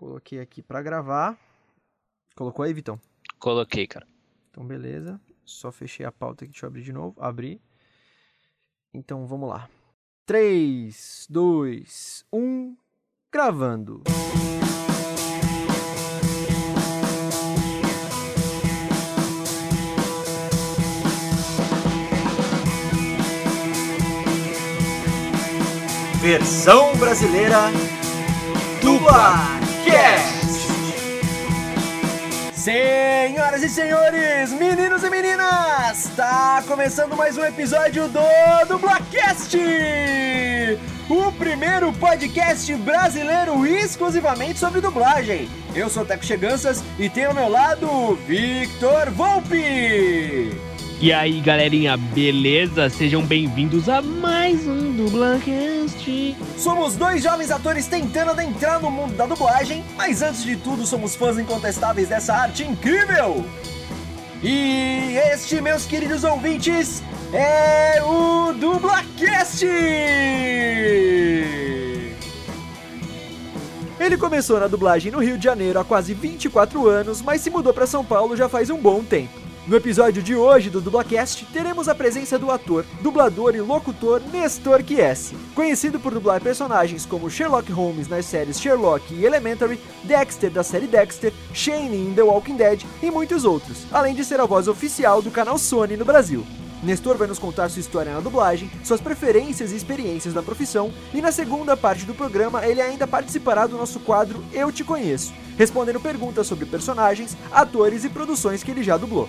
Coloquei aqui para gravar. Colocou aí, Vitão? Coloquei, cara. Então, beleza. Só fechei a pauta aqui. Deixa eu abrir de novo. Abri. Então, vamos lá. 3, 2, 1. Gravando. Versão brasileira Dublacast. Senhoras e senhores, meninos e meninas, está começando mais um episódio do Dublacast, o primeiro podcast brasileiro exclusivamente sobre dublagem. Eu sou Teco Cheganças e tenho ao meu lado Victor Volpe. E aí, galerinha, beleza? Sejam bem-vindos a mais um Dublacast. Somos dois jovens atores tentando adentrar no mundo da dublagem, mas antes de tudo somos fãs incontestáveis dessa arte incrível. E este, meus queridos ouvintes, é o Dublacast! Ele começou na dublagem no Rio de Janeiro há quase 24 anos, mas se mudou para São Paulo já faz um bom tempo. No episódio de hoje do Dublacast, teremos a presença do ator, dublador e locutor Nestor Chiesi, conhecido por dublar personagens como Sherlock Holmes nas séries Sherlock e Elementary, Dexter da série Dexter, Shane em The Walking Dead e muitos outros, além de ser a voz oficial do canal Sony no Brasil. Nestor vai nos contar sua história na dublagem, suas preferências e experiências na profissão, e na segunda parte do programa ele ainda participará do nosso quadro Eu Te Conheço, respondendo perguntas sobre personagens, atores e produções que ele já dublou.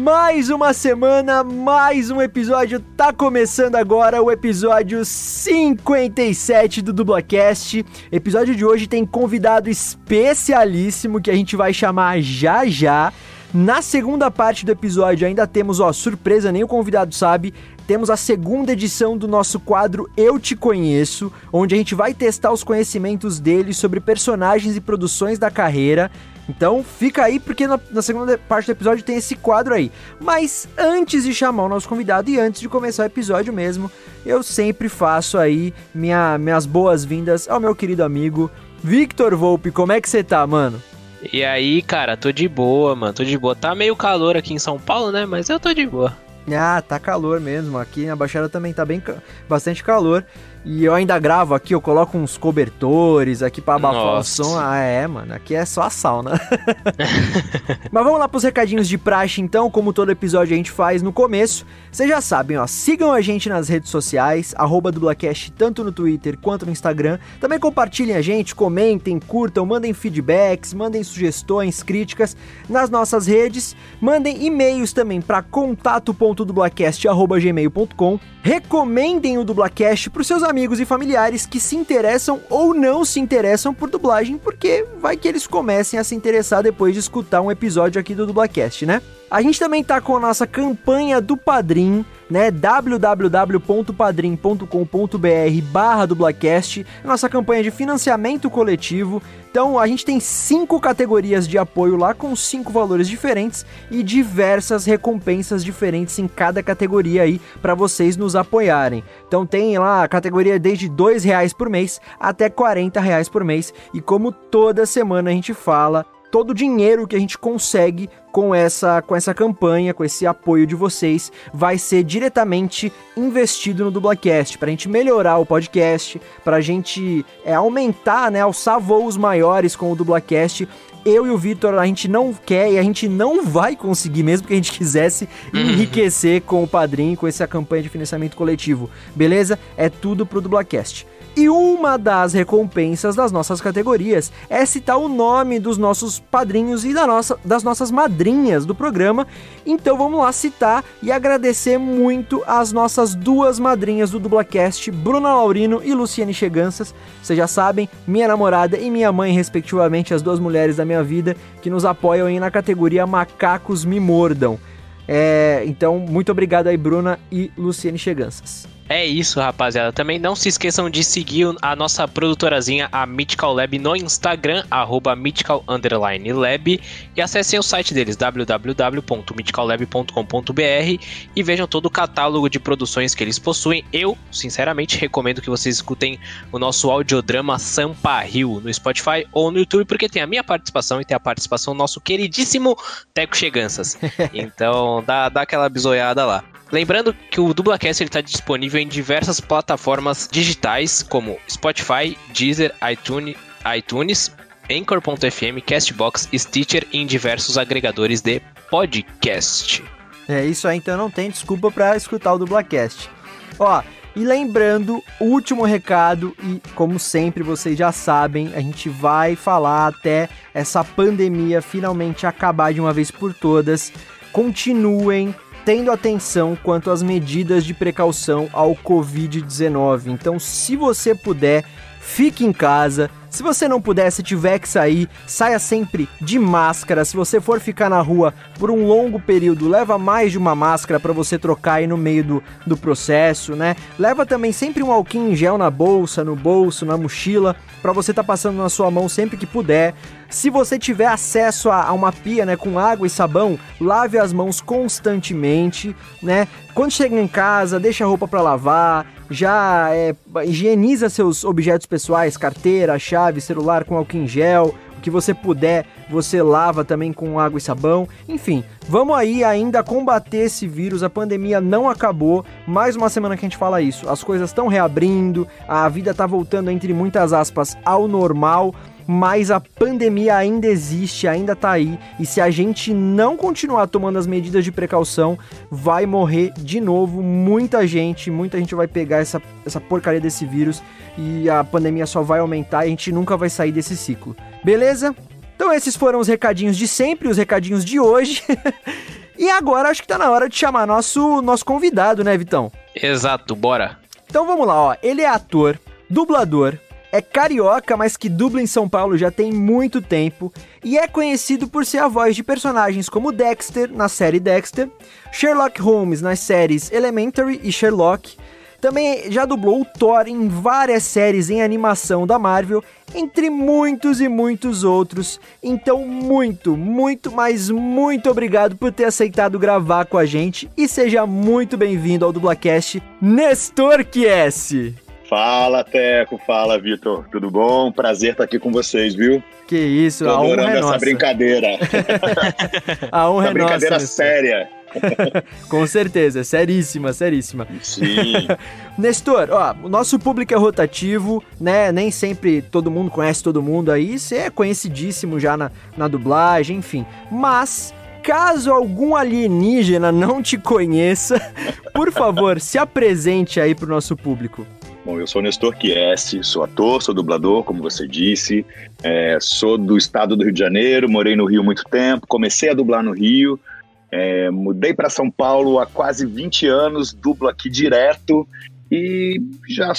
Mais uma semana, mais um episódio. Tá começando agora o episódio 57 do Dublacast. Episódio de hoje tem convidado especialíssimo que a gente vai chamar já já. Na segunda parte do episódio ainda temos, ó, surpresa, nem o convidado sabe, temos a segunda edição do nosso quadro Eu Te Conheço, onde a gente vai testar os conhecimentos dele sobre personagens e produções da carreira. Então fica aí porque na, na, segunda parte do episódio tem esse quadro aí. Mas antes de chamar o nosso convidado e antes de começar o episódio mesmo, eu sempre faço aí minha, minhas boas-vindas ao meu querido amigo Victor Volpe. Como é que você tá, mano? E aí, cara, tô de boa, mano, tô de boa. Tá meio calor aqui em São Paulo, né? Mas eu tô de boa. Ah, tá calor mesmo. Aqui na Baixada também tá bem bastante calor. E eu ainda gravo aqui, eu coloco uns cobertores aqui pra abafar Nossa. o som. Ah, é, mano, aqui é só a sauna. Mas vamos lá pros recadinhos de praxe, então, como todo episódio a gente faz no começo. Vocês já sabem, ó, sigam a gente nas redes sociais, arroba dublacast, tanto no Twitter quanto no Instagram. Também compartilhem a gente, comentem, curtam, mandem feedbacks, mandem sugestões, críticas nas nossas redes. Mandem e-mails também para contato.dublacast.gmail.com. Recomendem o Dublacast pros seus amigos e familiares que se interessam ou não se interessam por dublagem, porque vai que eles comecem a se interessar depois de escutar um episódio aqui do Dublacast, né? A gente também tá com a nossa campanha do Padrim, né? www.padrim.com.br barra dublacast, nossa campanha de financiamento coletivo. Então a gente tem cinco categorias de apoio lá com cinco valores diferentes e diversas recompensas diferentes em cada categoria aí para vocês nos apoiarem. Então tem lá a categoria desde dois reais por mês até 40 reais por mês e como toda semana a gente fala todo o dinheiro que a gente consegue com essa, com essa campanha, com esse apoio de vocês, vai ser diretamente investido no Dublacast, para a gente melhorar o podcast, para a gente é, aumentar, né, alçar voos maiores com o Dublacast. Eu e o Vitor, a gente não quer e a gente não vai conseguir, mesmo que a gente quisesse, uhum. enriquecer com o padrinho, com essa campanha de financiamento coletivo. Beleza? É tudo pro Dublacast. E uma das recompensas das nossas categorias é citar o nome dos nossos padrinhos e da nossa, das nossas madrinhas do programa. Então vamos lá citar e agradecer muito as nossas duas madrinhas do Dublacast, Bruna Laurino e Luciane Cheganças. Vocês já sabem, minha namorada e minha mãe, respectivamente, as duas mulheres da minha vida, que nos apoiam aí na categoria Macacos Me Mordam. É, então, muito obrigado aí, Bruna e Luciane Cheganças. É isso, rapaziada. Também não se esqueçam de seguir a nossa produtorazinha, a Mythical Lab, no Instagram, arroba Mythical Lab, e acessem o site deles, www.mythicallab.com.br, e vejam todo o catálogo de produções que eles possuem. Eu, sinceramente, recomendo que vocês escutem o nosso audiodrama Sampa Rio no Spotify ou no YouTube, porque tem a minha participação e tem a participação do nosso queridíssimo Teco Cheganças. Então, dá, dá aquela bisoiada lá. Lembrando que o Dublacast está disponível em diversas plataformas digitais como Spotify, Deezer, iTunes, iTunes Anchor.fm, Castbox, Stitcher e em diversos agregadores de podcast. É isso aí, então não tem desculpa para escutar o Dublacast. Ó, e lembrando, último recado, e como sempre vocês já sabem, a gente vai falar até essa pandemia finalmente acabar de uma vez por todas. Continuem tendo atenção quanto às medidas de precaução ao Covid-19. Então, se você puder, fique em casa. Se você não puder, se tiver que sair, saia sempre de máscara. Se você for ficar na rua por um longo período, leva mais de uma máscara para você trocar aí no meio do, do processo, né? Leva também sempre um alquim em gel na bolsa, no bolso, na mochila, para você estar tá passando na sua mão sempre que puder. Se você tiver acesso a, a, uma pia, né, com água e sabão, lave as mãos constantemente, né? Quando chega em casa, deixa a roupa para lavar, já é, higieniza seus objetos pessoais, carteira, chave, celular com álcool em gel, o que você puder, você lava também com água e sabão. Enfim, vamos aí ainda combater esse vírus. A pandemia não acabou. Mais uma semana que a gente fala isso. As coisas estão reabrindo, a vida tá voltando entre muitas aspas ao normal mas a pandemia ainda existe, ainda tá aí, e se a gente não continuar tomando as medidas de precaução, vai morrer de novo muita gente, muita gente vai pegar essa, essa porcaria desse vírus e a pandemia só vai aumentar e a gente nunca vai sair desse ciclo. Beleza? Então esses foram os recadinhos de sempre, os recadinhos de hoje. e agora acho que tá na hora de chamar nosso nosso convidado, né, Vitão? Exato, bora. Então vamos lá, ó. Ele é ator, dublador, é carioca, mas que dubla em São Paulo já tem muito tempo e é conhecido por ser a voz de personagens como Dexter na série Dexter, Sherlock Holmes nas séries Elementary e Sherlock. Também já dublou o Thor em várias séries em animação da Marvel, entre muitos e muitos outros. Então, muito, muito, mas muito obrigado por ter aceitado gravar com a gente e seja muito bem-vindo ao Dublacast Nestor QS. Fala, Teco. Fala, Vitor. Tudo bom? Prazer estar aqui com vocês, viu? Que isso, Tô a honra é essa nossa. brincadeira. a honra essa é brincadeira nossa. séria. com certeza, seríssima, seríssima. Sim. Nestor, ó, o nosso público é rotativo, né? Nem sempre todo mundo conhece todo mundo aí. Você é conhecidíssimo já na, na dublagem, enfim. Mas Caso algum alienígena não te conheça, por favor, se apresente aí pro nosso público. Bom, eu sou Nestor Chiesi, sou ator, sou dublador, como você disse, é, sou do estado do Rio de Janeiro, morei no Rio muito tempo, comecei a dublar no Rio, é, mudei para São Paulo há quase 20 anos, dublo aqui direto e já,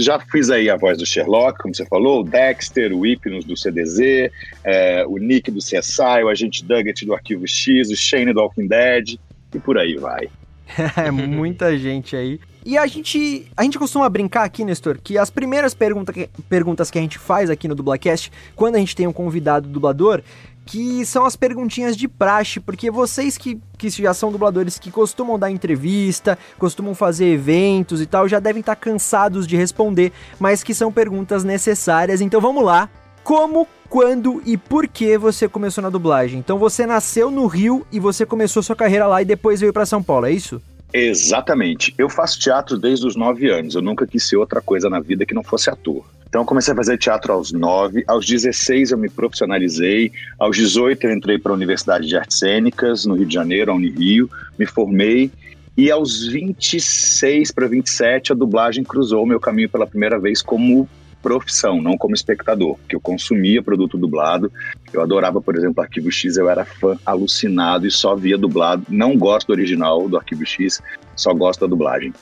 já fiz aí a voz do Sherlock, como você falou, o Dexter, o Hypnos do CDZ, é, o Nick do CSI, o Agente Dugget do Arquivo X, o Shane do Walking Dead e por aí vai. é muita gente aí. E a gente, a gente costuma brincar aqui, Nestor, que as primeiras pergunta que, perguntas que a gente faz aqui no Dublacast, quando a gente tem um convidado dublador, que são as perguntinhas de praxe, porque vocês que, que já são dubladores que costumam dar entrevista, costumam fazer eventos e tal, já devem estar cansados de responder, mas que são perguntas necessárias. Então vamos lá. Como, quando e por que você começou na dublagem? Então você nasceu no Rio e você começou sua carreira lá e depois veio para São Paulo, é isso? Exatamente. Eu faço teatro desde os nove anos. Eu nunca quis ser outra coisa na vida que não fosse ator. Então eu comecei a fazer teatro aos 9, aos 16 eu me profissionalizei, aos 18 eu entrei para a Universidade de Artes Cênicas, no Rio de Janeiro, a Unirio, me formei, e aos 26 para 27 a dublagem cruzou meu caminho pela primeira vez como profissão, não como espectador, porque eu consumia produto dublado. Eu adorava, por exemplo, Arquivo X, eu era fã alucinado e só via dublado. Não gosto do original do Arquivo X, só gosto da dublagem.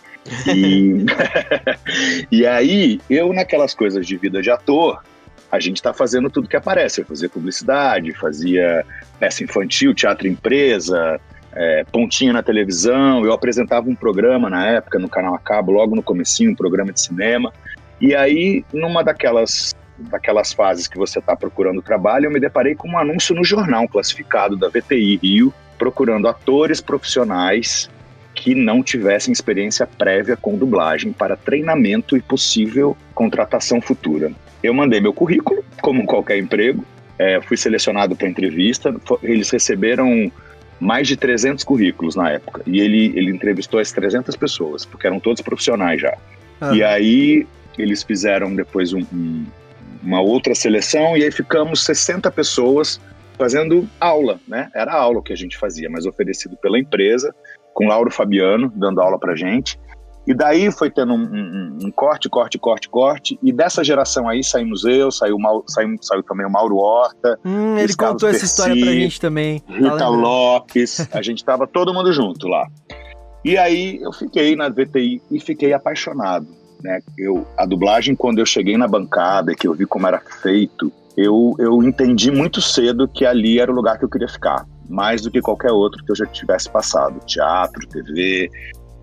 E, e aí, eu naquelas coisas de vida de ator, a gente está fazendo tudo que aparece. Eu fazia publicidade, fazia peça infantil, teatro empresa, é, pontinha na televisão. Eu apresentava um programa na época no canal a cabo, logo no comecinho, um programa de cinema. E aí, numa daquelas daquelas fases que você está procurando trabalho, eu me deparei com um anúncio no jornal classificado da VTI Rio, procurando atores profissionais que não tivessem experiência prévia com dublagem para treinamento e possível contratação futura. Eu mandei meu currículo, como qualquer emprego, é, fui selecionado para entrevista. Eles receberam mais de 300 currículos na época e ele, ele entrevistou as 300 pessoas, porque eram todos profissionais já. E aí eles fizeram depois um, um, uma outra seleção e aí ficamos 60 pessoas fazendo aula, né? Era aula que a gente fazia, mas oferecido pela empresa, com Lauro Fabiano dando aula pra gente. E daí foi tendo um, um, um, corte, corte, corte, corte. E dessa geração aí saímos eu, saiu, saiu, saiu também o Mauro Horta. Hum, ele contou essa história pra gente também. Rita tá Lopes. A gente tava todo mundo junto lá. E aí eu fiquei na VTI e fiquei apaixonado né? Eu, a dublagem, quando eu cheguei na bancada, que eu vi como era feito, eu, eu entendi muito cedo que ali era o lugar que eu queria ficar, mais do que qualquer outro que eu já tivesse passado. Teatro, TV.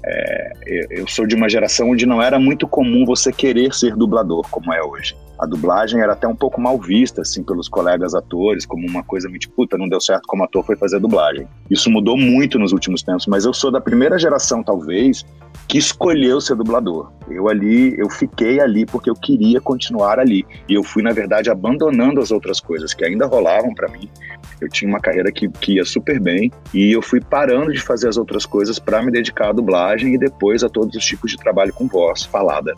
É, eu sou de uma geração onde não era muito comum você querer ser dublador, como é hoje. A dublagem era até um pouco mal vista, assim, pelos colegas atores, como uma coisa muito, puta, não deu certo como ator, foi fazer dublagem. Isso mudou muito nos últimos tempos, mas eu sou da primeira geração, talvez, que escolheu ser dublador. Eu ali, eu fiquei ali porque eu queria continuar ali. E eu fui, na verdade, abandonando as outras coisas que ainda rolavam para mim. Eu tinha uma carreira que, que ia super bem e eu fui parando de fazer as outras coisas para me dedicar à dublagem e depois a todos os tipos de trabalho com voz falada.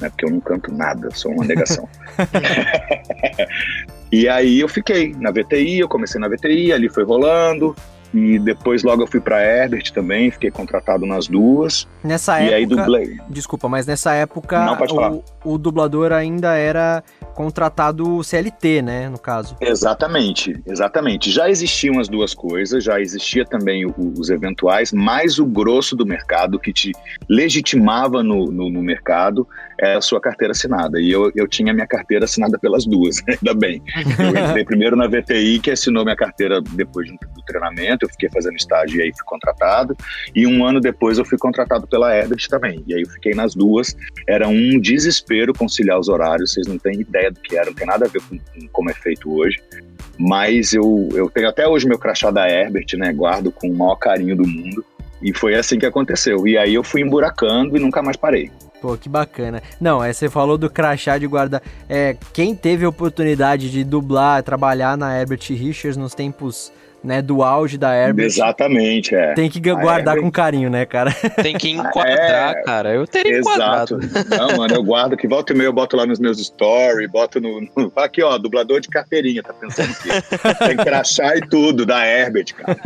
Né, porque eu não canto nada, sou uma negação. e aí eu fiquei na VTI, eu comecei na VTI, ali foi rolando, e depois logo eu fui para Herbert também, fiquei contratado nas duas. Nessa e época. aí dublei. Desculpa, mas nessa época Não, pode falar. O, o dublador ainda era contratado CLT, né, no caso. Exatamente, exatamente. Já existiam as duas coisas, já existia também o, os eventuais, mas o grosso do mercado que te legitimava no, no, no mercado é a sua carteira assinada. E eu, eu tinha minha carteira assinada pelas duas, ainda bem. Eu entrei primeiro na VTI, que assinou minha carteira depois do treinamento, eu fiquei fazendo estágio e aí fui contratado. E um ano depois eu fui contratado pela Herbert também. E aí eu fiquei nas duas. Era um desespero conciliar os horários, vocês não têm ideia do que era, não tem nada a ver com, com como é feito hoje. Mas eu, eu tenho até hoje meu crachá da Herbert, né? Guardo com o maior carinho do mundo. E foi assim que aconteceu. E aí eu fui emburacando e nunca mais parei. Pô, que bacana. Não, é, você falou do crachá de guarda. É, quem teve a oportunidade de dublar, trabalhar na Herbert Richards nos tempos né, do auge da Herbert. Exatamente, é. Tem que guardar Herbert... com carinho, né, cara? Tem que enquadrar, é... cara. Eu teria Exato. enquadrado. Não, mano, eu guardo que volta e meia eu boto lá nos meus stories, boto no, no, Aqui, ó, dublador de carteirinha, tá pensando que tem crachá e tudo da Herbert, cara.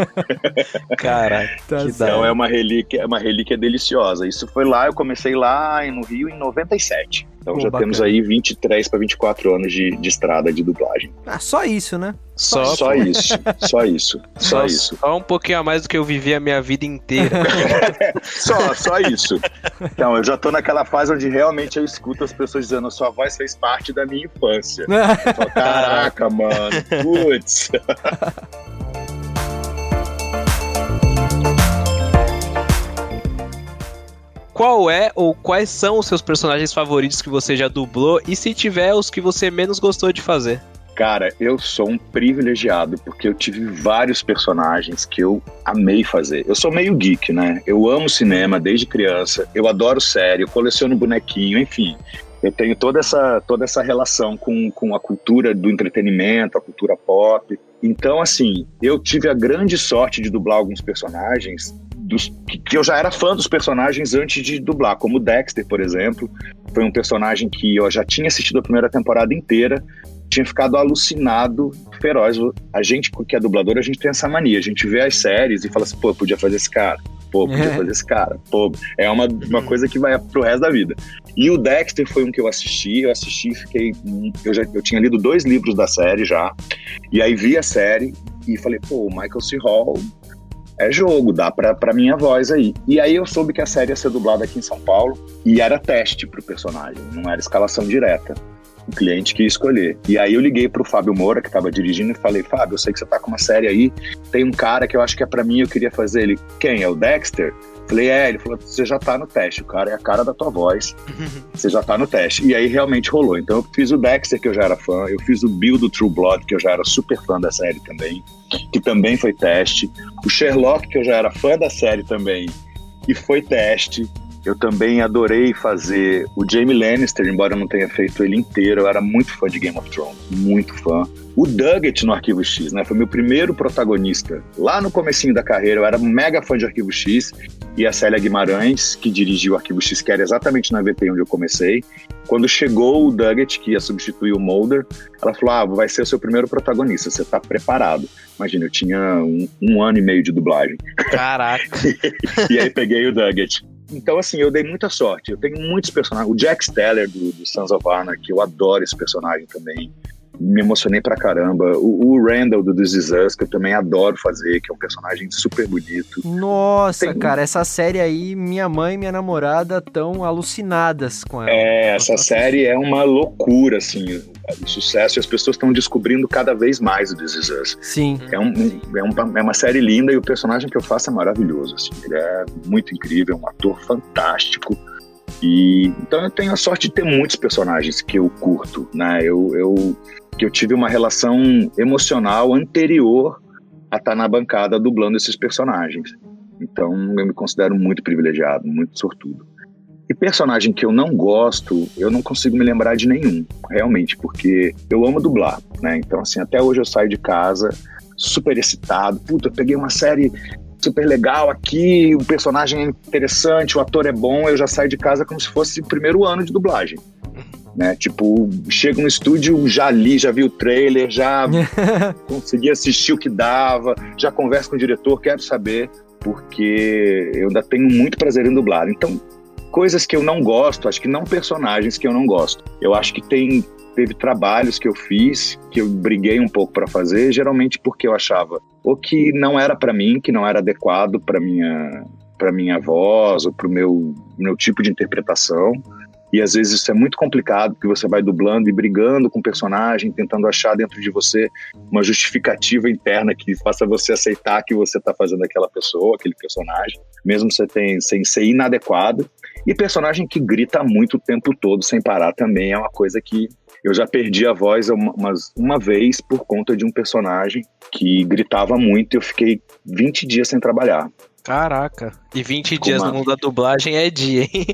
Caraca, tá então é uma relíquia, é uma relíquia deliciosa. Isso foi lá, eu comecei lá no Rio em 97. Então Pô, já bacana. temos aí 23 para 24 anos de, de estrada de dublagem. Ah, só isso, né? Só, só isso, só isso, só, só isso. Só um pouquinho a mais do que eu vivi a minha vida inteira. só, só isso. Então, eu já tô naquela fase onde realmente eu escuto as pessoas dizendo: sua voz fez parte da minha infância. Eu falo, Caraca, mano, putz. qual é ou quais são os seus personagens favoritos que você já dublou e se tiver os que você menos gostou de fazer? Cara, eu sou um privilegiado porque eu tive vários personagens que eu amei fazer. Eu sou meio geek, né? Eu amo cinema desde criança, eu adoro série, eu coleciono bonequinho, enfim. Eu tenho toda essa, toda essa relação com, com a cultura do entretenimento, a cultura pop. Então, assim, eu tive a grande sorte de dublar alguns personagens dos, que eu já era fã dos personagens antes de dublar, como Dexter, por exemplo. Foi um personagem que eu já tinha assistido a primeira temporada inteira, tinha ficado alucinado, feroz. A gente, que é dublador, a gente tem essa mania. A gente vê as séries e fala assim, pô, podia fazer esse cara. Pô, podia É. fazer esse cara. Pô, é uma, uma coisa que vai pro resto da vida. E o Dexter foi um que eu assisti, eu assisti e fiquei. Eu, já, eu tinha lido dois livros da série já. E aí vi a série e falei, pô, o Michael C. Hall é jogo, dá pra, pra minha voz aí. E aí eu soube que a série ia ser dublada aqui em São Paulo e era teste pro personagem, não era escalação direta. O cliente que ia escolher. E aí eu liguei pro Fábio Moura, que tava dirigindo, e falei, Fábio, eu sei que você tá com uma série aí, tem um cara que eu acho que é pra mim, eu queria fazer ele. Quem? É o Dexter? Falei, é, ele falou, você já tá no teste, o cara é a cara da tua voz, você já tá no teste. E aí realmente rolou. Então eu fiz o Dexter, que eu já era fã, eu fiz o Bill do True Blood, que eu já era super fã da série também, que também foi teste. O Sherlock, que eu já era fã da série também, e foi teste. Eu também adorei fazer o Jamie Lannister, embora eu não tenha feito ele inteiro, eu era muito fã de Game of Thrones, muito fã. O Duggett no Arquivo X, né? Foi meu primeiro protagonista. Lá no comecinho da carreira, eu era mega fã de Arquivo X e a Célia Guimarães, que dirigiu o Arquivo X, que era exatamente na VT onde eu comecei. Quando chegou o Duggett, que ia substituir o Mulder, ela falou: Ah, vai ser o seu primeiro protagonista, você tá preparado. Imagina, eu tinha um, um ano e meio de dublagem. Caraca. e aí peguei o Duggett. Então, assim, eu dei muita sorte. Eu tenho muitos personagens. O Jack Steller, do, do Sons of Anarchy, eu adoro esse personagem também. Me emocionei pra caramba. O, o Randall, do This Is Us, que eu também adoro fazer, que é um personagem super bonito. Nossa, Tem- cara, essa série aí, minha mãe e minha namorada estão alucinadas com ela. É, essa série é uma loucura, assim, o sucesso. E as pessoas estão descobrindo cada vez mais o This Is Us. Sim. É, um, é, um- é uma série linda e o personagem que eu faço é maravilhoso. Assim. Ele é muito incrível, um ator fantástico. E então eu tenho a sorte de ter muitos personagens que eu curto, né? Eu, eu que eu tive uma relação emocional anterior a estar na bancada dublando esses personagens. Então eu me considero muito privilegiado, muito sortudo. E personagem que eu não gosto, eu não consigo me lembrar de nenhum, realmente, porque eu amo dublar, né? Então, assim, até hoje eu saio de casa super excitado. Puta, eu peguei uma série super legal aqui, o personagem é interessante, o ator é bom, eu já saio de casa como se fosse o primeiro ano de dublagem. Né? Tipo, chego no estúdio, já li, já vi o trailer, já consegui assistir o que dava, já converso com o diretor, quero saber, porque eu ainda tenho muito prazer em dublar. Então, coisas que eu não gosto, acho que não personagens que eu não gosto. Eu acho que tem teve trabalhos que eu fiz que eu briguei um pouco para fazer, geralmente porque eu achava ou que não era para mim, que não era adequado para minha para minha voz ou para o meu meu tipo de interpretação. E às vezes isso é muito complicado, porque você vai dublando e brigando com o personagem, tentando achar dentro de você uma justificativa interna que faça você aceitar que você está fazendo aquela pessoa, aquele personagem, mesmo você tem, sem ser inadequado. E personagem que grita muito o tempo todo sem parar também é uma coisa que eu já perdi a voz uma, uma vez por conta de um personagem que gritava muito e eu fiquei 20 dias sem trabalhar. Caraca. E 20 Com dias uma- no mundo da dublagem é dia, hein?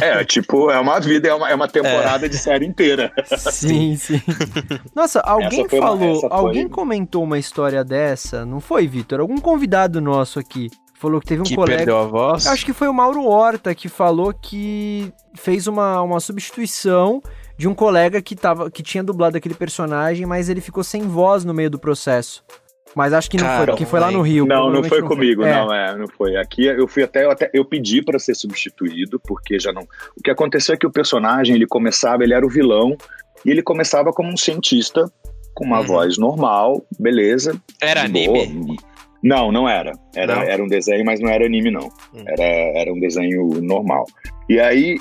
É, tipo, é uma vida, é uma, é uma temporada de série inteira. Sim, sim. Nossa, alguém foi falou, essa foi- alguém comentou uma história dessa, não foi, Vitor? Algum convidado nosso aqui falou que teve um que colega. perdeu a voz. Acho que foi o Mauro Horta que falou que fez uma, uma substituição de um colega que, tava, que tinha dublado aquele personagem, mas ele ficou sem voz no meio do processo. Mas acho que não foi, foi lá no Rio. Não, não foi comigo, É. não, é, não foi. Aqui eu fui até, eu até eu pedi para ser substituído, porque já não. O que aconteceu é que o personagem, ele começava, ele era o vilão, e ele começava como um cientista com uma Uhum. voz normal, beleza. Era de anime? boa. Não, não era. Era, Não? era um desenho, mas não era anime, não. Hum. Era, era um desenho normal. E aí,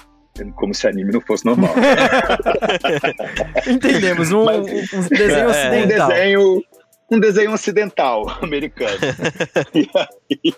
como se anime não fosse normal. Entendemos, um, Mas- um- um desenho É, um ocidental. desenho um desenho ocidental americano. e aí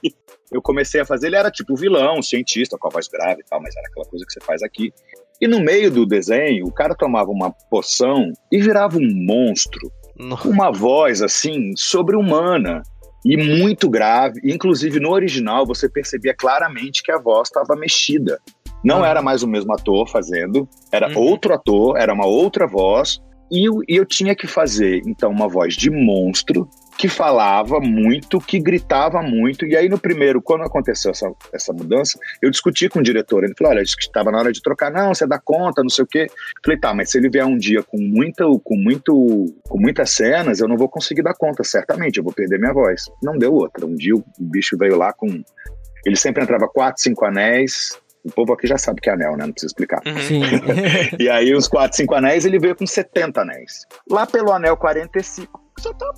eu comecei a fazer, ele era tipo vilão, cientista com a voz grave e tal, mas era aquela coisa que você faz aqui. E no meio do desenho, o cara tomava uma poção e virava um monstro No- com uma voz assim sobre-humana e muito grave. Inclusive no original você percebia claramente que a voz estava mexida. Não Ah. era mais o mesmo ator fazendo, era Uhum. outro ator, era uma outra voz. E eu, eu tinha que fazer, então, uma voz de monstro que falava muito, que gritava muito. E aí, no primeiro, quando aconteceu essa, essa mudança, eu discuti com o diretor. Ele falou: olha, disse que estava na hora de trocar. Não, você dá conta, não sei o quê. Falei, tá, mas se ele vier um dia com, muita, com, muito, com muitas cenas, eu não vou conseguir dar conta, certamente, eu vou perder minha voz. Não deu outra. Um dia o bicho veio lá com ele sempre entrava quatro, cinco anéis. O povo aqui já sabe que é anel, né? Não precisa explicar. Uhum. Sim. E aí, os quatro, cinco anéis, ele veio com 70 anéis. Lá pelo anel 45, só tá.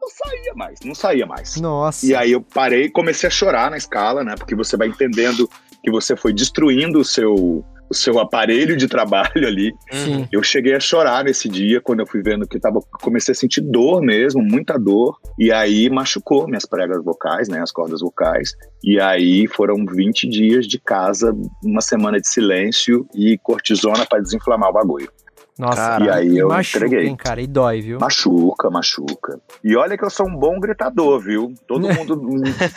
Não saía mais, não saía mais. Nossa. E aí eu parei e comecei a chorar na escala, né? Porque você vai entendendo que você foi destruindo o seu, o seu aparelho de trabalho ali. Sim. Eu cheguei a chorar nesse dia quando eu fui vendo que tava, comecei a sentir dor mesmo, muita dor. E aí machucou minhas pregas vocais, né, as cordas vocais. E aí foram 20 dias de casa, uma semana de silêncio e cortisona para desinflamar o bagulho. Nossa. Caralho. E aí eu machuca, entreguei. hein, cara, e dói, viu? Machuca, machuca. E olha que eu sou um bom gritador, viu? Todo mundo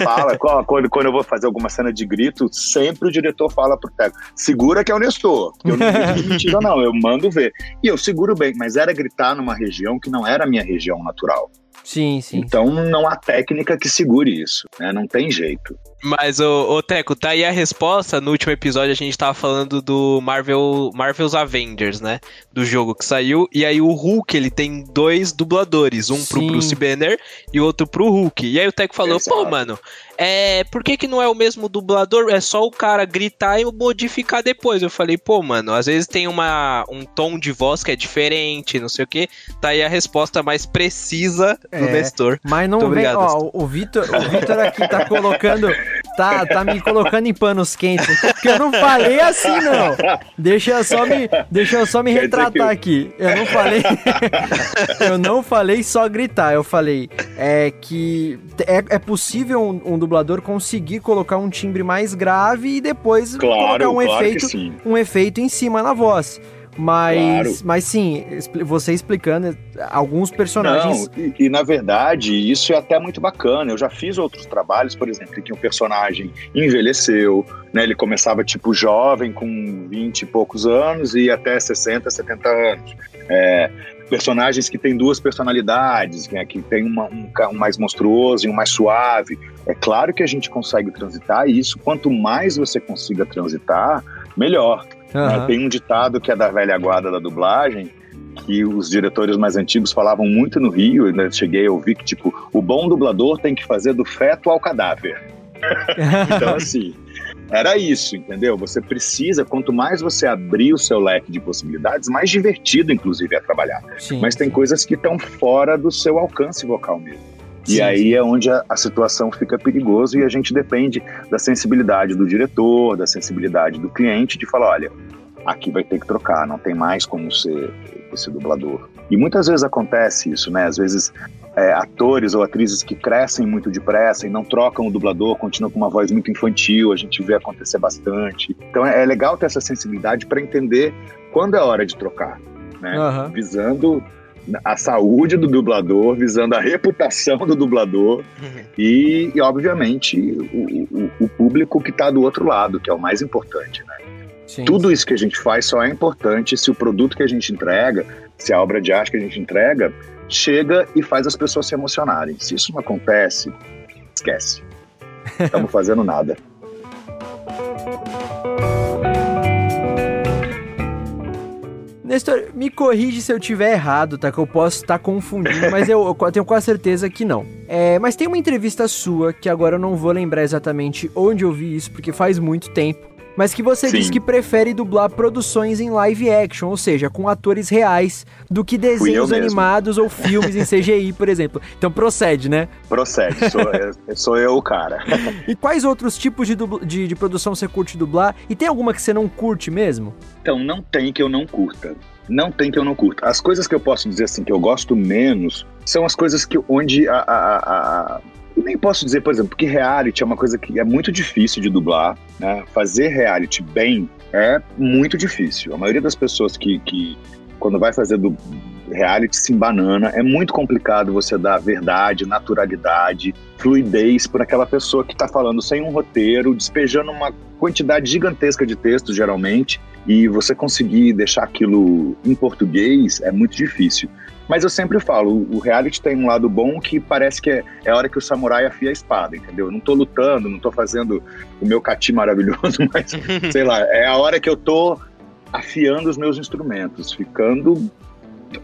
fala, quando, quando eu vou fazer alguma cena de grito, sempre o diretor fala pro técnico, segura que é o Nestor. Eu não grito de mentira, não, eu mando ver. E eu seguro bem, mas era gritar numa região que não era a minha região natural. Sim, sim. Então não há técnica que segure isso, né? Não tem jeito. Mas, ô, ô Teco, tá aí a resposta. No último episódio a gente tava falando do Marvel, Marvel's Avengers, né? Do jogo que saiu. E aí o Hulk, ele tem dois dubladores. Um pro Sim. Bruce Banner e outro pro Hulk. E aí o Teco falou, pô, Exato. mano, é, por que que não é o mesmo dublador? É só o cara gritar e modificar depois. Eu falei, pô, mano, às vezes tem uma, um tom de voz que é diferente, não sei o que. Tá aí a resposta mais precisa do É. Nestor. Mas não Muito vem, obrigado, ó, o- o Vitor, o Vitor aqui tá colocando, tá, tá me colocando em panos quentes, porque eu não falei assim não. Deixa eu só me, deixa eu só me Quer retratar que- aqui. Eu não falei, eu não falei só gritar, eu falei é que é, é possível um, um dublador conseguir colocar um timbre mais grave e depois colocar Claro, um claro efeito, um efeito em cima na voz. Mas, Claro. mas sim, você explicando alguns personagens. Não, e, e, na verdade, isso é até muito bacana. Eu já fiz outros trabalhos, por exemplo, em que um personagem envelheceu, né? Ele começava tipo jovem, com 20 e poucos anos, e até 60, 70 anos. É, personagens que têm duas personalidades, né? que tem uma- um, um mais monstruoso e um mais suave. É claro que a gente consegue transitar isso. Quanto mais você consiga transitar, melhor. Aham. Tem um ditado que é da velha guarda da dublagem, que os diretores mais antigos falavam muito no Rio, né? cheguei a ouvir que, tipo, o bom dublador tem que fazer do feto ao cadáver. Então, assim, era isso, entendeu? Você precisa, quanto mais você abrir o seu leque de possibilidades, mais divertido, inclusive, é trabalhar. Sim, Mas tem sim. coisas que estão fora do seu alcance vocal mesmo. E Sim, aí é onde a, a situação fica perigosa e a gente depende da sensibilidade do diretor, da sensibilidade do cliente de falar, olha, aqui vai ter que trocar, não tem mais como ser esse dublador. E muitas vezes acontece isso, né? Às vezes é, atores ou atrizes que crescem muito depressa e não trocam o dublador, continuam com uma voz muito infantil, a gente vê acontecer bastante. Então é, é legal ter essa sensibilidade para entender quando é hora de trocar, né? Aham. Visando a saúde do dublador, visando a reputação do dublador e, e, obviamente, o, o- o público que está do outro lado, que é o mais importante. Né? Sim, Tudo isso que a gente faz só é importante se o produto que a gente entrega, se a obra de arte que a gente entrega, chega e faz as pessoas se emocionarem. Se isso não acontece, esquece. Não estamos fazendo nada. Nestor, me corrige se eu tiver errado, tá? Que eu posso estar confundindo, mas eu, eu tenho quase certeza que não. É, mas tem uma entrevista sua, que agora eu não vou lembrar exatamente onde eu vi isso, porque faz muito tempo. Mas que você Sim. diz que prefere dublar produções em live action, ou seja, com atores reais, do que desenhos mesmo. animados ou filmes em CGI, por exemplo. Então procede, né? Procede, sou, eu- sou eu o cara. E quais outros tipos de, dubl- de, de produção você curte dublar? E tem alguma que você não curte mesmo? Então, não tem que eu não curta. Não tem que eu não curta. As coisas que eu posso dizer assim que eu gosto menos são as coisas que onde a. a- a- nem posso dizer, por exemplo, porque reality é uma coisa que é muito difícil de dublar. Né? Fazer reality bem é muito difícil. A maioria das pessoas que, que quando vai fazer do reality se embanana, é muito complicado você dar verdade, naturalidade, fluidez para aquela pessoa que está falando sem um roteiro, despejando uma quantidade gigantesca de textos, geralmente, e você conseguir deixar aquilo em português é muito difícil. Mas eu sempre falo, o reality tem um lado bom que parece que é, é a hora que o samurai afia a espada, entendeu? Eu não tô lutando, não tô fazendo o meu cati maravilhoso, mas sei lá, é a hora que eu tô afiando os meus instrumentos, ficando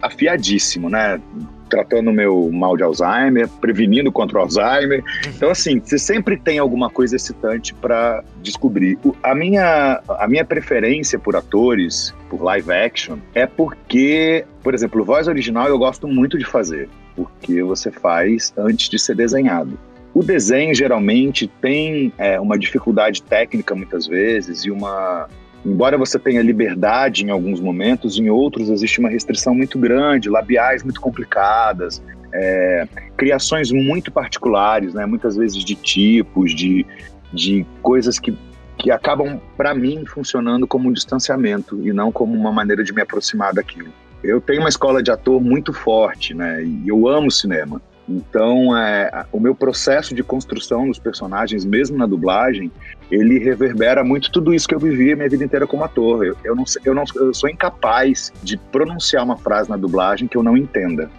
afiadíssimo, né? Tratando o meu mal de Alzheimer, prevenindo contra o Alzheimer. Então, assim, você sempre tem alguma coisa excitante para descobrir. A minha, a minha preferência por atores, por live action, é porque, por exemplo, voz original eu gosto muito de fazer, porque você faz antes de ser desenhado. O desenho geralmente tem é, uma dificuldade técnica muitas vezes e uma embora você tenha liberdade em alguns momentos, em outros existe uma restrição muito grande, labiais muito complicadas, é, criações muito particulares, né? muitas vezes de tipos, de, de coisas que, que acabam, para mim, funcionando como um distanciamento e não como uma maneira de me aproximar daquilo. Eu tenho uma escola de ator muito forte, né? E eu amo cinema. Então, é, o meu processo de construção dos personagens, mesmo na dublagem, ele reverbera muito tudo isso que eu vivi a minha vida inteira como ator. Eu, eu, não, eu, não, eu sou incapaz de pronunciar uma frase na dublagem que eu não entenda.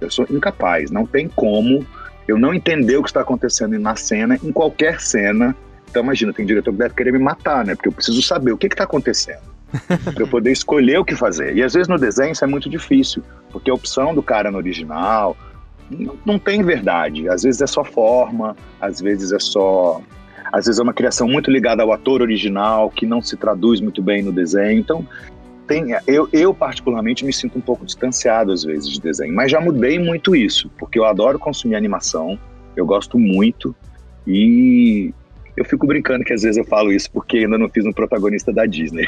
Eu sou incapaz. Não tem como eu não entender o que está acontecendo na cena, em qualquer cena. Então, imagina, tem diretor que deve querer me matar, né? Porque eu preciso saber o que está acontecendo. para eu poder escolher o que fazer. E às vezes no desenho isso é muito difícil, porque a opção do cara no original, não, não tem verdade. Às vezes é só forma, às vezes é só. Às vezes é uma criação muito ligada ao ator original, que não se traduz muito bem no desenho. Então, tem, eu, eu, particularmente me sinto um pouco distanciado às vezes de desenho, mas já mudei muito isso, porque eu adoro consumir animação, eu gosto muito e eu fico brincando que às vezes eu falo isso porque ainda não fiz um protagonista da Disney.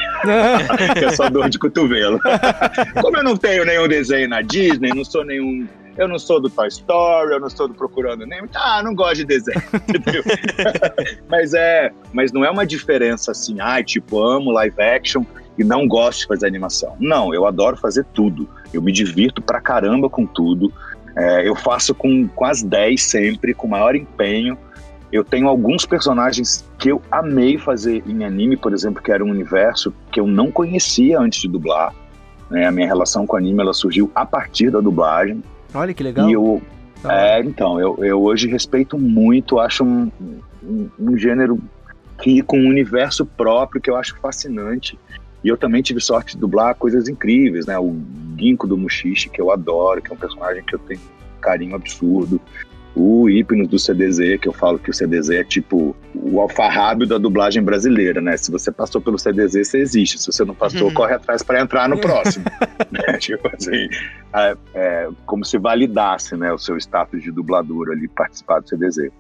que é só dor de cotovelo. Como eu não tenho nenhum desenho na Disney, não sou nenhum eu não sou do Toy Story, eu não sou do Procurando Nemo. Ah, não gosto de desenho, mas é, mas não é uma diferença assim, ah, tipo, amo live action e não gosto de fazer animação. Não, eu adoro fazer tudo. Eu me divirto pra caramba com tudo. É, eu faço com quase 10 sempre, com maior empenho. Eu tenho alguns personagens que eu amei fazer em anime, por exemplo, que era um universo que eu não conhecia antes de dublar. Né? A minha relação com anime ela surgiu a partir da dublagem. Olha que legal. E eu, é, então, eu, eu hoje respeito muito, acho um, um, um gênero que com um universo próprio que eu acho fascinante. E eu também tive sorte de dublar coisas incríveis, né? O Ginkgo do Mushishi, que eu adoro, que é um personagem que eu tenho um carinho absurdo o Hipnos do CDZ, que eu falo que o CDZ é tipo o alfarrábio da dublagem brasileira, né? Se você passou pelo CDZ, você existe. Se você não passou, uhum. corre atrás para entrar no próximo. né? Tipo assim, é, é, como se validasse né, o seu status de dublador ali, participar do CDZ.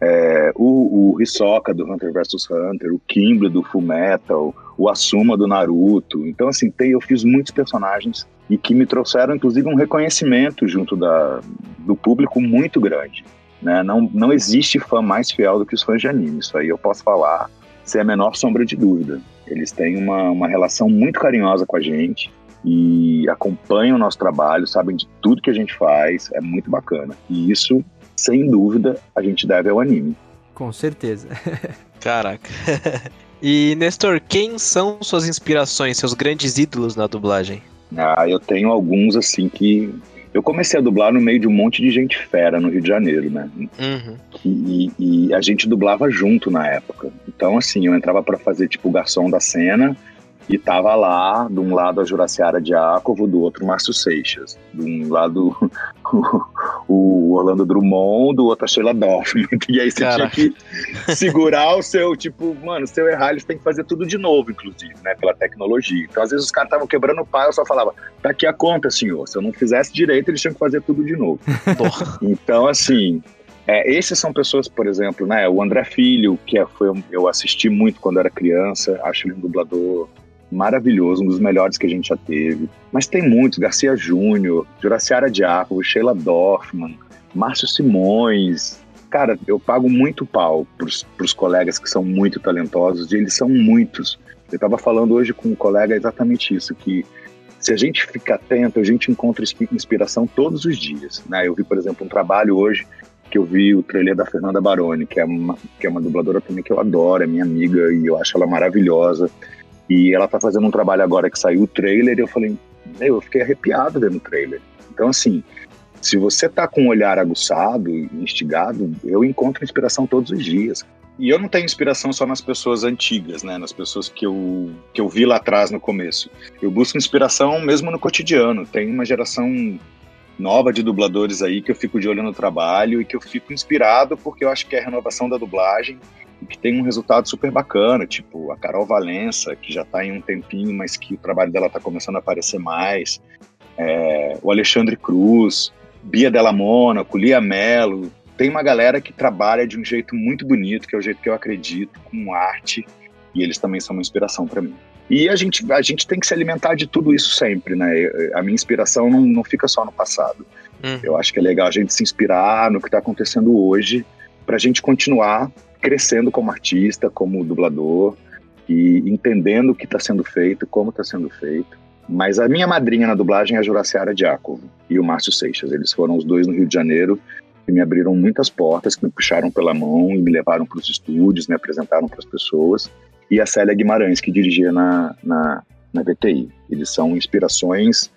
É, o, o Hisoka do Hunter vs Hunter, o Kimble do Full Metal, o Asuma do Naruto. Então, assim, tem, eu fiz muitos personagens e que me trouxeram, inclusive, um reconhecimento junto da, do público muito grande. Né? Não, não existe fã mais fiel do que os fãs de anime. Isso aí eu posso falar sem a menor sombra de dúvida. Eles têm uma, uma relação muito carinhosa com a gente e acompanham o nosso trabalho, sabem de tudo que a gente faz, é muito bacana. E isso sem dúvida, a gente deve ao anime. Com certeza. Caraca. e, Nestor, quem são suas inspirações, seus grandes ídolos na dublagem? Ah, eu tenho alguns, assim, que. Eu comecei a dublar no meio de um monte de gente fera no Rio de Janeiro, né? Uhum. E, e, a gente dublava junto na época. Então, assim, eu entrava para fazer, tipo, o garçom da cena e tava lá, de um lado a Juraciara Diácovo, do outro Márcio Seixas. De um lado o, Orlando Drummond, do outro a Sheila Dorfman. E aí você Caraca. tinha que segurar o seu, tipo, mano, se eu errar, eles têm que fazer tudo de novo, inclusive, né, pela tecnologia. Então, às vezes, os caras estavam quebrando o pau, eu só falava, tá aqui a conta, senhor. Se eu não fizesse direito, eles tinham que fazer tudo de novo. então, assim, é, esses são pessoas, por exemplo, né? O André Filho, que é, foi, eu assisti muito quando era criança, acho ele um dublador maravilhoso, um dos melhores que a gente já teve. Mas tem muitos, Garcia Júnior, Juraciara Diácono, Sheila Dorfman, Márcio Simões. Cara, eu pago muito pau pros, pros colegas que são muito talentosos, e eles são muitos. Eu estava falando hoje com um colega exatamente isso, que se a gente fica atento, a gente encontra inspiração todos os dias. Né? Eu vi, por exemplo, um trabalho hoje que eu vi o trailer da Fernanda Baroni, que é uma, que é uma dubladora também que eu adoro, é minha amiga e eu acho ela maravilhosa. E ela tá fazendo um trabalho agora que saiu o trailer e eu falei, meu, eu fiquei arrepiado vendo o trailer. Então, assim, se você tá com um olhar aguçado instigado, eu encontro inspiração todos os dias. e eu não tenho inspiração só nas pessoas antigas, né? Nas pessoas que eu, que eu vi lá atrás no começo. Eu busco inspiração mesmo no cotidiano. Tem uma geração nova de dubladores aí que eu fico de olho no trabalho e que eu fico inspirado porque eu acho que é a renovação da dublagem que tem um resultado super bacana, tipo a Carol Valença, que já está em um tempinho, mas que o trabalho dela está começando a aparecer mais, é, o Alexandre Cruz, Bia Della Mônaco, Lia Mello, tem uma galera que trabalha de um jeito muito bonito, que é o jeito que eu acredito, com arte, e eles também são uma inspiração para mim. E a gente, a gente tem que se alimentar de tudo isso sempre, né? A minha inspiração não, não fica só no passado. Hum. Eu acho que é legal a gente se inspirar no que está acontecendo hoje, para a gente continuar crescendo como artista, como dublador, e entendendo o que está sendo feito, como está sendo feito. Mas a minha madrinha na dublagem é a Juraciara Diácovo e o Márcio Seixas. Eles foram os dois no Rio de Janeiro que me abriram muitas portas, que me puxaram pela mão e me levaram para os estúdios, me apresentaram para as pessoas. E a Célia Guimarães, que dirigia na, na, na VTI. Eles são inspirações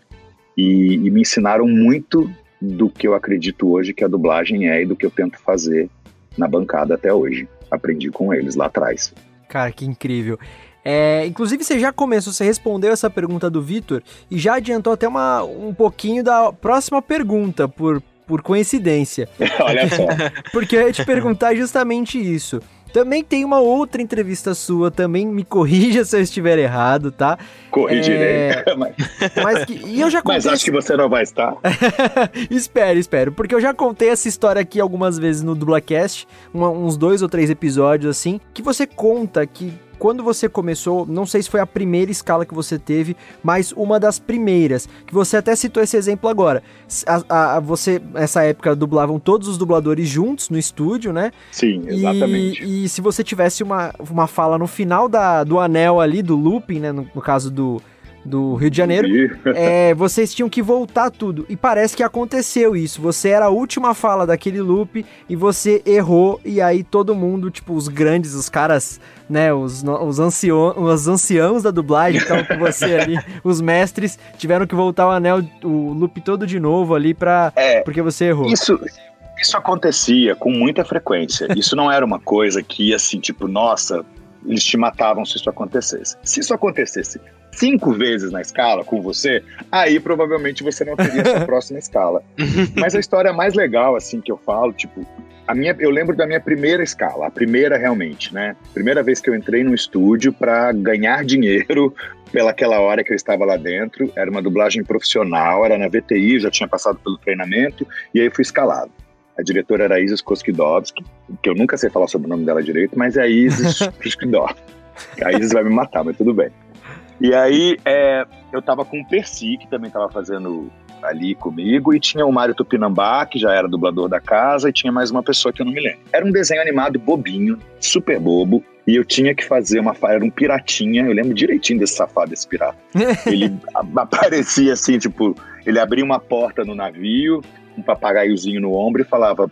e, e me ensinaram muito do que eu acredito hoje que a dublagem é e do que eu tento fazer na bancada até hoje. Aprendi com eles lá atrás. Cara, que incrível. É, inclusive, você já começou, você respondeu essa pergunta do Vitor e já adiantou até uma, um pouquinho da próxima pergunta, por, por coincidência. Olha só. Porque eu ia te perguntar justamente isso. Também tem uma outra entrevista sua, também me corrija se eu estiver errado, tá? Corrigirei. É... mas, mas que, e eu já contei mas acho que você não vai estar. espero, espero. Porque eu já contei essa história aqui algumas vezes no Dublacast, uma, uns dois ou três episódios assim, que você conta que quando você começou, não sei se foi a primeira escala que você teve, mas uma das primeiras, que você até citou esse exemplo agora. A, a, você, nessa época, dublavam todos os dubladores juntos no estúdio, né? Sim, exatamente. E, e se você tivesse uma, uma fala no final da, do anel ali, do looping, né? no, no caso do, do Rio de Janeiro, é, vocês tinham que voltar tudo. E parece que aconteceu isso. Você era a última fala daquele loop e você errou, e aí todo mundo, tipo, os grandes, os caras, né, os, os, ancião, os anciãos da dublagem estavam com você ali, os mestres, tiveram que voltar o anel, o loop todo de novo ali pra. É, porque você errou. Isso. Isso acontecia com muita frequência. Isso não era uma coisa que, assim, tipo, nossa, eles te matavam se isso acontecesse. Se isso acontecesse cinco vezes na escala com você, aí provavelmente você não teria essa próxima escala. Mas a história mais legal, assim, que eu falo, tipo, a minha, eu lembro da minha primeira escala, a primeira realmente, né? Primeira vez que eu entrei no estúdio para ganhar dinheiro pelaquela hora que eu estava lá dentro, era uma dublagem profissional, era na VTI, já tinha passado pelo treinamento, e aí fui escalado. A diretora era Isis Koskidovski, que eu nunca sei falar sobre o nome dela direito, mas é a Isis Koskidovski. A Isis vai me matar, mas tudo bem. E aí é, eu tava com o Percy, que também tava fazendo ali comigo, e tinha o Mário Tupinambá, que já era dublador da casa, e tinha mais uma pessoa que eu não me lembro. Era um desenho animado bobinho, super bobo, e eu tinha que fazer uma era um piratinha, eu lembro direitinho desse safado, desse pirata. ele aparecia assim, tipo, ele abria uma porta no navio, um papagaiozinho no ombro e falava: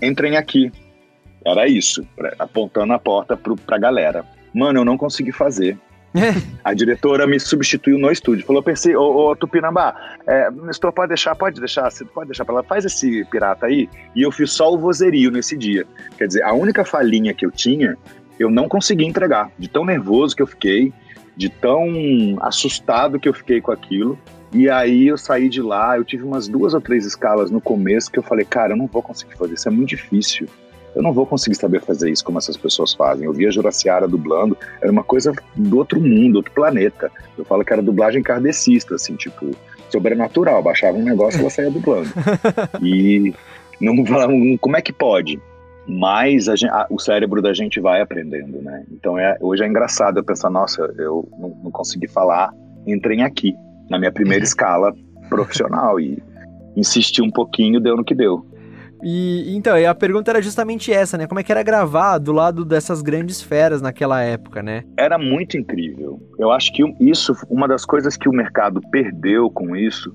entrem aqui. Era isso, apontando a porta pro, pra galera. Mano, eu não consegui fazer. a diretora me substituiu no estúdio. Falou, pensei, ô, ô Tupinambá, é, Nestor, pode deixar, pode deixar, você pode deixar ela, faz esse pirata aí. E eu fiz só o vozerio nesse dia. Quer dizer, a única falhinha que eu tinha, eu não consegui entregar. De tão nervoso que eu fiquei, de tão assustado que eu fiquei com aquilo. E aí eu saí de lá, eu tive umas duas ou três escalas no começo que eu falei, cara, eu não vou conseguir fazer, isso é muito difícil eu não vou conseguir saber fazer isso como essas pessoas fazem. Eu via Juraciara dublando, era uma coisa do outro mundo, outro planeta. Eu falo que era dublagem kardecista, assim, tipo, sobrenatural. Baixava um negócio e ela saía dublando. E não falavam, como é que pode? Mas gente, a, o cérebro da gente vai aprendendo, né? Então é, hoje é engraçado eu pensar, nossa, eu não, não consegui falar, entrei aqui, na minha primeira escala profissional e insisti um pouquinho, deu no que deu. E então, a pergunta era justamente essa, né? Como é que era gravar do lado dessas grandes feras naquela época, né? Era muito incrível. Eu acho que isso, uma das coisas que o mercado perdeu com isso,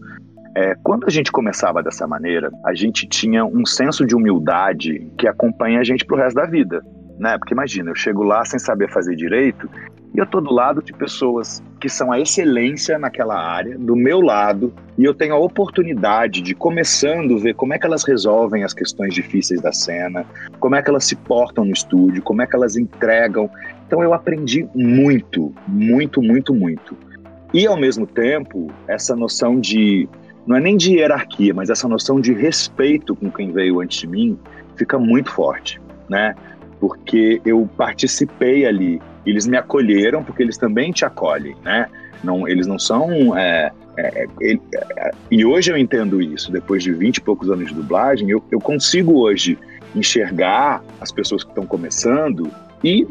é, quando a gente começava dessa maneira, a gente tinha um senso de humildade que acompanha a gente pro resto da vida, né? Porque imagina, eu chego lá sem saber fazer direito E eu tô do lado de pessoas que são a excelência naquela área, do meu lado, e eu tenho a oportunidade de, começando, ver como é que elas resolvem as questões difíceis da cena, como é que elas se portam no estúdio, como é que elas entregam. Então eu aprendi muito, muito, muito, muito. E ao mesmo tempo, essa noção de não é nem de hierarquia, mas essa noção de respeito com quem veio antes de mim fica muito forte, né? Porque eu participei ali, eles me acolheram porque eles também te acolhem, né? Não, eles não são. É, é, é, é e hoje eu entendo isso, depois de 20 e poucos anos de dublagem, eu, eu consigo hoje enxergar as pessoas que estão começando e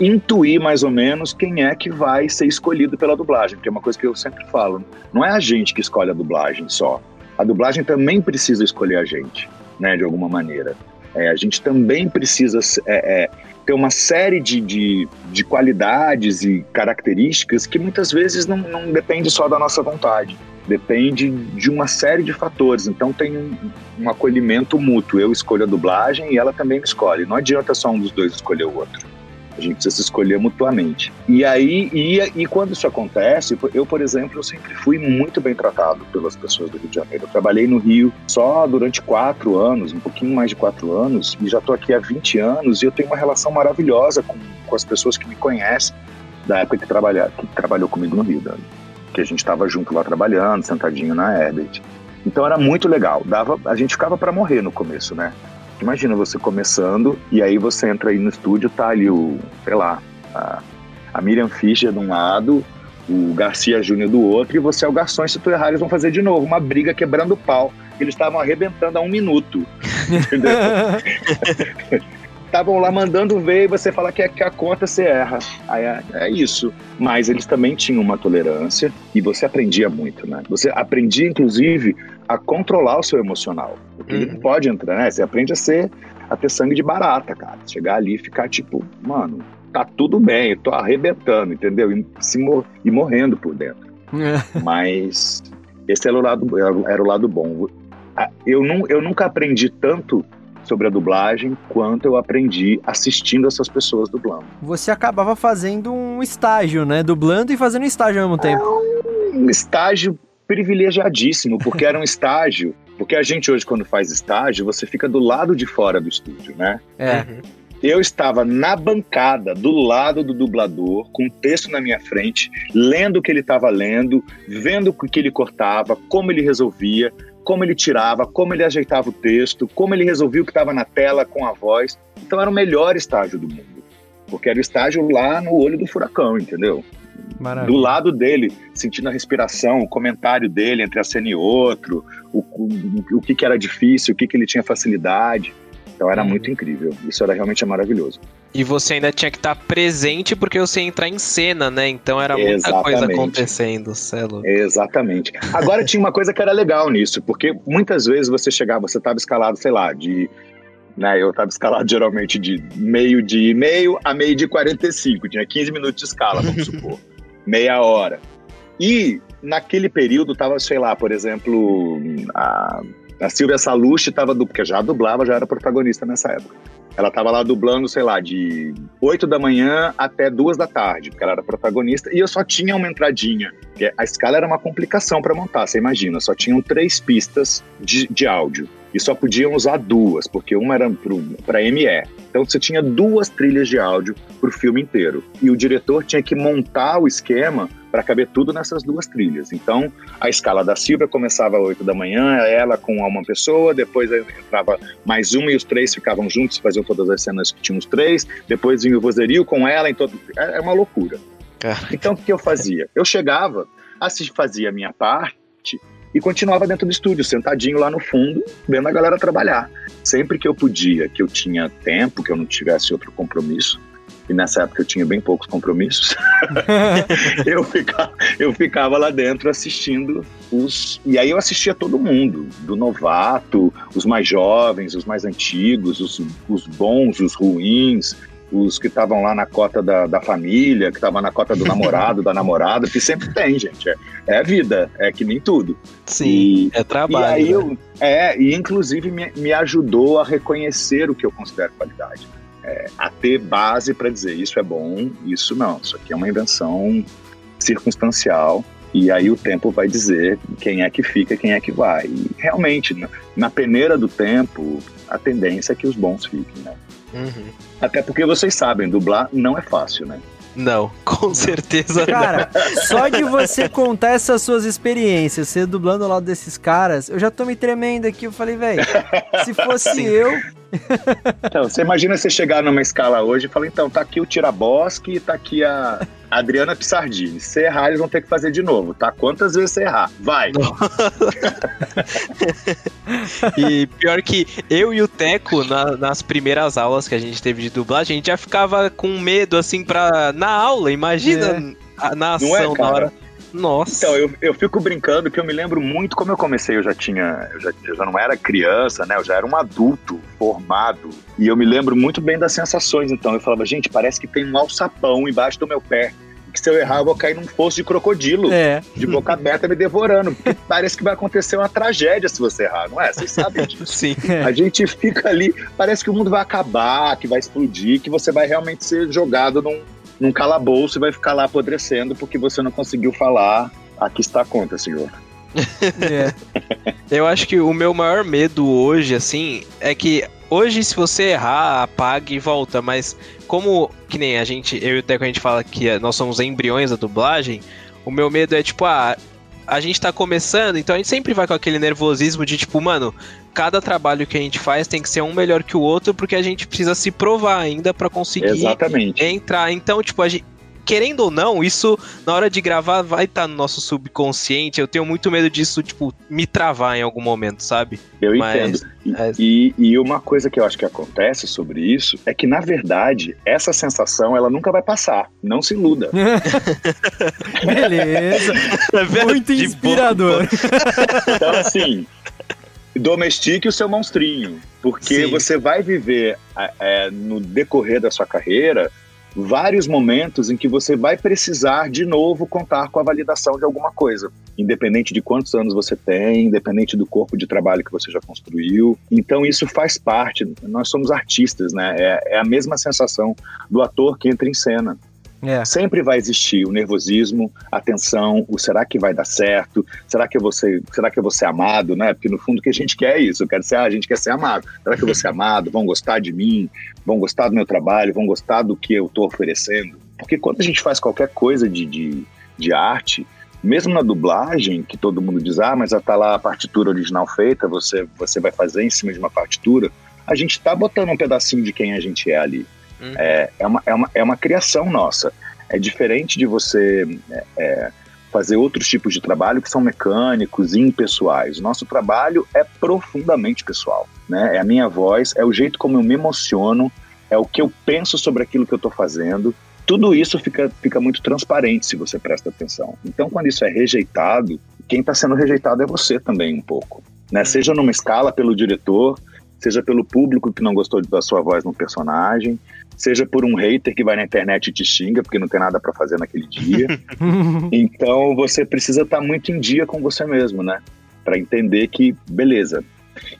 intuir mais ou menos quem é que vai ser escolhido pela dublagem, porque é uma coisa que eu sempre falo, não é a gente que escolhe a dublagem só. A dublagem também precisa escolher a gente, né, de alguma maneira. É, a gente também precisa é, é, ter uma série de, de, de, qualidades e características que muitas vezes não, não depende só da nossa vontade, depende de uma série de fatores. Então tem um, um acolhimento mútuo. Eu escolho a dublagem e ela também me escolhe. Não adianta só um dos dois escolher o outro. A gente precisa se escolher mutuamente. E aí, e, e quando isso acontece, eu, por exemplo, eu sempre fui muito bem tratado pelas pessoas do Rio de Janeiro. Eu trabalhei no Rio só durante quatro anos, um pouquinho mais de quatro anos, e já estou aqui há 20 anos, e eu tenho uma relação maravilhosa com, com as pessoas que me conhecem da época que, trabalha, que trabalhou comigo no Rio, né? que a gente estava junto lá trabalhando, sentadinho na Herbert. Então era muito legal. Dava, a gente ficava para morrer no começo, né? Imagina você começando e aí você entra aí no estúdio, tá ali o, sei lá, a, a Miriam Fischer de um lado, o Garcia Júnior do outro, e você é o garçom, e se tu errar, eles vão fazer de novo, uma briga quebrando o pau. Eles estavam arrebentando há um minuto. Entendeu? estavam lá mandando ver e você fala que, é, que a conta você erra. Aí é, é, isso. Mas eles também tinham uma tolerância e você aprendia muito, né? Você aprendia, inclusive, a controlar o seu emocional. Porque uhum. ele não pode entrar, né? Você aprende a ser, a ter sangue de barata, cara. Chegar ali e ficar tipo, mano, tá tudo bem, eu tô arrebentando, entendeu? E, se mor e morrendo por dentro. Mas esse era o lado, era o lado bom. Eu, não, eu nunca aprendi tanto sobre a dublagem quanto eu aprendi assistindo essas pessoas dublando. Você acabava fazendo um estágio, né? Dublando e fazendo estágio ao mesmo tempo. É um estágio privilegiadíssimo, porque era um estágio. Porque a gente hoje, quando faz estágio, você fica do lado de fora do estúdio, né? É. Uhum. Eu estava na bancada, do lado do dublador, com o texto na minha frente, lendo o que ele estava lendo, vendo o que ele cortava, como ele resolvia, como ele tirava, como ele ajeitava o texto, como ele resolvia o que estava na tela com a voz. Então era o melhor estágio do mundo, porque era o estágio lá no olho do furacão, entendeu? Maravilha. Do lado dele, sentindo a respiração, o comentário dele entre a cena e outro, o, o, o que, que era difícil, o que, que ele tinha facilidade. Então era hum. muito incrível. Isso era realmente maravilhoso. E você ainda tinha que estar presente porque você ia entrar em cena, né? Então era muita Exatamente. coisa acontecendo, Celo. Exatamente. Agora tinha uma coisa que era legal nisso, porque muitas vezes você chegava, você estava escalado, sei lá, de né? Eu estava escalado geralmente de meio de e meio a meio de 45, tinha 15 minutos de escala, vamos supor, meia hora. E naquele período tava, sei lá, por exemplo, a a Silvia Salucci estava, porque já dublava, já era protagonista nessa época. Ela estava lá dublando, sei lá, de 8 da manhã até 2 da tarde, porque ela era protagonista, e eu só tinha uma entradinha. A escala era uma complicação para montar, você imagina, só tinham três pistas de, de áudio e só podiam usar duas, porque uma era para ME. Então você tinha duas trilhas de áudio para o filme inteiro. E o diretor tinha que montar o esquema para caber tudo nessas duas trilhas. Então a escala da Silvia começava às 8 da manhã, ela com uma pessoa, depois entrava mais uma e os três ficavam juntos, faziam todas as cenas que tinham os três, depois vinha o vozerio com ela, em todo... é, é uma loucura. Então o que eu fazia? Eu chegava, assim, fazia a minha parte e continuava dentro do estúdio, sentadinho lá no fundo, vendo a galera trabalhar. Sempre que eu podia, que eu tinha tempo, que eu não tivesse outro compromisso, e nessa época eu tinha bem poucos compromissos, eu, ficava, eu ficava lá dentro assistindo os. E aí eu assistia todo mundo, do novato, os mais jovens, os mais antigos, os, os bons, os ruins, os que estavam lá na cota da, da família, que estavam na cota do namorado, da namorada, que sempre tem, gente. É, é vida, é que nem tudo. Sim, e, é trabalho. E aí né? eu, é, e inclusive me, me ajudou a reconhecer o que eu considero qualidade. é, a ter base para dizer isso é bom, isso não, isso aqui é uma invenção circunstancial e aí o tempo vai dizer quem é que fica, quem é que vai. E realmente, na, na peneira do tempo, a tendência é que os bons fiquem, né? Uhum. Até porque vocês sabem, dublar não é fácil, né? Não, com certeza Cara, só de você contar essas suas experiências, você dublando ao lado desses caras, eu já tô me tremendo aqui. Eu falei, velho, se fosse Sim. eu. Então, você imagina você chegar numa escala hoje e falar, então, tá aqui o Tiraboschi e tá aqui a Adriana Pissardini. Se errar, eles vão ter que fazer de novo, tá? Quantas vezes você errar? Vai! E pior que eu e o Teco, na- nas primeiras aulas que a gente teve de dublagem, a gente já ficava com medo, assim, pra. Na aula, imagina a- na é, ação, na cara? hora. Nossa. Então, eu, eu fico brincando que eu me lembro muito como eu comecei. Eu já tinha. Eu já, eu já não era criança, né? Eu já era um adulto formado. E eu me lembro muito bem das sensações. Então, eu falava, gente, parece que tem um alçapão embaixo do meu pé. Que se eu errar, eu vou cair num fosso de crocodilo. É. De boca aberta me devorando. Parece que vai acontecer uma tragédia se você errar, não é? Vocês sabem disso. Sim. A gente fica ali, parece que o mundo vai acabar, que vai explodir, que você vai realmente ser jogado num, num calabouço e vai ficar lá apodrecendo porque você não conseguiu falar. Aqui está a conta, senhor. é. Eu acho que o meu maior medo hoje, assim, é que hoje, se você errar, apague e volta, mas como que nem a gente, eu e o Teco, a gente fala que nós somos embriões da dublagem, o meu medo é tipo, ah, a gente tá começando, então a gente sempre vai com aquele nervosismo de tipo, mano, cada trabalho que a gente faz tem que ser um melhor que o outro, porque a gente precisa se provar ainda pra conseguir Exatamente. entrar. Então, tipo, a gente, querendo ou não, isso na hora de gravar vai estar no nosso subconsciente. Eu tenho muito medo disso, tipo, me travar em algum momento, sabe? Eu Mas- entendo. E, é. e, e uma coisa que eu acho que acontece sobre isso é que, na verdade, essa sensação ela nunca vai passar. Não se iluda. Beleza. Muito De inspirador. Então, assim, domestique o seu monstrinho. Porque Sim. você vai viver é, no decorrer da sua carreira vários momentos em que você vai precisar de novo contar com a validação de alguma coisa, independente de quantos anos você tem, independente do corpo de trabalho que você já construiu. Então isso faz parte. Nós somos artistas, né? É, é a mesma sensação do ator que entra em cena. É. Sempre vai existir o nervosismo, a tensão, o será que vai dar certo? Será que eu vou ser, será que eu amado, né? Porque no fundo o que a gente quer é isso, eu quero ser, ah, a gente quer ser amado. Será que eu vou ser amado? Vão gostar de mim? Vão gostar do meu trabalho? Vão gostar do que eu estou oferecendo? Porque quando a gente faz qualquer coisa de, de, de arte, mesmo na dublagem, que todo mundo diz, ah, mas já tá lá a partitura original feita, você, você vai fazer em cima de uma partitura, a gente está botando um pedacinho de quem a gente é ali. Uhum. É, é, uma, é, uma, é uma criação nossa. É diferente de você é, é, fazer outros tipos de trabalho que são mecânicos, impessoais. Nosso trabalho é profundamente pessoal. Né? É a minha voz, é o jeito como eu me emociono, é o que eu penso sobre aquilo que eu estou fazendo. Tudo isso fica, fica muito transparente se você presta atenção. Então, quando isso é rejeitado, quem está sendo rejeitado é você também um pouco. Né? Seja numa escala pelo diretor, seja pelo público que não gostou da sua voz no personagem, seja por um hater que vai na internet e te xinga porque não tem nada para fazer naquele dia. então você precisa estar muito em dia com você mesmo, né? Para entender que beleza.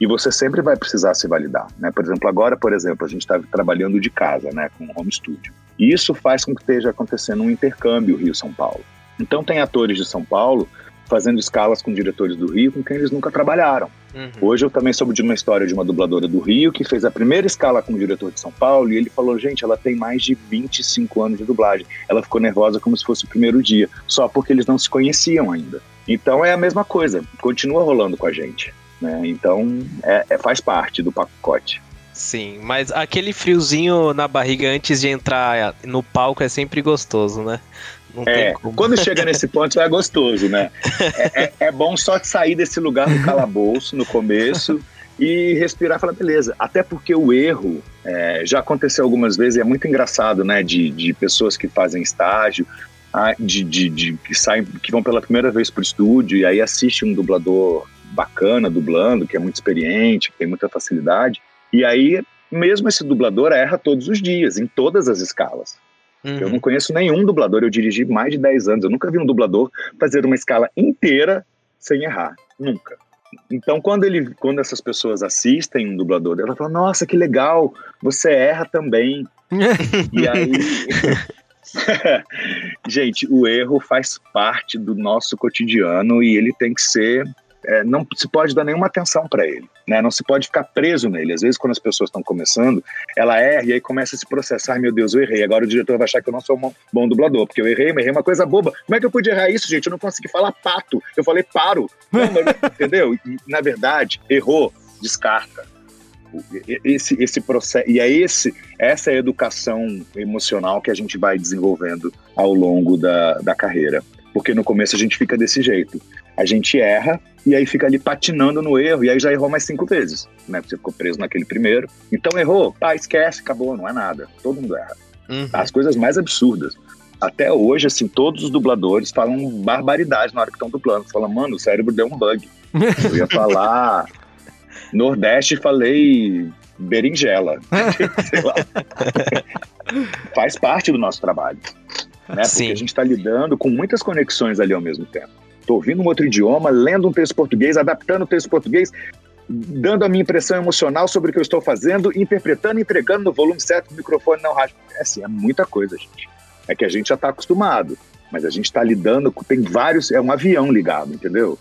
E você sempre vai precisar se validar, né? Por exemplo, agora, por exemplo, a gente está trabalhando de casa, né, com home studio. E isso faz com que esteja acontecendo um intercâmbio Rio-São Paulo. Então tem atores de São Paulo fazendo escalas com diretores do Rio com quem eles nunca trabalharam. Uhum. Hoje eu também soube de uma história de uma dubladora do Rio que fez a primeira escala com o diretor de São Paulo e ele falou: gente, ela tem mais de 25 anos de dublagem. Ela ficou nervosa como se fosse o primeiro dia, só porque eles não se conheciam ainda. Então é a mesma coisa, continua rolando com a gente. Né? Então é, é, faz parte do pacote. Sim, mas aquele friozinho na barriga antes de entrar no palco é sempre gostoso, né? É, quando chega nesse ponto é gostoso, né? É, é, é bom só sair desse lugar do calabouço no começo e respirar e falar, beleza. Até porque o erro é, já aconteceu algumas vezes e é muito engraçado, né? De, de pessoas que fazem estágio, ah, de, de, de, que saem, que vão pela primeira vez pro estúdio e aí assiste um dublador bacana dublando, que é muito experiente, que tem muita facilidade. E aí, mesmo esse dublador erra todos os dias, em todas as escalas. Uhum. Eu não conheço nenhum dublador, eu dirigi mais de 10 anos, eu nunca vi um dublador fazer uma escala inteira sem errar. Nunca. Então, quando, ele, quando essas pessoas assistem um dublador, ela fala: Nossa, que legal, você erra também. e aí. Gente, o erro faz parte do nosso cotidiano e ele tem que ser é, não se pode dar nenhuma atenção para ele, né? Não se pode ficar preso nele. Às vezes, quando as pessoas estão começando, ela erra e aí começa a se processar. Meu Deus, eu errei. Agora o diretor vai achar que eu não sou um bom dublador, porque eu errei, mas errei uma coisa boba. Como é que eu pude errar isso, gente? Eu não consegui falar pato. Eu falei paro. Não, mas, entendeu? E, na verdade, errou, descarta. Esse, esse processo e é esse essa é a educação emocional que a gente vai desenvolvendo ao longo da, da carreira porque no começo a gente fica desse jeito a gente erra e aí fica ali patinando no erro, e aí já errou mais cinco vezes, né? Você ficou preso naquele primeiro. Então errou, pá, esquece, acabou, não é nada. Todo mundo erra. Uhum. As coisas mais absurdas. Até hoje, assim, todos os dubladores falam barbaridade na hora que estão dublando. Você fala, mano, o cérebro deu um bug. Eu ia falar Nordeste falei berinjela. Sei lá. Faz parte do nosso trabalho. Né? Porque a gente está lidando com muitas conexões ali ao mesmo tempo. Estou ouvindo um outro idioma, lendo um texto português, adaptando o texto português, dando a minha impressão emocional sobre o que eu estou fazendo, interpretando, entregando no volume certo, no microfone não rádio. É assim, é muita coisa, gente. É que a gente já está acostumado, mas a gente está lidando com. Tem vários. É um avião ligado, entendeu?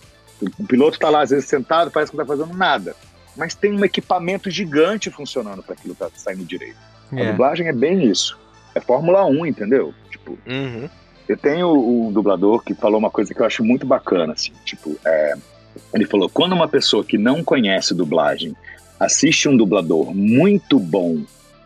O piloto está lá, às vezes, sentado, parece que não está fazendo nada. Mas tem um equipamento gigante funcionando para aquilo estar tá saindo direito. É. A dublagem é bem isso. É Fórmula 1, entendeu? Tipo. Uhum. Eu tenho um dublador que falou uma coisa que eu acho muito bacana, assim, tipo, é, ele falou, quando uma pessoa que não conhece dublagem assiste um dublador muito bom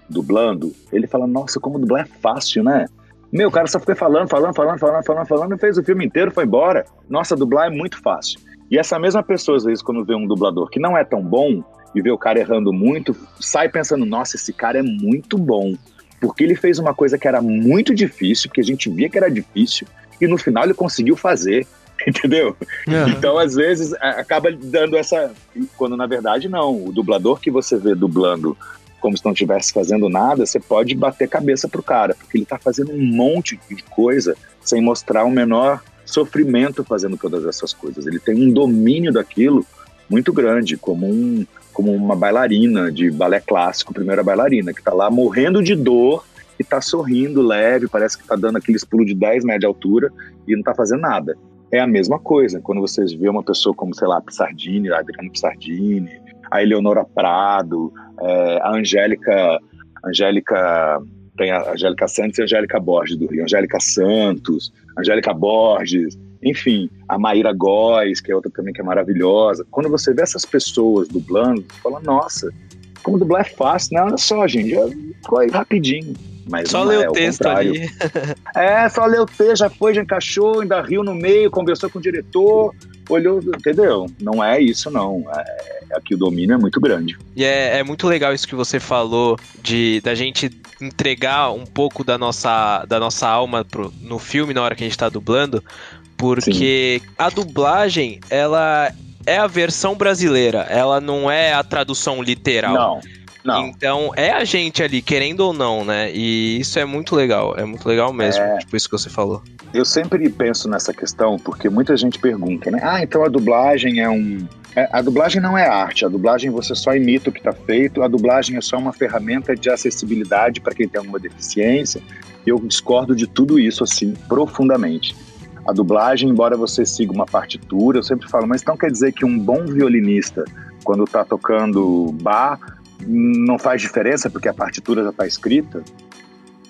dublando, ele fala, nossa, como dublar é fácil, né? Meu, o cara só foi falando, falando, falando, falando, falando, falando, fez o filme inteiro, foi embora. Nossa, dublar é muito fácil. E essa mesma pessoa, às vezes, quando vê um dublador que não é tão bom e vê o cara errando muito, sai pensando, nossa, esse cara é muito bom porque ele fez uma coisa que era muito difícil, porque a gente via que era difícil, e no final ele conseguiu fazer, entendeu? Uhum. Então, às vezes, acaba dando essa. Quando na verdade, não. O dublador que você vê dublando como se não estivesse fazendo nada, você pode bater cabeça pro cara, porque ele tá fazendo um monte de coisa sem mostrar o menor sofrimento fazendo todas essas coisas. Ele tem um domínio daquilo muito grande, como um, como uma bailarina de balé clássico, primeira bailarina, que está lá morrendo de dor e está sorrindo leve, parece que está dando aquele pulo de 10 metros de altura e não está fazendo nada. É a mesma coisa quando vocês vê uma pessoa como, sei lá, Pissardini, a Adriana Pissardini, a Eleonora Prado, é, a Angélica, Angélica tem a Angélica Santos e a Angélica Borges do Rio, Angélica Santos, Angélica Borges, enfim, a Maíra Góes, que é outra também que é maravilhosa. Quando você vê essas pessoas dublando, você fala, nossa, como dublar é fácil, né? Olha só, gente, já foi rapidinho. Mas só ler é, o texto contrário. ali. é, só ler o texto, já foi, já encaixou, ainda riu no meio, conversou com o diretor, olhou, entendeu? Não é isso, não. É, aqui o domínio é muito grande. E é, é muito legal isso que você falou de da gente entregar um pouco da nossa, da nossa alma pro, no filme na hora que a gente tá dublando, porque Sim. a dublagem, ela é a versão brasileira, ela não é a tradução literal. Não. Não. Então é a gente ali, querendo ou não, né? E isso é muito legal, é muito legal mesmo, é... tipo isso que você falou. Eu sempre penso nessa questão, porque muita gente pergunta, né? Ah, então a dublagem é um. É, a dublagem não é arte, a dublagem você só imita o que está feito, a dublagem é só uma ferramenta de acessibilidade para quem tem alguma deficiência. Eu discordo de tudo isso, assim, profundamente a dublagem, embora você siga uma partitura, eu sempre falo, mas então quer dizer que um bom violinista, quando está tocando bar, não faz diferença porque a partitura já está escrita?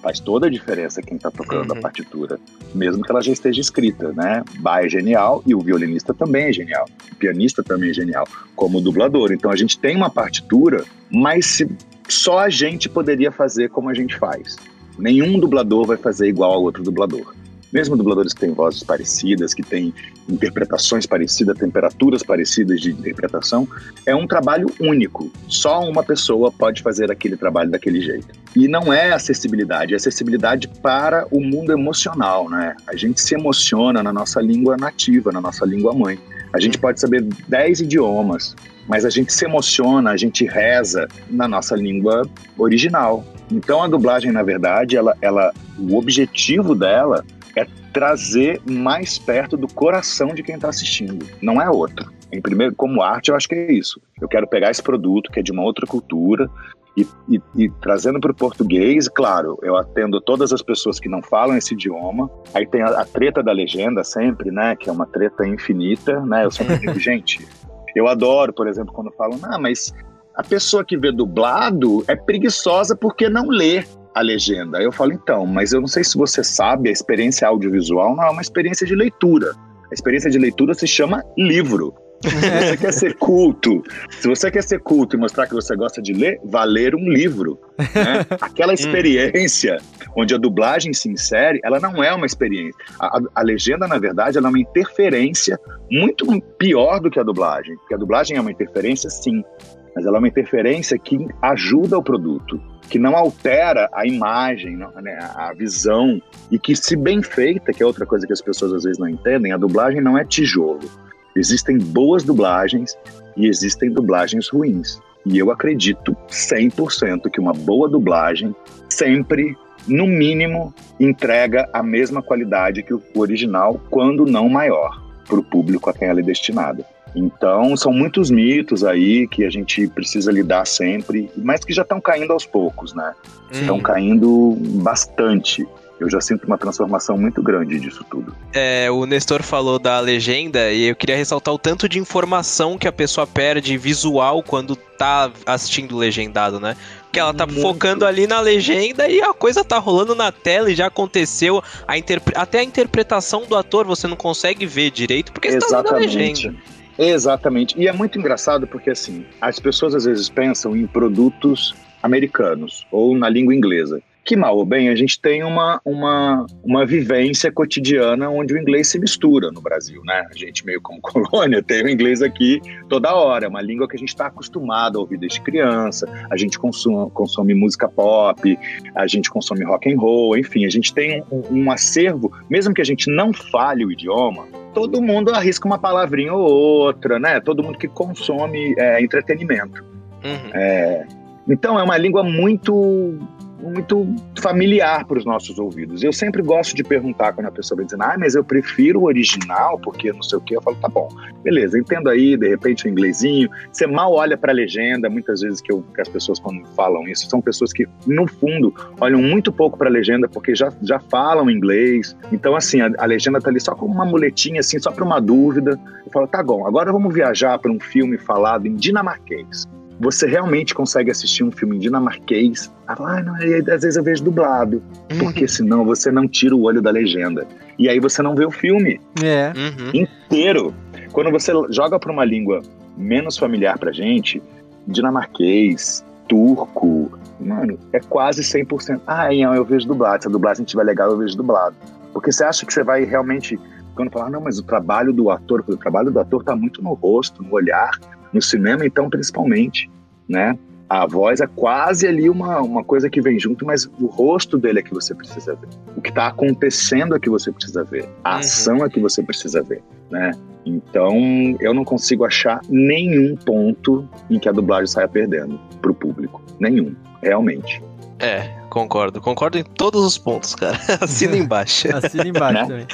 Faz toda a diferença quem está tocando uhum. a partitura, mesmo que ela já esteja escrita, né? Bar é genial e o violinista também é genial, o pianista também é genial, como o dublador. Então a gente tem uma partitura, mas se, só a gente poderia fazer como a gente faz. Nenhum dublador vai fazer igual ao outro dublador mesmo dubladores que têm vozes parecidas, que têm interpretações parecidas, temperaturas parecidas de interpretação, é um trabalho único. Só uma pessoa pode fazer aquele trabalho daquele jeito. E não é acessibilidade, é acessibilidade para o mundo emocional, né? A gente se emociona na nossa língua nativa, na nossa língua mãe. A gente pode saber 10 idiomas, mas a gente se emociona, a gente reza na nossa língua original. Então a dublagem, na verdade, ela, ela, o objetivo dela é trazer mais perto do coração de quem está assistindo. Não é outro. Em primeiro, como arte, eu acho que é isso. Eu quero pegar esse produto que é de uma outra cultura e, e, e trazendo para o português, claro, eu atendo todas as pessoas que não falam esse idioma. Aí tem a, a, treta da legenda sempre, né? Que é uma treta infinita, né? Eu sempre digo, gente, eu adoro, por exemplo, quando falam, ah, mas a pessoa que vê dublado é preguiçosa porque não lê a legenda. Aí eu falo, então, mas eu não sei se você sabe, a experiência audiovisual não é uma experiência de leitura. A experiência de leitura se chama livro. Se você quer ser culto, se você quer ser culto e mostrar que você gosta de ler, vá ler um livro. Né? Aquela experiência onde a dublagem se insere, ela não é uma experiência. A, a, a, legenda, na verdade, ela é uma interferência muito pior do que a dublagem. Porque a dublagem é uma interferência, sim, mas ela é uma interferência que ajuda o produto, que não altera a imagem, né, a visão, e que, se bem feita, que é outra coisa que as pessoas às vezes não entendem, a dublagem não é tijolo. Existem boas dublagens e existem dublagens ruins. E eu acredito 100% que uma boa dublagem sempre, no mínimo, entrega a mesma qualidade que o original, quando não maior, para o público a quem ela é destinada. Então, são muitos mitos aí que a gente precisa lidar sempre, mas que já estão caindo aos poucos, né? Estão uhum. caindo bastante eu já sinto uma transformação muito grande disso tudo. É, o Nestor falou da legenda e eu queria ressaltar o tanto de informação que a pessoa perde visual quando tá assistindo legendado, né? Porque ela tá muito. focando ali na legenda e a coisa tá rolando na tela e já aconteceu. A interpre... Até a interpretação do ator você não consegue ver direito porque está na legenda. Exatamente. E é muito engraçado porque, assim, as pessoas às vezes pensam em produtos americanos ou na língua inglesa que mal ou bem a gente tem uma, uma, uma vivência cotidiana onde o inglês se mistura no Brasil, né? A gente meio como colônia tem o inglês aqui toda hora, é uma língua que a gente está acostumado a ouvir desde criança, a gente consome, consome música pop, a gente consome rock and roll, enfim, a gente tem um, um acervo, mesmo que a gente não fale o idioma, todo mundo arrisca uma palavrinha ou outra, né? Todo mundo que consome é, entretenimento. Uhum. É, então é uma língua muito muito familiar para os nossos ouvidos. Eu sempre gosto de perguntar quando a pessoa vem dizendo, ah, mas eu prefiro o original porque não sei o quê. Eu falo, tá bom, beleza, entendo aí, de repente o inglesinho. Você mal olha para a legenda, muitas vezes que, eu, que as pessoas quando falam isso, são pessoas que, no fundo, olham muito pouco para a legenda porque já, já falam inglês. Então, assim, a, a legenda tá ali só como uma muletinha, assim, só para uma dúvida. Eu falo, tá bom, agora vamos viajar para um filme falado em dinamarquês você realmente consegue assistir um filme dinamarquês. Ah, não, e às vezes eu vejo dublado, uhum. porque senão você não tira o olho da legenda. E aí você não vê o filme é. uhum. inteiro. Quando você joga para uma língua menos familiar pra gente, dinamarquês, turco, mano, é quase 100%. Ah, Ian, eu vejo dublado. Se a dublagem estiver legal, eu vejo dublado. Porque você acha que você vai realmente quando falar, não, mas o trabalho do ator, o trabalho do ator está muito no rosto, no olhar, no cinema, então, principalmente, né? A voz é quase ali uma, uma coisa que vem junto, mas o rosto dele é que você precisa ver. O que está acontecendo é que você precisa ver. A uhum. ação é que você precisa ver, né? Então, eu não consigo achar nenhum ponto em que a dublagem saia perdendo para o público. Nenhum, realmente. É, concordo. Concordo em todos os pontos, cara. Assina embaixo. Assina embaixo né? também.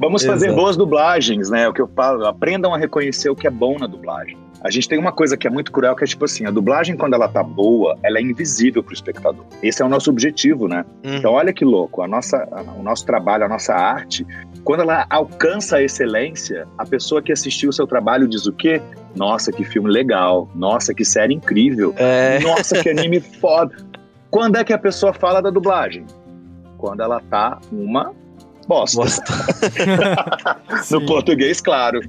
Vamos fazer Exato. boas dublagens, né? O que eu falo, aprendam a reconhecer o que é bom na dublagem. A gente tem uma coisa que é muito cruel, que é tipo assim, a dublagem, quando ela tá boa, ela é invisível pro espectador. Esse é o nosso objetivo, né? Hum. Então, olha que louco, a nossa, o nosso trabalho, a nossa arte, quando ela alcança a excelência, a pessoa que assistiu o seu trabalho diz o quê? Nossa, que filme legal. Nossa, que série incrível. É... Nossa, que anime foda. Quando é que a pessoa fala da dublagem? Quando ela tá uma bosta. bosta. no português, claro.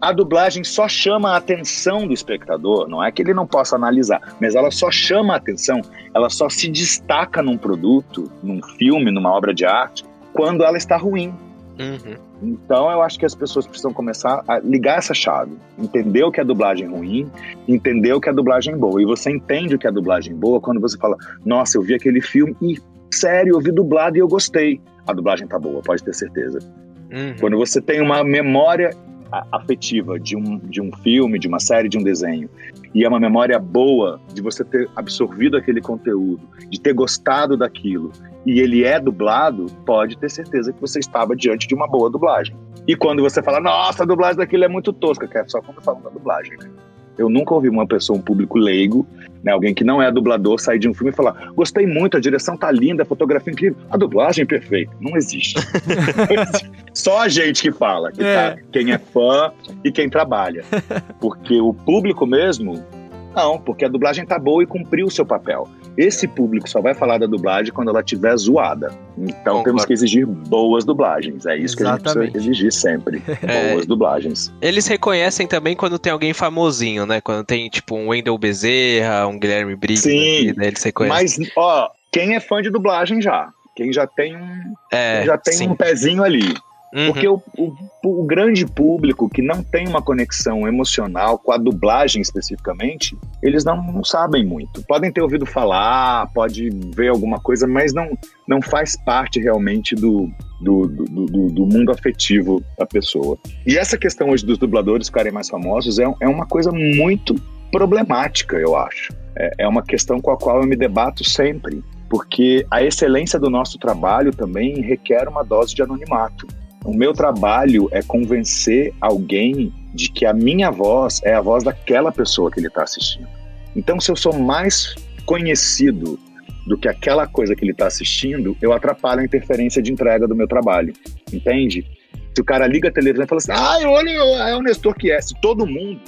A dublagem só chama a atenção do espectador, não é que ele não possa analisar, mas ela só chama a atenção, ela só se destaca num produto, num filme, numa obra de arte, quando ela está ruim. Uhum. Então eu acho que as pessoas precisam começar a ligar essa chave, entender o que é dublagem ruim, entender o que é dublagem boa. E você entende o que é dublagem boa quando você fala: Nossa, eu vi aquele filme e sério, eu vi dublado e eu gostei. A dublagem tá boa, pode ter certeza. Uhum. Quando você tem uma memória afetiva de um, de um filme, de uma série, de um desenho, e é uma memória boa de você ter absorvido aquele conteúdo, de ter gostado daquilo, e ele é dublado, pode ter certeza que você estava diante de uma boa dublagem. E quando você fala, nossa, a dublagem daquilo é muito tosca, que é só quando fala da dublagem, né? Eu nunca ouvi uma pessoa, um público leigo, né, alguém que não é dublador, sair de um filme e falar: gostei muito, a direção tá linda, a fotografia incrível, a dublagem é perfeita. Não existe. Só a gente que fala, que é. Tá, quem é fã e quem trabalha. Porque o público mesmo, não, porque a dublagem tá boa e cumpriu o seu papel. Esse público só vai falar da dublagem quando ela estiver zoada. Então Concordo. temos que exigir boas dublagens. É isso Exatamente. que a gente precisa exigir sempre. É. Boas dublagens. Eles reconhecem também quando tem alguém famosinho, né? Quando tem, tipo, um Wendell Bezerra, um Guilherme Briggs. Sim, né? eles reconhecem. Mas, ó, quem é fã de dublagem já? Quem já tem um, é, já tem um pezinho ali. Uhum. Porque o, o, o, grande público que não tem uma conexão emocional com a dublagem especificamente, eles não, não, sabem muito. Podem ter ouvido falar, pode ver alguma coisa, mas não, não faz parte realmente do, do, do, do, do mundo afetivo da pessoa. E essa questão hoje dos dubladores ficarem mais famosos é, é uma coisa muito problemática, eu acho. É, é uma questão com a qual eu me debato sempre porque a excelência do nosso trabalho também requer uma dose de anonimato. O meu trabalho é convencer alguém de que a minha voz é a voz daquela pessoa que ele está assistindo. Então, se eu sou mais conhecido do que aquela coisa que ele está assistindo, eu atrapalho a interferência de entrega do meu trabalho. Entende? Se o cara liga a televisão e fala assim, ah, olha, é o Nestor que é. Se todo mundo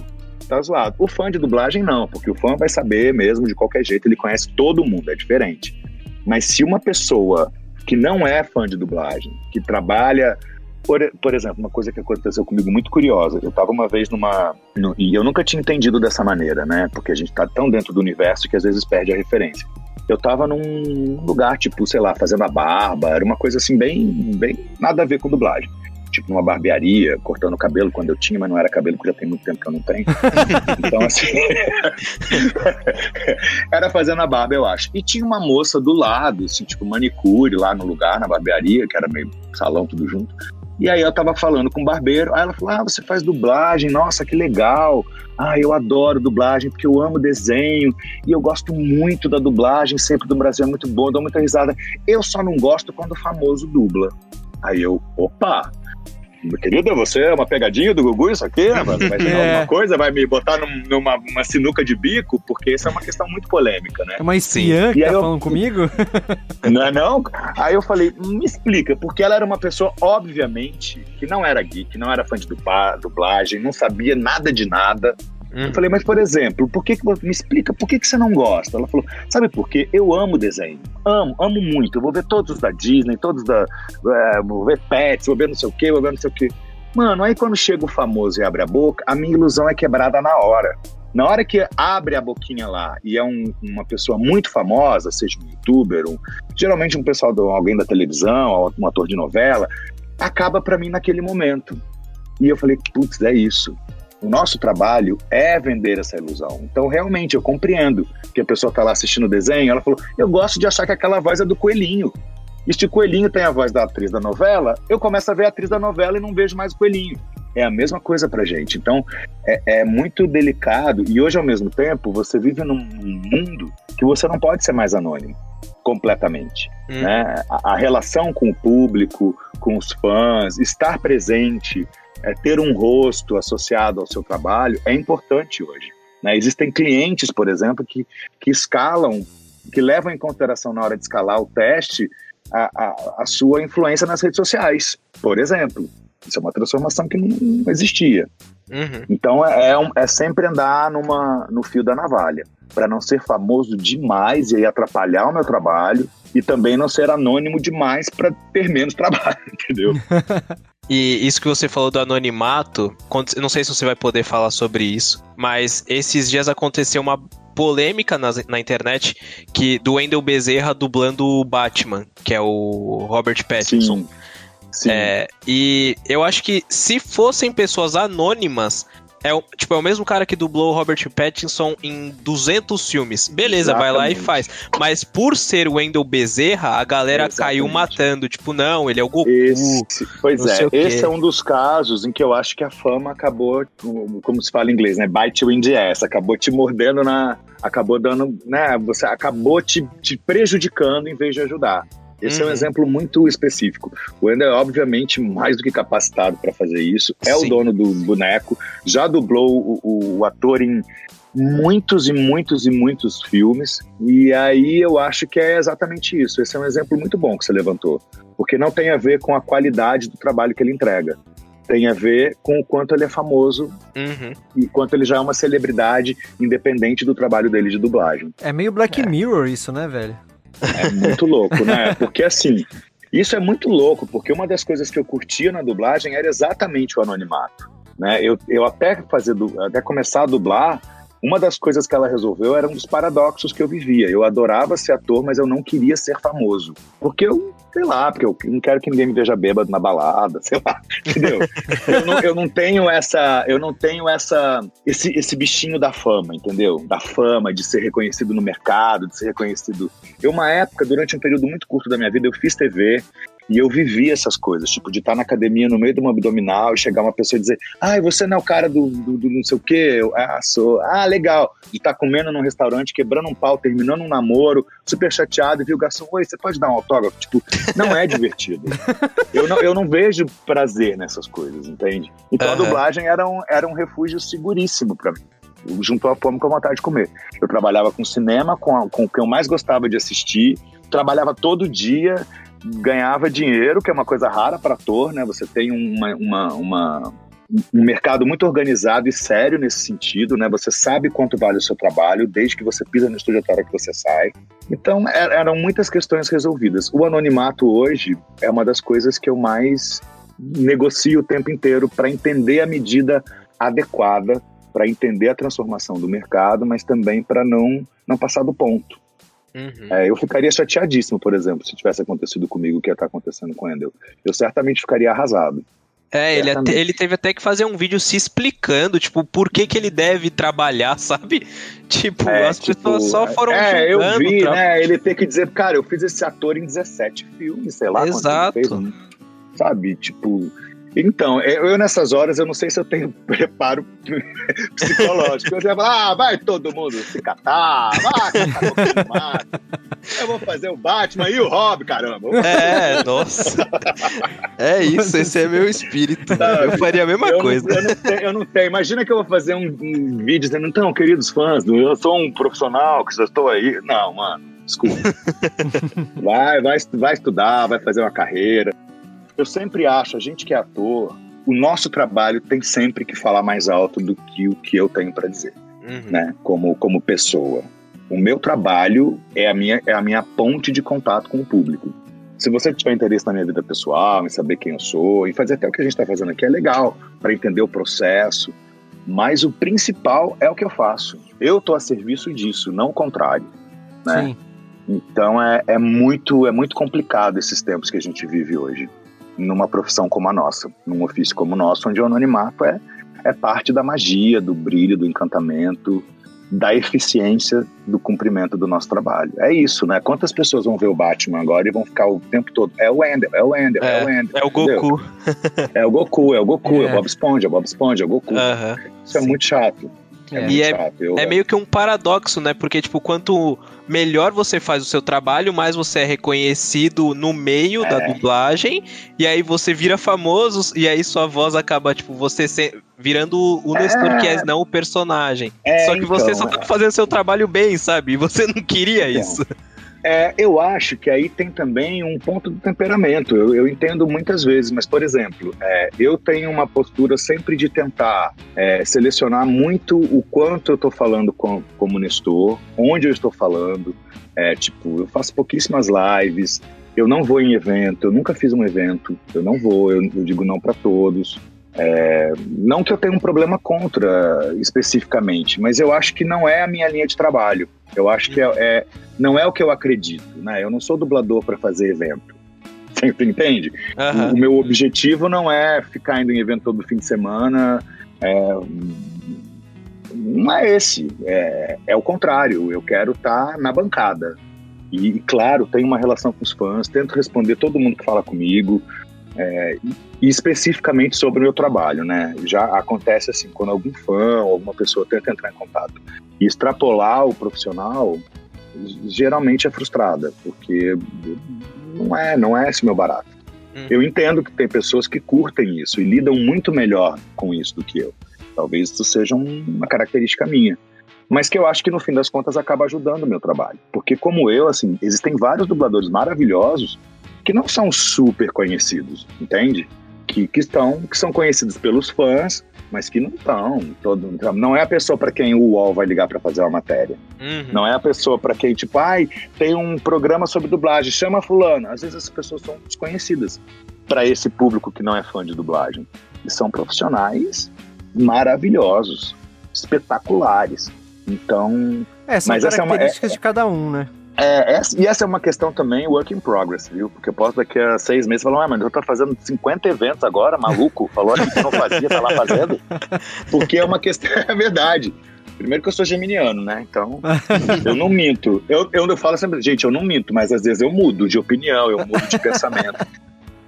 tá zoado. O fã de dublagem não, porque o fã vai saber mesmo de qualquer jeito, ele conhece todo mundo, é diferente. Mas se uma pessoa que não é fã de dublagem, que trabalha por, por exemplo, uma coisa que aconteceu comigo muito curiosa. Eu estava uma vez numa. No, e eu nunca tinha entendido dessa maneira, né? Porque a gente está tão dentro do universo que às vezes perde a referência. Eu estava num lugar, tipo, sei lá, fazendo a barba, era uma coisa assim, bem, bem nada a ver com dublagem tipo numa barbearia, cortando o cabelo quando eu tinha, mas não era cabelo, porque já tem muito tempo que eu não tenho. então, assim, era fazendo a barba, eu acho. E tinha uma moça do lado, assim, tipo manicure lá no lugar, na barbearia, que era meio salão tudo junto. E aí eu tava falando com o barbeiro, aí ela falou: Ah, você faz dublagem, nossa, que legal. Ah, eu adoro dublagem, porque eu amo desenho e eu gosto muito da dublagem, sempre do Brasil é muito bom, dou muita risada. Eu só não gosto quando o famoso dubla. Aí eu, opa, Querida, você é uma pegadinha do Gugu isso aqui? Vai tirar é. alguma coisa? Vai me botar num, numa sinuca de bico? Porque isso é uma questão muito polêmica, né? É uma espiã que tá eu... falando comigo? Não é não? Aí eu falei, me explica, porque ela era uma pessoa, obviamente, que não era geek, não era fã de dublagem, não sabia nada de nada. Hum. Eu falei, mas por exemplo, por que, que me explica por que, que você não gosta? Ela falou, sabe por quê? Eu amo desenho, amo, amo muito. Eu vou ver todos da Disney, todos da. É, vou ver Pets, vou ver não sei o quê, vou ver não sei o quê. Mano, aí quando chega o famoso e abre a boca, a minha ilusão é quebrada na hora. Na hora que abre a boquinha lá e é um, uma pessoa muito famosa, seja um youtuber, um, geralmente um pessoal, do, alguém da televisão, um ator de novela, acaba para mim naquele momento. E eu falei, putz, é isso. O nosso trabalho é vender essa ilusão. Então, realmente, eu compreendo que a pessoa está lá assistindo o desenho, ela falou: eu gosto de achar que aquela voz é do coelhinho. E se o coelhinho tem a voz da atriz da novela, eu começo a ver a atriz da novela e não vejo mais o coelhinho. É a mesma coisa pra gente. Então, é, é muito delicado. E hoje, ao mesmo tempo, você vive num mundo que você não pode ser mais anônimo completamente. Hum. Né? A, a, relação com o público, com os fãs, estar presente, é, ter um rosto associado ao seu trabalho é importante hoje. Né? Existem clientes, por exemplo, que, que escalam, que levam em consideração na hora de escalar o teste a, a, a sua influência nas redes sociais, por exemplo. Isso é uma transformação que não existia. Uhum. Então é, é, é, sempre andar numa, no fio da navalha, para não ser famoso demais e aí atrapalhar o meu trabalho, e também não ser anônimo demais para ter menos trabalho, entendeu? E isso que você falou do anonimato, não sei se você vai poder falar sobre isso, mas esses dias aconteceu uma polêmica na, na internet que do Wendell Bezerra dublando o Batman, que é o Robert Pattinson. Sim. Sim. É, e eu acho que se fossem pessoas anônimas, é o, tipo, é o mesmo cara que dublou o Robert Pattinson em 200 filmes. Beleza, vai lá e Exatamente. faz. Mas por ser o Wendell Bezerra, a galera caiu Exatamente. matando. Tipo, não, ele é o Goku. Esse, pois é, esse é um dos casos em que eu acho que a fama acabou, como como se fala em inglês, né? Bite you in the ass, acabou te mordendo na. Acabou dando, né? Você acabou te, te prejudicando em vez de ajudar. Esse é um Uhum. exemplo muito específico. O Wendel é, obviamente, mais do que capacitado para fazer isso. É Sim. o dono do boneco, já dublou o, o- o ator em muitos e muitos e muitos filmes. E aí eu acho que é exatamente isso. Esse é um exemplo muito bom que você levantou. Porque não tem a ver com a qualidade do trabalho que ele entrega. Tem a ver com o quanto ele é famoso Uhum. e quanto ele já é uma celebridade, independente do trabalho dele de dublagem. É meio Black Mirror isso, né, velho? É muito louco, né? Porque assim, isso é muito louco, porque uma das coisas que eu curtia na dublagem era exatamente o anonimato. Né? Eu, eu até fazer até começar a dublar, uma das coisas que ela resolveu era um dos paradoxos que eu vivia. Eu adorava ser ator, mas eu não queria ser famoso. Porque eu, sei lá, porque eu não quero que ninguém me veja bêbado na balada, sei lá, entendeu? eu, não, eu não tenho essa, eu não tenho essa, esse, esse bichinho da fama, entendeu? Da fama, de ser reconhecido no mercado, de ser reconhecido eu, uma época, durante um período muito curto da minha vida, eu fiz TV e eu vivi essas coisas, tipo, de estar na academia no meio de uma abdominal e chegar uma pessoa e dizer, ai, você não é o cara do, do, do não sei o quê? Eu, ah, sou. Ah, legal. De estar comendo num restaurante, quebrando um pau, terminando um namoro, super chateado, e viu o garçom, oi, você pode dar um autógrafo? Tipo, não é divertido. eu, não, eu não vejo prazer nessas coisas, entende? Então a Aham. dublagem era um, era um refúgio seguríssimo para mim. Juntou a fome com a vontade de comer. Eu trabalhava com cinema, com, a- com o que eu mais gostava de assistir, trabalhava todo dia, ganhava dinheiro, que é uma coisa rara para ator, né? Você tem uma, uma, uma- um mercado muito organizado e sério nesse sentido, né? Você sabe quanto vale o seu trabalho, desde que você pisa no estúdio até que você sai. Então, er- eram muitas questões resolvidas. O anonimato hoje é uma das coisas que eu mais negocio o tempo inteiro para entender a medida adequada, para entender a transformação do mercado, mas também para não, não passar do ponto. Uhum. É, eu ficaria chateadíssimo, por exemplo, se tivesse acontecido comigo o que está acontecendo com o Endel. Eu certamente ficaria arrasado. É, ele, até- ele teve até que fazer um vídeo se explicando, tipo, por que, que ele deve trabalhar, sabe? Tipo, É, as tipo, pessoas só foram É, eu julgando vi, o tra- né? Ele ter que dizer, cara, eu fiz esse ator em 17 filmes, sei lá. Exato. fez, sabe? Tipo. Então, eu eu nessas horas, eu não sei se eu tenho preparo psicológico. Eu já falo, ah, vai todo mundo se catar, vai catar mato. Eu vou fazer o Batman e o Robin, caramba. É, nossa. É isso, esse é meu espírito. Eu faria a mesma eu coisa. Não, eu, não tenho, eu não tenho. Imagina que eu vou fazer um, um vídeo dizendo, então, queridos fãs, eu sou um profissional que já estou aí. Não, mano, desculpa. vai, vai, vai estudar, vai fazer uma carreira. Eu sempre acho, a gente que é ator, o nosso trabalho tem sempre que falar mais alto do que o que eu tenho para dizer, Uhum. né? Como, como pessoa. O meu trabalho é a, minha, é a minha ponte de contato com o público. Se você tiver interesse na minha vida pessoal, em saber quem eu sou, em fazer até o que a gente está fazendo aqui, é legal para entender o processo. Mas o principal é o que eu faço. Eu estou a serviço disso, não o contrário. Né? Sim. Então é, é muito é muito complicado esses tempos que a gente vive hoje, numa profissão como a nossa, num ofício como o nosso, onde o anonimato é, é parte da magia, do brilho, do encantamento, da eficiência do cumprimento do nosso trabalho. É isso, né? Quantas pessoas vão ver o Batman agora e vão ficar o tempo todo? É o Ender, é o Ender, é, o Ender. É o? Goku. É o Goku, é o Goku, é, É. o Bob Esponja, é o Bob Esponja, é o Goku. Aham. Isso é sim. muito chato. É, É. E é-. Eu- É meio que um paradoxo, né? Porque, tipo, quanto melhor você faz o seu trabalho, mais você é reconhecido no meio da É. dublagem, e aí você vira famoso, e aí sua voz acaba, tipo, você se- virando o É. Nestor que não o personagem. É, só que você então, só tá fazendo seu trabalho bem, sabe? E você não queria Então. isso. É, eu acho que aí tem também um ponto do temperamento. Eu, eu entendo muitas vezes, mas, por exemplo, é, eu tenho uma postura sempre de tentar é, selecionar muito o quanto eu estou falando com, como Nestor, onde eu estou falando. É, tipo, eu faço pouquíssimas lives, eu não vou em evento, eu nunca fiz um evento, eu não vou, eu, eu digo não para todos. É, não que eu tenha um problema contra especificamente, mas eu acho que não é a minha linha de trabalho. Eu acho que é, é- não é o que eu acredito, né? Eu não sou dublador para fazer evento. Você entende? Aham. O meu objetivo não é ficar indo em evento todo fim de semana, é, não é esse. É, é o contrário. Eu quero estar tá na bancada. E, claro, tenho uma relação com os fãs, tento responder todo mundo que fala comigo, é, e especificamente sobre o meu trabalho, né? Já acontece assim, quando algum fã ou alguma pessoa tenta entrar em contato e extrapolar o profissional, geralmente é frustrada, porque não é, não é esse meu barato. Hum. Eu entendo que tem pessoas que curtem isso e lidam muito melhor com isso do que eu. Talvez isso seja uma característica minha mas que eu acho que no fim das contas acaba ajudando o meu trabalho. Porque como eu, assim, existem vários dubladores maravilhosos que não são super conhecidos, entende? Que, que estão, que são conhecidos pelos fãs, mas que não estão. Todo, não é a pessoa para quem o UOL vai ligar para fazer uma matéria. Uhum. Não é a pessoa para quem, tipo, ai, tem um programa sobre dublagem, chama fulano. Às vezes as pessoas são desconhecidas para esse público que não é fã de dublagem. E são profissionais maravilhosos, espetaculares. Então. É, são mas características essa é uma, é, de cada um, né? É, essa, e essa é uma questão também work in progress, viu? Porque eu posso daqui a seis meses falar, ah, mas eu tô fazendo 50 eventos agora, maluco, falou que não fazia, tá lá fazendo. Porque é uma questão, é verdade. Primeiro que eu sou geminiano, né? Então, eu não minto. Eu, eu, eu falo sempre, gente, eu não minto, mas às vezes eu mudo de opinião, eu mudo de pensamento.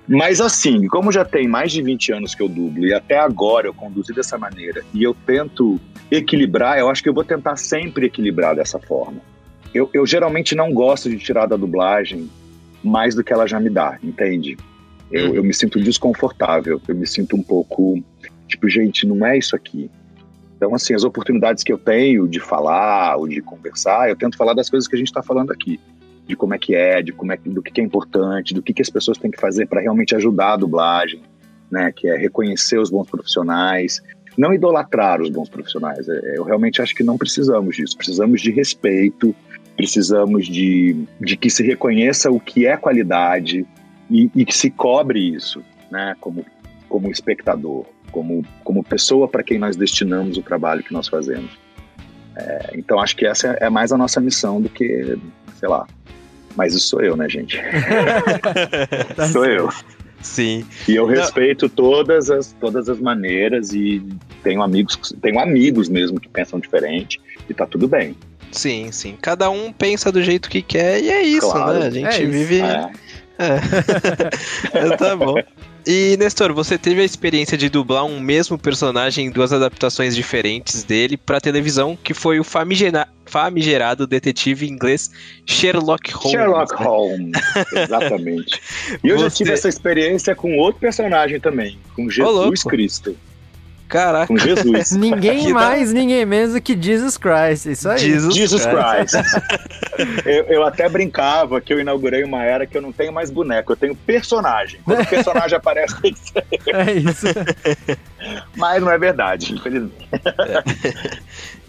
Mas assim, como já tem mais de 20 anos que eu dublo e até agora eu conduzi dessa maneira e eu tento equilibrar, eu acho que eu vou tentar sempre equilibrar dessa forma. Eu, eu geralmente não gosto de tirar da dublagem mais do que ela já me dá, entende? Eu, eu me sinto desconfortável, eu me sinto um pouco tipo, gente, não é isso aqui. Então, assim, as oportunidades que eu tenho de falar ou de conversar, eu tento falar das coisas que a gente está falando aqui de como é que é, de como é do que é importante, do que, que as pessoas têm que fazer para realmente ajudar a dublagem, né? Que é reconhecer os bons profissionais, não idolatrar os bons profissionais. É, eu realmente acho que não precisamos disso. Precisamos de respeito, precisamos de, de que se reconheça o que é qualidade e, e que se cobre isso, né? Como como espectador, como como pessoa para quem nós destinamos o trabalho que nós fazemos. É, então acho que essa é mais a nossa missão do que, sei lá, mas isso sou eu, né, gente? Tá sou eu. Sim. E eu respeito todas as, todas as maneiras e tenho amigos, tenho amigos mesmo que pensam diferente e tá tudo bem. Sim, sim. Cada um pensa do jeito que quer e é isso, claro. né? A gente é vive. É. é. tá bom. E, Nestor, você teve a experiência de dublar um mesmo personagem em duas adaptações diferentes dele para televisão, que foi o famigera famigerado detetive inglês Sherlock Holmes. Sherlock Holmes, exatamente. E eu você... já tive essa experiência com outro personagem também, com Jesus Cristo. Caraca. Com Jesus. ninguém mais, ninguém menos do que Jesus Christ. Isso aí. Jesus, Jesus Christ. eu, eu, até brincava que eu inaugurei uma era que eu não tenho mais boneco, eu tenho personagem. Quando o personagem aparece, tem que ser. É isso. Mas não é verdade, infelizmente. É.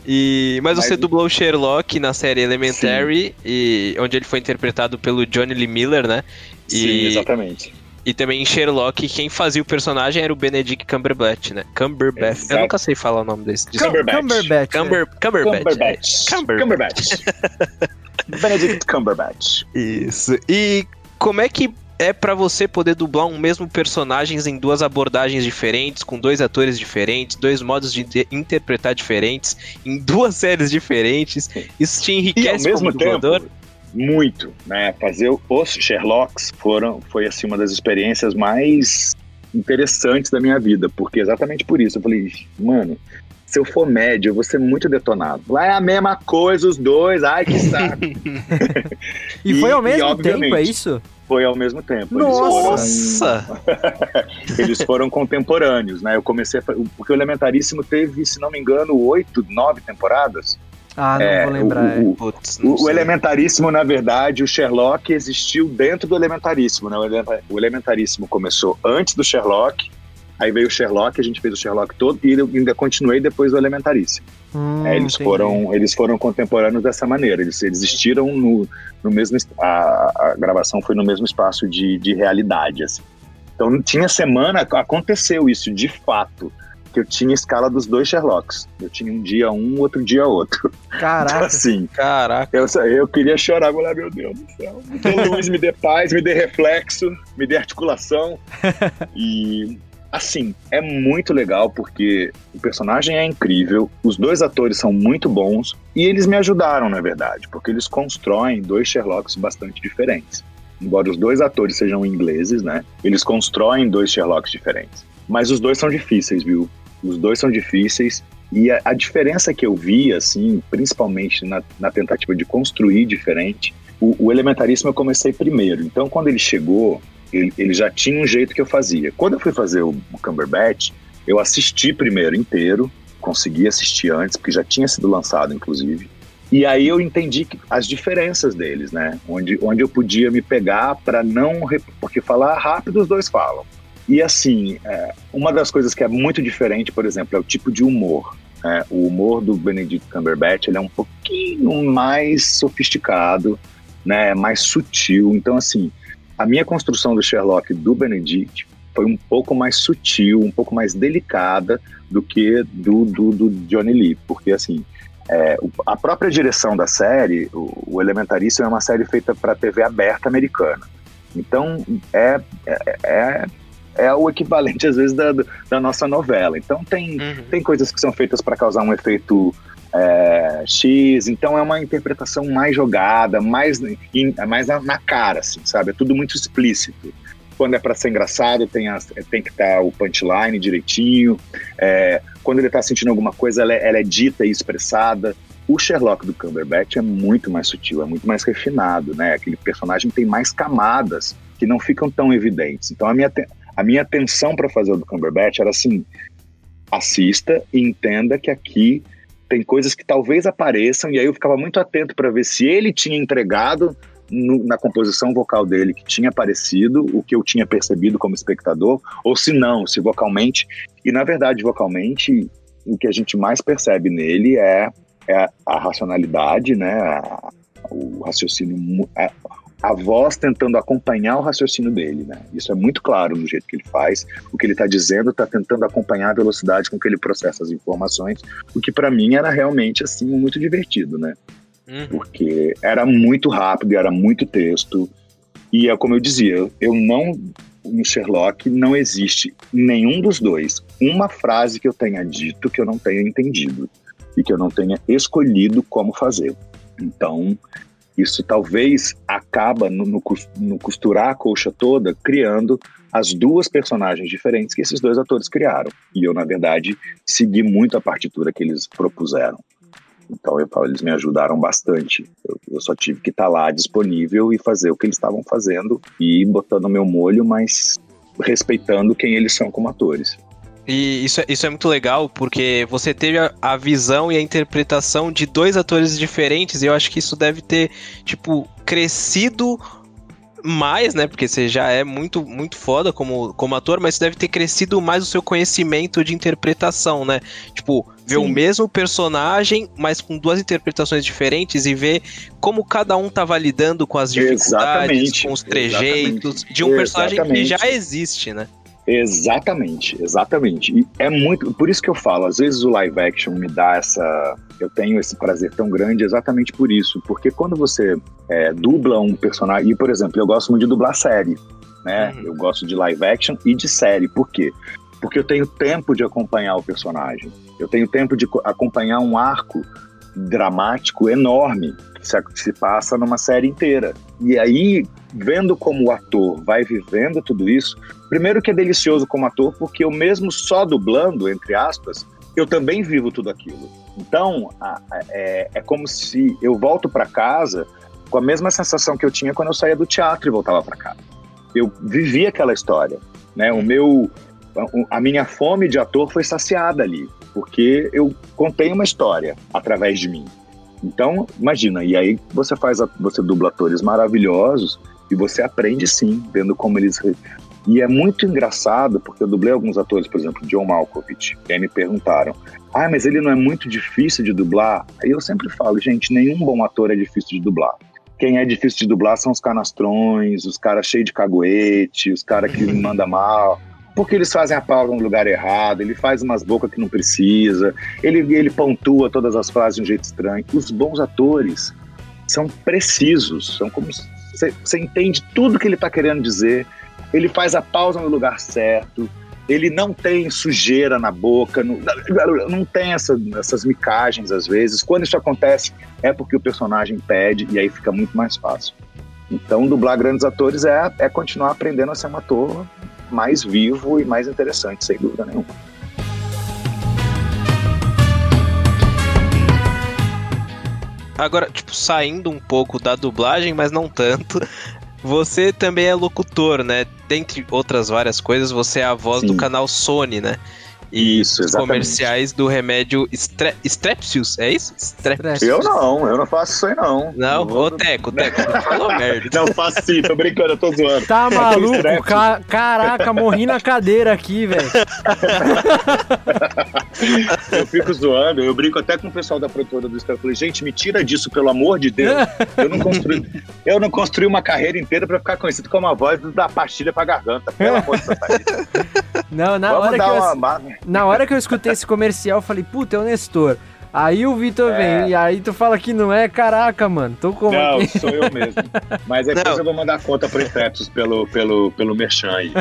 E, mas, mas você dublou o Sherlock na série Elementary, e, onde ele foi interpretado pelo Johnny Lee Miller, né? E, Sim, exatamente. E também em Sherlock, quem fazia o personagem era o Benedict Cumberbatch, né? Cumberbatch. Exato. Eu nunca sei falar o nome desse. Cumberbatch. Cumberbatch. Cumber, Cumberbatch. Cumberbatch. Cumberbatch. Benedict Cumberbatch. Isso. E como é que é para você poder dublar um mesmo personagem em duas abordagens diferentes, com dois atores diferentes, dois modos de interpretar diferentes, em duas séries diferentes? Isso te enriquece e ao mesmo como dublador? Tempo, muito, né? Fazer os Sherlocks foram, foi assim uma das experiências mais interessantes da minha vida, porque exatamente por isso eu falei, mano, se eu for médio, eu vou ser muito detonado. Lá é a mesma coisa, os dois, ai que saco. e, e, foi ao mesmo e, tempo, é isso? Foi ao mesmo tempo. Nossa! Eles foram, eles foram contemporâneos, né? Eu comecei a, porque o Elementaríssimo teve, se não me engano, oito, nove temporadas. Ah, não é, vou lembrar. O, o, o, o, Elementaríssimo, na verdade, o Sherlock existiu dentro do Elementaríssimo. Né? O Elementaríssimo começou antes do Sherlock, aí veio o Sherlock, a gente fez o Sherlock todo e ainda continuei depois do Elementaríssimo. Hum, é, eles, foram, eles foram contemporâneos dessa maneira, eles, eles existiram no, no mesmo. A, a gravação foi no mesmo espaço de, de realidade. Assim. Então, tinha semana, aconteceu isso de fato que eu tinha escala dos dois Sherlocks. Eu tinha um dia um, outro dia outro. Caraca. Então, assim, caraca. Eu, eu queria chorar, vou lá, meu Deus do céu. Me dê luz, me dê paz, me dê reflexo, me dê articulação. e Assim, é muito legal porque o personagem é incrível, os dois atores são muito bons e eles me ajudaram, na verdade, porque eles constroem dois Sherlocks bastante diferentes. Embora os dois atores sejam ingleses, né? Eles constroem dois Sherlocks diferentes. Mas os dois são difíceis, viu? Os dois são difíceis e a, a diferença que eu vi, assim, principalmente na, na tentativa de construir diferente, o, o elementaríssimo eu comecei primeiro. Então, quando ele chegou, ele, ele já tinha um jeito que eu fazia. Quando eu fui fazer o, o Cumberbatch, eu assisti primeiro inteiro, consegui assistir antes, porque já tinha sido lançado, inclusive. E aí eu entendi as diferenças deles, né? Onde, onde eu podia me pegar para não. Porque falar rápido os dois falam. E assim, é, uma das coisas que é muito diferente, por exemplo, é o tipo de humor. Né? O humor do Benedict Cumberbatch ele é um pouquinho mais sofisticado, né? mais sutil. Então, assim, a minha construção do Sherlock do Benedict foi um pouco mais sutil, um pouco mais delicada do que do, do, do Johnny Lee, porque assim é, a própria direção da série, o, o Elementaríssimo é uma série feita para TV aberta americana. Então é, é, é, é o equivalente às vezes da, da nossa novela. Então tem, uhum. tem coisas que são feitas para causar um efeito é, X, então é uma interpretação mais jogada, mais, in, mais na, na, cara, assim, sabe? É tudo muito explícito. Quando é para ser engraçado, tem, as, tem que estar tá o punchline direitinho. É, quando ele está sentindo alguma coisa, ela é, ela é, dita e expressada. O Sherlock do Cumberbatch é muito mais sutil, é muito mais refinado, né? Aquele personagem tem mais camadas que não ficam tão evidentes. Então a minha, a minha atenção para fazer o do Cumberbatch era assim: assista e entenda que aqui tem coisas que talvez apareçam, e aí eu ficava muito atento para ver se ele tinha entregado no, na composição vocal dele que tinha aparecido, o que eu tinha percebido como espectador, ou se não, se vocalmente. E na verdade, vocalmente, o que a gente mais percebe nele é, é a racionalidade, né? A, o raciocínio, a, a voz tentando acompanhar o raciocínio dele, né? Isso é muito claro no jeito que ele faz. O que ele está dizendo está tentando acompanhar a velocidade com que ele processa as informações, o que para mim era realmente assim muito divertido, né? Uhum. Porque era muito rápido, era muito texto e é como eu dizia, eu não no Sherlock não existe nenhum dos dois uma frase que eu tenha dito que eu não tenha entendido e que eu não tenha escolhido como fazer. Então, isso talvez acaba no, no, no, costurar a colcha toda, criando as duas personagens diferentes que esses dois atores criaram. E eu, na verdade, segui muito a partitura que eles propuseram. Então, eu eles me ajudaram bastante. Eu, eu só tive que estar tá lá disponível e fazer o que eles estavam fazendo e botando meu molho, mas respeitando quem eles são como atores. E isso, é, isso é muito legal porque você teve a, a, visão e a interpretação de dois atores diferentes, e eu acho que isso deve ter, tipo, crescido mais, né? Porque você já é muito, muito foda como, como ator, mas deve ter crescido mais o seu conhecimento de interpretação, né? Tipo, ver Sim. o mesmo personagem, mas com duas interpretações diferentes e ver como cada um tava lidando com as dificuldades, Exatamente. com os trejeitos Exatamente. de um personagem Exatamente. que já existe, né? Exatamente, exatamente. E é muito. Por isso que eu falo, às vezes o live action me dá essa. Eu tenho esse prazer tão grande exatamente por isso. Porque quando você é, dubla um personagem. E, por exemplo, eu gosto muito de dublar série. Né? Uhum. Eu gosto de live action e de série. Por quê? Porque eu tenho tempo de acompanhar o personagem. Eu tenho tempo de acompanhar um arco dramático enorme se, se passa numa série inteira. E aí, vendo como o ator vai vivendo tudo isso, primeiro que é delicioso como ator, porque eu mesmo só dublando, entre aspas, eu também vivo tudo aquilo. Então, é, é como se eu volto para casa com a mesma sensação que eu tinha quando eu saía do teatro e voltava para casa. Eu vivi aquela história, né? O meu, a minha fome de ator foi saciada ali, porque eu contei uma história através de mim. Então, imagina, e aí você faz, a, você dubla atores maravilhosos e você aprende sim, vendo como eles. E é muito engraçado, porque eu dublei alguns atores, por exemplo, John Malkovich, e aí me perguntaram: ah, mas ele não é muito difícil de dublar? Aí eu sempre falo: gente, nenhum bom ator é difícil de dublar. Quem é difícil de dublar são os canastrões, os caras cheios de caguete, os caras que me mandam mal porque eles fazem a pausa no lugar errado, ele faz umas bocas que não precisa, ele, ele pontua todas as frases de um jeito estranho. Os bons atores são precisos, são como você entende tudo que ele está querendo dizer, ele faz a pausa no lugar certo, ele não tem sujeira na boca, não, não tem essa, essas micagens às vezes. Quando isso acontece, é porque o personagem pede e aí fica muito mais fácil. Então, dublar grandes atores é, é continuar aprendendo a ser um ator mais vivo e mais interessante, sem dúvida nenhuma. Agora, tipo, saindo um pouco da dublagem, mas não tanto. Você também é locutor, né? Dentre outras várias coisas, você é a voz Sim. do canal Sony, né? Isso, exatamente. comerciais do remédio Stre Strepsius, é isso? Strepsius. Eu não, eu não faço isso aí não. Não, ô Teco, Teco, você falou merda. Não, faço sim, tô brincando, eu tô zoando. Tá é maluco? Ca caraca, morri na cadeira aqui, velho. eu fico zoando, eu brinco até com o pessoal da produtora do Strepsius. Falei, gente, me tira disso, pelo amor de Deus. Eu não construí, eu não construí uma carreira inteira pra ficar conhecido como a voz da pastilha pra garganta, pelo amor de Deus. Não, na Vamos hora que eu... Uma na hora que eu escutei esse comercial, eu falei, puta, é o Nestor. Aí o Vitor é. vem, e aí tu fala que não é, caraca, mano, tô com. Não, aqui. sou eu mesmo. Mas depois não. eu vou mandar conta pro Infectus pelo, pelo, pelo Merchan aí.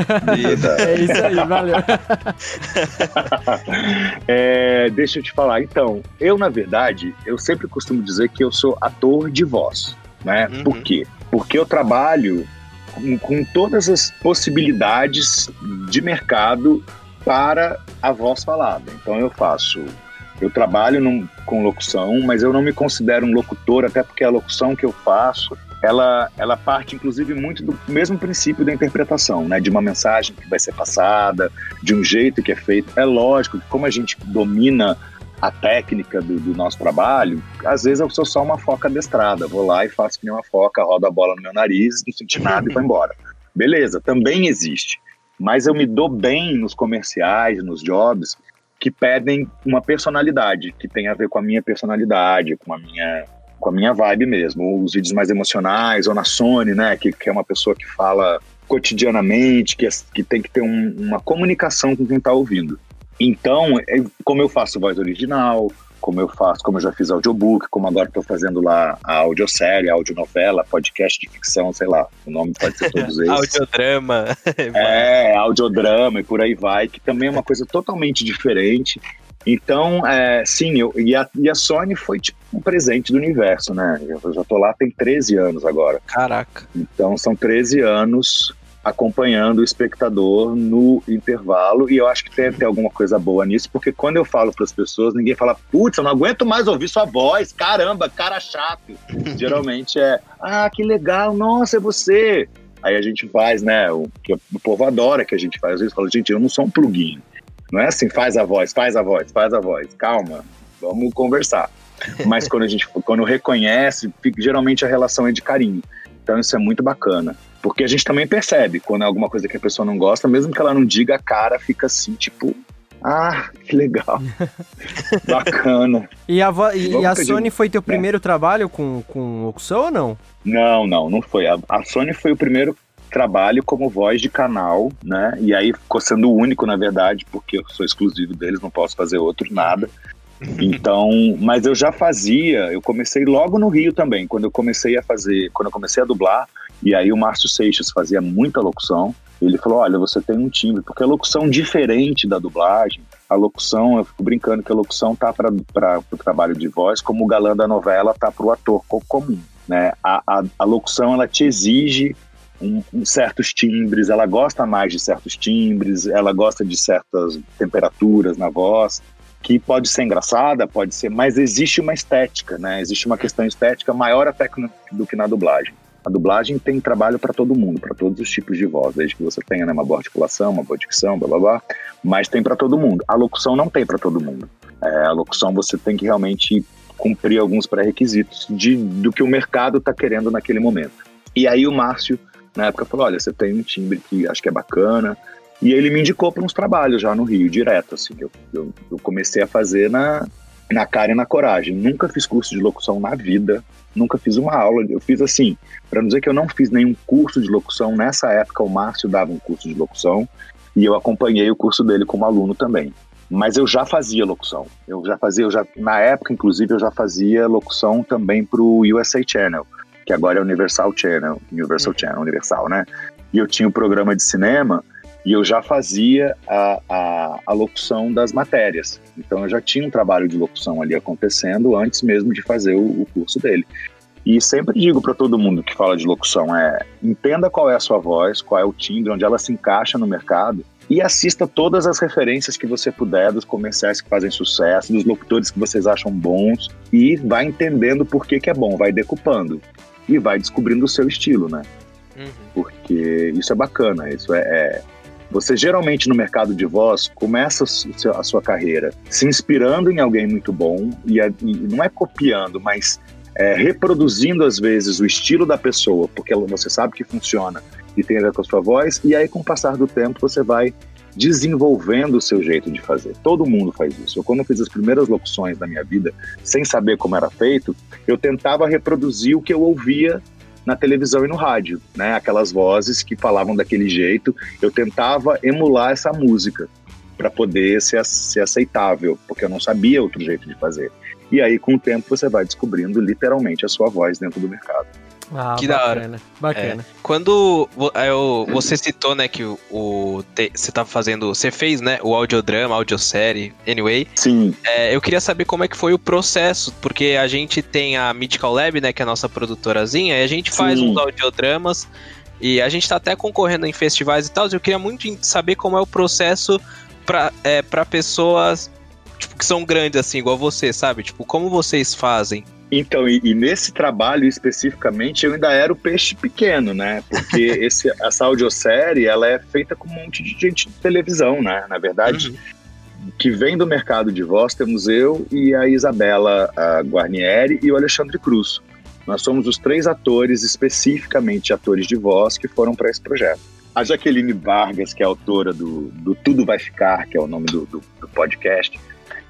é isso aí, valeu. é, deixa eu te falar, então, eu, na verdade, eu sempre costumo dizer que eu sou ator de voz, né? Uhum. Por quê? Porque eu trabalho com, com todas as possibilidades de mercado para a voz falada. Então eu faço, eu trabalho num, com locução, mas eu não me considero um locutor, até porque a locução que eu faço, ela, ela parte inclusive muito do mesmo princípio da interpretação, né? De uma mensagem que vai ser passada, de um jeito que é feito. É lógico que como a gente domina a técnica do, do, nosso trabalho, às vezes eu sou só uma foca adestrada. Vou lá e faço que nem uma foca, rodo a bola no meu nariz, não senti nada e vou embora. Beleza, também existe mas eu me dou bem nos comerciais, nos jobs que pedem uma personalidade, que tem a ver com a minha personalidade, com a minha com a minha vibe mesmo. Os vídeos mais emocionais, ou na Sony, né, que, que é uma pessoa que fala cotidianamente, que, é, que tem que ter um, uma comunicação com quem está ouvindo. Então, é, como eu faço voz original, como eu faço, como eu já fiz audiobook, como agora estou fazendo lá a audiosérie, a audionovela, podcast de ficção, sei lá, o nome pode ser todos esses. audiodrama. é, audiodrama e por aí vai, que também é uma coisa totalmente diferente. Então, é, sim, eu, e, a, e a Sony foi tipo um presente do universo, né? Eu já tô lá tem 13 anos agora. Caraca. Então, são 13 anos acompanhando o espectador no intervalo e eu acho que tem, tem alguma coisa boa nisso, porque quando eu falo para as pessoas, ninguém fala, putz, eu não aguento mais ouvir sua voz, caramba, cara chato. Geralmente é, ah, que legal, nossa, é você. Aí a gente faz, né, o que o povo adora que a gente faz, às vezes fala, gente, eu não sou um plugin. Não é assim, faz a voz, faz a voz, faz a voz, calma, vamos conversar. Mas quando a gente quando reconhece, geralmente a relação é de carinho. Então isso é muito bacana. Porque a gente também percebe quando é alguma coisa que a pessoa não gosta, mesmo que ela não diga, a cara fica assim, tipo, ah, que legal. Bacana. E a, e, e a Sony foi teu é. primeiro é. trabalho com, com locução ou não? Não, não, não foi. A, a Sony foi o primeiro trabalho como voz de canal, né? E aí ficou sendo o único, na verdade, porque eu sou exclusivo deles, não posso fazer outro, nada. Então, mas eu já fazia, eu comecei logo no Rio também, quando eu comecei a fazer, quando eu comecei a dublar, e aí o Márcio Seixas fazia muita locução, ele falou, olha, você tem um timbre, porque a locução diferente da dublagem, a locução, eu fico brincando que a locução tá para o trabalho de voz, como o galã da novela tá para o ator comum, né? A, a, a locução, ela te exige um, um, certos timbres, ela gosta mais de certos timbres, ela gosta de certas temperaturas na voz, que pode ser engraçada, pode ser, mas existe uma estética, né? Existe uma questão estética maior até do que na dublagem. A dublagem tem trabalho para todo mundo, para todos os tipos de voz, desde que você tenha né, uma boa articulação, uma boa dicção, blá blá blá, mas tem para todo mundo. A locução não tem para todo mundo. É, a locução você tem que realmente cumprir alguns pré-requisitos do que o mercado está querendo naquele momento. E aí o Márcio, na época, falou: olha, você tem um timbre que acho que é bacana, e ele me indicou para uns trabalhos já no Rio, direto, assim. Eu, eu, eu, comecei a fazer na, na cara e na coragem. Nunca fiz curso de locução na vida, nunca fiz uma aula. Eu fiz assim, para não dizer que eu não fiz nenhum curso de locução, nessa época o Márcio dava um curso de locução e eu acompanhei o curso dele como aluno também. Mas eu já fazia locução. Eu já fazia, eu já, na época, inclusive, eu já fazia locução também para o USA Channel, que agora é Universal Channel, Universal uhum. Channel, Universal, né? E eu tinha um programa de cinema e eu já fazia a, a, a, locução das matérias. Então eu já tinha um trabalho de locução ali acontecendo antes mesmo de fazer o, o curso dele. E sempre digo para todo mundo que fala de locução é entenda qual é a sua voz, qual é o timbre, onde ela se encaixa no mercado e assista todas as referências que você puder dos comerciais que fazem sucesso, dos locutores que vocês acham bons e vai entendendo por que, que é bom, vai decupando e vai descobrindo o seu estilo, né? Uhum. Porque isso é bacana, isso é, é você geralmente no mercado de voz começa a sua carreira se inspirando em alguém muito bom e, não é copiando, mas é, reproduzindo às vezes o estilo da pessoa, porque você sabe que funciona e tem a ver com a sua voz, e aí com o passar do tempo você vai desenvolvendo o seu jeito de fazer. Todo mundo faz isso. Eu, quando fiz as primeiras locuções da minha vida, sem saber como era feito, eu tentava reproduzir o que eu ouvia na televisão e no rádio, né? Aquelas vozes que falavam daquele jeito, eu tentava emular essa música para poder ser, ser aceitável, porque eu não sabia outro jeito de fazer. E aí, com o tempo, você vai descobrindo literalmente a sua voz dentro do mercado. Ah, que bacana, da hora. Bacana. É, quando eu, você citou, né, que o, o você tá fazendo, você fez, né, o audiodrama, audiosérie, anyway. Sim. É, eu queria saber como é que foi o processo, porque a gente tem a Mythical Lab, né, que é a nossa produtorazinha, e a gente faz Sim. uns audiodramas e a gente tá até concorrendo em festivais e tal. Eu queria muito saber como é o processo para é, pra pessoas tipo, que são grandes, assim, igual você, sabe? Tipo, como vocês fazem? Então, e, e, nesse trabalho especificamente, eu ainda era o peixe pequeno, né? Porque esse, essa audiosérie, ela é feita com um monte de gente de televisão, né? Na verdade, uhum. que vem do mercado de voz, temos eu e a Isabela a Guarnieri e o Alexandre Cruz. Nós somos os três atores, especificamente atores de voz, que foram para esse projeto. A Jaqueline Vargas, que é autora do, do Tudo Vai Ficar, que é o nome do, do, do podcast,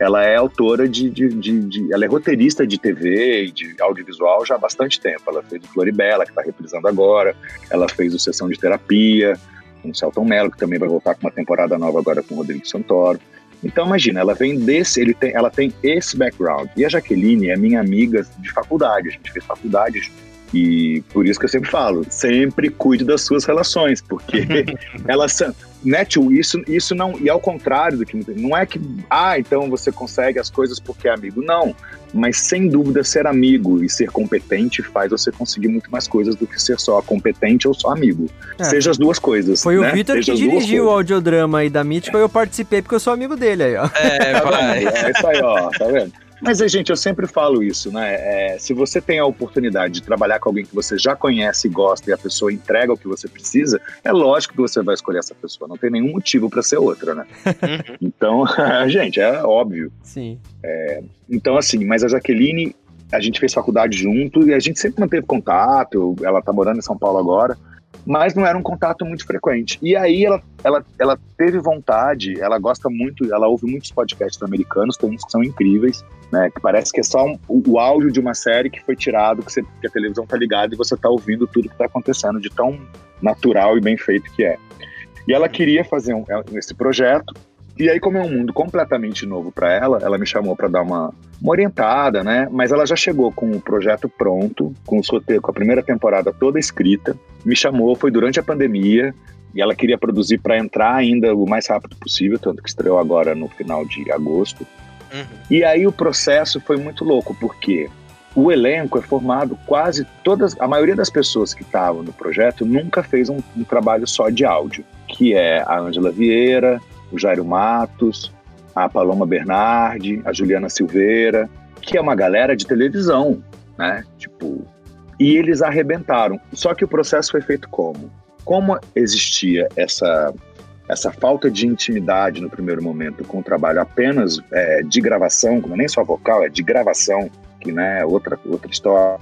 ela é autora de, de, de, de, Ela é roteirista de TV e de audiovisual já há bastante tempo. Ela fez o Floribela, que está reprisando agora. Ela fez o Sessão de Terapia, com o Celton Mello, que também vai voltar com uma temporada nova agora com o Rodrigo Santoro. Então imagina, ela vem desse, ele tem, ela tem esse background. E a Jaqueline é minha amiga de faculdade, a gente fez faculdade. E por isso que eu sempre falo, sempre cuide das suas relações, porque elas são. Né, tio, isso, isso não. E ao contrário do que. Não é que. Ah, então você consegue as coisas porque é amigo. Não. Mas sem dúvida, ser amigo e ser competente faz você conseguir muito mais coisas do que ser só competente ou só amigo. É. Seja as duas coisas. Foi né? o Vitor que dirigiu o audiodrama aí da Mítica e eu participei porque eu sou amigo dele aí, ó. É, vai. é isso aí, ó. Tá vendo? Mas, gente, eu sempre falo isso, né? É, se você tem a oportunidade de trabalhar com alguém que você já conhece e gosta e a pessoa entrega o que você precisa, é lógico que você vai escolher essa pessoa. Não tem nenhum motivo para ser outra, né? Uhum. então, gente, é óbvio. Sim. É, então, assim, mas a Jaqueline, a gente fez faculdade junto e a gente sempre manteve contato. Ela tá morando em São Paulo agora mas não era um contato muito frequente. E aí ela, ela, ela teve vontade, ela gosta muito, ela ouve muitos podcasts americanos, tem uns que são incríveis, né? Que parece que é só um, o, o, áudio de uma série que foi tirado, que, você, que a televisão tá ligada e você tá ouvindo tudo que tá acontecendo, de tão natural e bem feito que é. E ela queria fazer um, esse projeto, e aí, como é um mundo completamente novo para ela, ela me chamou para dar uma, uma, orientada, né? Mas ela já chegou com o projeto pronto, com o roteiro, com a primeira temporada toda escrita. Me chamou, foi durante a pandemia, e ela queria produzir para entrar ainda o mais rápido possível, tanto que estreou agora no final de agosto. Uhum. E aí o processo foi muito louco, porque o elenco é formado quase todas, a maioria das pessoas que estavam no projeto nunca fez um, um trabalho só de áudio, que é a Ângela Vieira, o Jairo Matos, a Paloma Bernardi, a Juliana Silveira, que é uma galera de televisão, né? Tipo, e eles arrebentaram. Só que o processo foi feito como? Como existia essa essa falta de intimidade no primeiro momento com o trabalho apenas é, de gravação, como nem só vocal, é de gravação, que né, é outra outra história.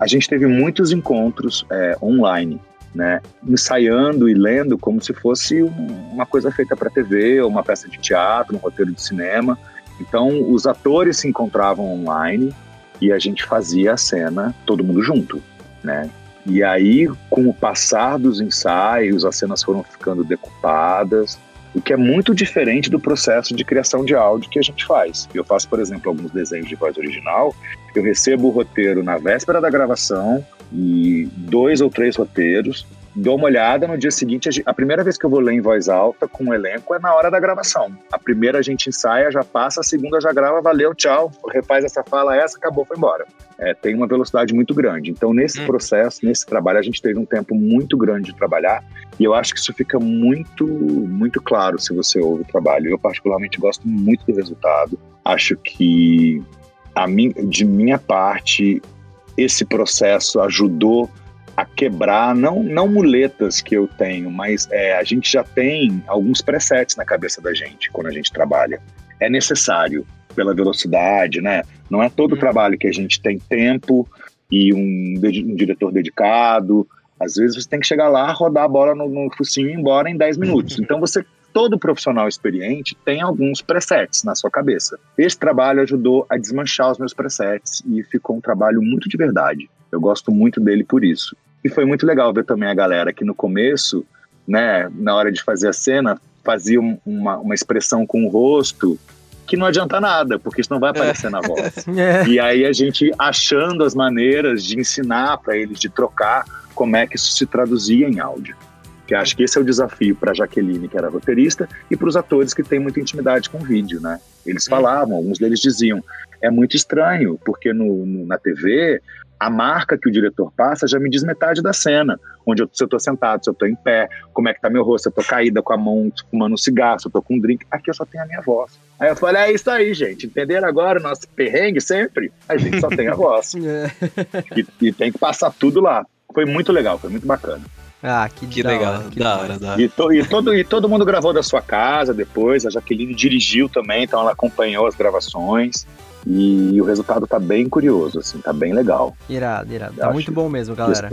A gente teve muitos encontros é, online né, ensaiando e lendo como se fosse uma coisa feita para TV, ou uma peça de teatro, um roteiro de cinema. Então, os atores se encontravam online e a gente fazia a cena todo mundo junto, né? E aí, com o passar dos ensaios, as cenas foram ficando decupadas, o que é muito diferente do processo de criação de áudio que a gente faz. Eu faço, por exemplo, alguns desenhos de voz original, eu recebo o roteiro na véspera da gravação, e dois ou três roteiros, dou uma olhada, no dia seguinte, a primeira vez que eu vou ler em voz alta com o elenco é na hora da gravação. A primeira a gente ensaia, já passa, a segunda já grava, valeu, tchau, refaz essa fala, essa, acabou, foi embora. É, tem uma velocidade muito grande. Então, nesse hum. processo, nesse trabalho, a gente teve um tempo muito grande de trabalhar e eu acho que isso fica muito, muito claro se você ouve o trabalho. Eu, particularmente, gosto muito do resultado. Acho que, a mim, de minha parte, esse processo ajudou a quebrar, não, não muletas que eu tenho, mas é, a gente já tem alguns presets na cabeça da gente quando a gente trabalha. É necessário, pela velocidade, né? Não é todo uhum. trabalho que a gente tem tempo e um, um, diretor dedicado. Às vezes você tem que chegar lá, rodar a bola no, no focinho e ir embora em 10 minutos. Então você todo profissional experiente tem alguns presets na sua cabeça. Esse trabalho ajudou a desmanchar os meus presets e ficou um trabalho muito de verdade. Eu gosto muito dele por isso. E foi muito legal ver também a galera que no começo, né, na hora de fazer a cena, fazia uma, uma expressão com o rosto que não adianta nada, porque isso não vai aparecer é. na voz. É. E aí a gente achando as maneiras de ensinar para eles, de trocar como é que isso se traduzia em áudio. Que acho que esse é o desafio para Jaqueline, que era roteirista, e para os atores que têm muita intimidade com o vídeo, né? Eles falavam, alguns deles diziam, é muito estranho, porque no, no na TV a marca que o diretor passa já me diz metade da cena. Onde eu, se eu tô sentado, se eu tô em pé, como é que tá meu rosto, se eu tô caída com a mão fumando um cigarro, se eu tô com um drink. Aqui eu só tenho a minha voz. Aí eu falei, é isso aí, gente. Entenderam agora o nosso perrengue sempre? A gente só tem a voz. É. e, e tem que passar tudo lá. Foi muito legal, foi muito bacana. Ah, que, que legal, hora, que da hora, da hora. E, to, e, todo, e todo mundo gravou da sua casa depois, a Jaqueline dirigiu também, então ela acompanhou as gravações. E o resultado tá bem curioso, assim, tá bem legal. Irado, irado. Tá acho, muito bom mesmo, galera.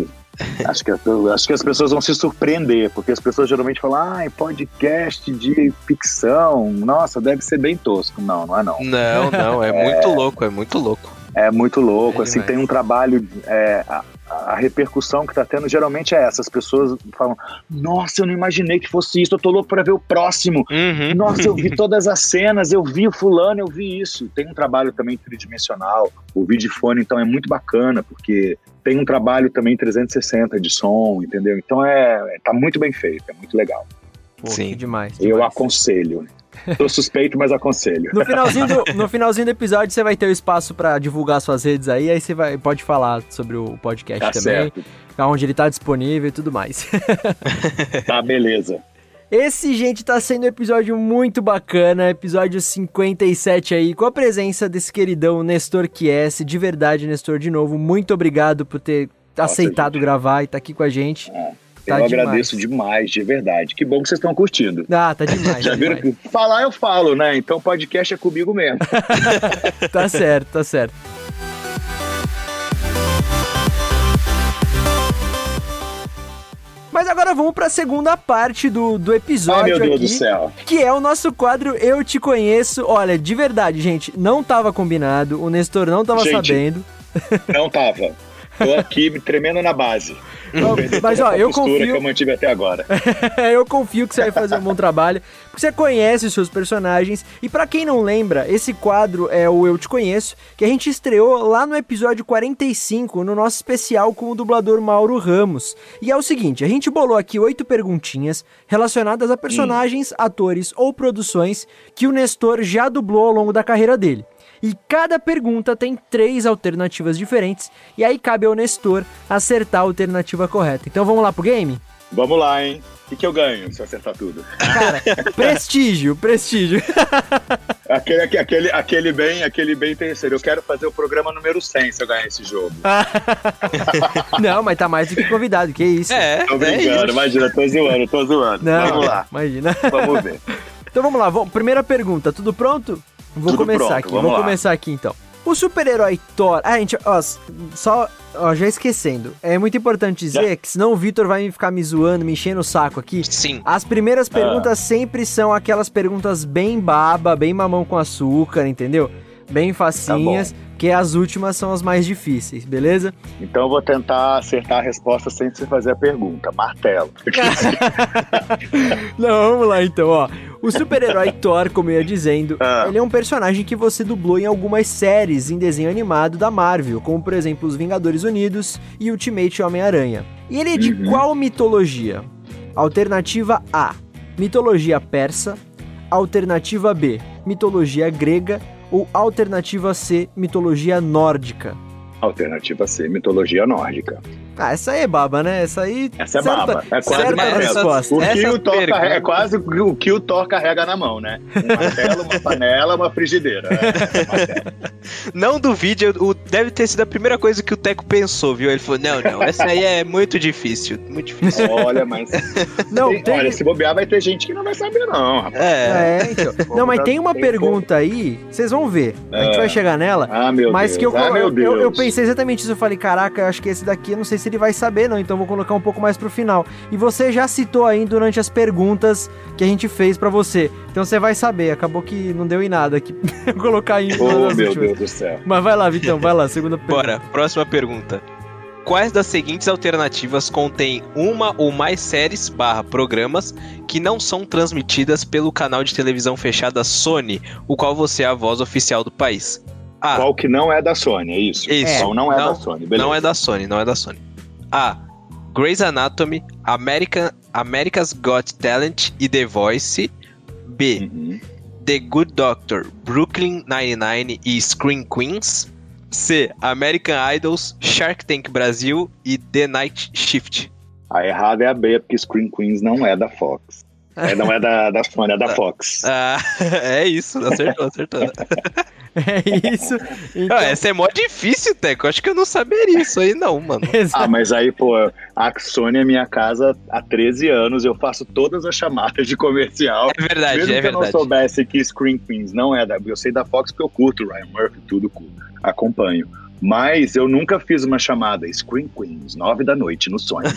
acho, que, acho que as pessoas vão se surpreender, porque as pessoas geralmente falam, ah, podcast de ficção, nossa, deve ser bem tosco. Não, não é não. Não, não, é, é muito louco, é muito louco. É muito louco, é assim, tem um trabalho. É, a repercussão que tá tendo geralmente é essa. As pessoas falam: Nossa, eu não imaginei que fosse isso, eu tô louco pra ver o próximo. Uhum. Nossa, eu vi todas as cenas, eu vi o fulano, eu vi isso. Tem um trabalho também tridimensional. O videofone, então, é muito bacana, porque tem um trabalho também 360 de som, entendeu? Então é, tá muito bem feito, é muito legal. Pô, Sim, demais, demais. Eu aconselho. Tô suspeito, mas aconselho. No finalzinho do, no finalzinho do episódio, você vai ter o espaço para divulgar suas redes aí, aí você vai, pode falar sobre o podcast tá também, certo. onde ele tá disponível e tudo mais. tá, beleza. Esse, gente, tá sendo um episódio muito bacana, episódio 57 aí, com a presença desse queridão Nestor Kies. De verdade, Nestor, de novo, muito obrigado por ter Nossa, aceitado gente. gravar e estar tá aqui com a gente. É. Tá eu demais. agradeço demais, de verdade. Que bom que vocês estão curtindo. Ah, tá demais. Já tá viram demais. que falar eu falo, né? Então podcast é comigo mesmo. tá certo, tá certo. Mas agora vamos para a segunda parte do, do episódio. Ai, meu Deus aqui, do céu. Que é o nosso quadro Eu Te Conheço. Olha, de verdade, gente, não tava combinado. O Nestor não tava gente, sabendo. Não tava. Tô aqui tremendo na base. Mas ó, eu confio que eu mantive até agora. eu confio que você vai fazer um bom trabalho, porque você conhece os seus personagens. E para quem não lembra, esse quadro é o Eu Te Conheço, que a gente estreou lá no episódio 45, no nosso especial com o dublador Mauro Ramos. E é o seguinte, a gente bolou aqui oito perguntinhas relacionadas a personagens, hum. atores ou produções que o Nestor já dublou ao longo da carreira dele. E cada pergunta tem três alternativas diferentes, e aí cabe ao Nestor acertar a alternativa correta. Então vamos lá pro game? Vamos lá, hein? O que, que eu ganho se eu acertar tudo? Cara, prestígio, prestígio. aquele, aquele, aquele bem, aquele bem terceiro. Eu quero fazer o programa número 100 se eu ganhar esse jogo. Não, mas tá mais do que convidado, que isso. É, tô brincando, é imagina, tô zoando, tô zoando. Não, vamos lá. Imagina. Vamos ver. Então vamos lá, primeira pergunta, tudo pronto? Vou Tudo começar pronto, aqui, vou lá. começar aqui então. O super-herói Thor. Ah, gente, ó, só. Ó, já esquecendo. É muito importante dizer que senão o Vitor vai ficar me zoando, me enchendo o saco aqui. Sim. As primeiras perguntas ah. sempre são aquelas perguntas bem baba, bem mamão com açúcar, entendeu? Bem facinhas, porque as últimas são as mais difíceis, beleza? Então eu vou tentar acertar a resposta sem você fazer a pergunta. Martelo. Não, vamos lá então, ó. O super-herói Thor, como eu ia dizendo, Ah. ele é um personagem que você dublou em algumas séries em desenho animado da Marvel, como por exemplo Os Vingadores Unidos e Ultimate Homem-Aranha. E ele é de Uhum. qual mitologia? Alternativa A: mitologia persa. Alternativa B: mitologia grega. Ou alternativa C: mitologia nórdica. Alternativa C, mitologia nórdica. Ah, essa aí é baba, né? Essa aí. Essa é certa- baba. É quase certa uma resposta. O que o Thor pergunta- carrega, é quase o que o Thor carrega na mão, né? Um martelo, uma panela, uma frigideira. É, martelo. Não duvide, eu- o- deve ter sido a primeira coisa que o Teco pensou, viu? Ele falou: não, não, essa aí é muito difícil. Muito difícil. Olha, mas. Não, tem- tem- Olha, se bobear, vai ter gente que não vai saber, não, rapaz. É. É, então. Não, mas tem uma Tem pergunta aí, vocês vão ver. A gente É. vai chegar nela. Ah, meu Mas Deus. que eu, ah, meu eu, Deus. eu, eu pensei exatamente isso. Eu falei, caraca, eu acho que esse daqui, eu não sei se ele vai saber, não. Então vou colocar um pouco mais pro final. E você já citou aí durante as perguntas que a gente fez pra você. Então você vai saber. Acabou que não deu em nada aqui. colocar aí uma Oh, meu últimas. Deus do céu. Mas vai lá, Vitão, vai lá, segunda pergunta. Bora, próxima pergunta. Quais das seguintes alternativas contém uma ou mais séries barra programas que não são transmitidas pelo canal de televisão fechada Sony, o qual você é a voz oficial do país? A. Qual que não é da Sony, é isso? Isso. Qual não é Não, da Sony, beleza. Não é da Sony, não é da Sony. A. Grey's Anatomy, American, America's Got Talent e The Voice. B. Uhum. The Good Doctor, Brooklyn Nine-Nine e Screen Queens. C. American Idols, Shark Tank Brasil e The Night Shift. A errada é a B, porque Screen Queens não é da Fox. É, não é da, da Sony, é da Fox. Ah, é isso, acertou, acertou. É isso. Então, Ah, essa é mó difícil, Teco. Acho que eu não saberia isso aí, não, mano. Ah, mas aí, pô, a Sony é minha casa há 13 anos, eu faço todas as chamadas de comercial. É verdade, Mesmo é que eu não verdade. soubesse que Screen Queens não é da. Eu sei da Fox porque eu curto Ryan Murphy, tudo cu- acompanho. Mas eu nunca fiz uma chamada Screen Queens, nove da noite, no sonho.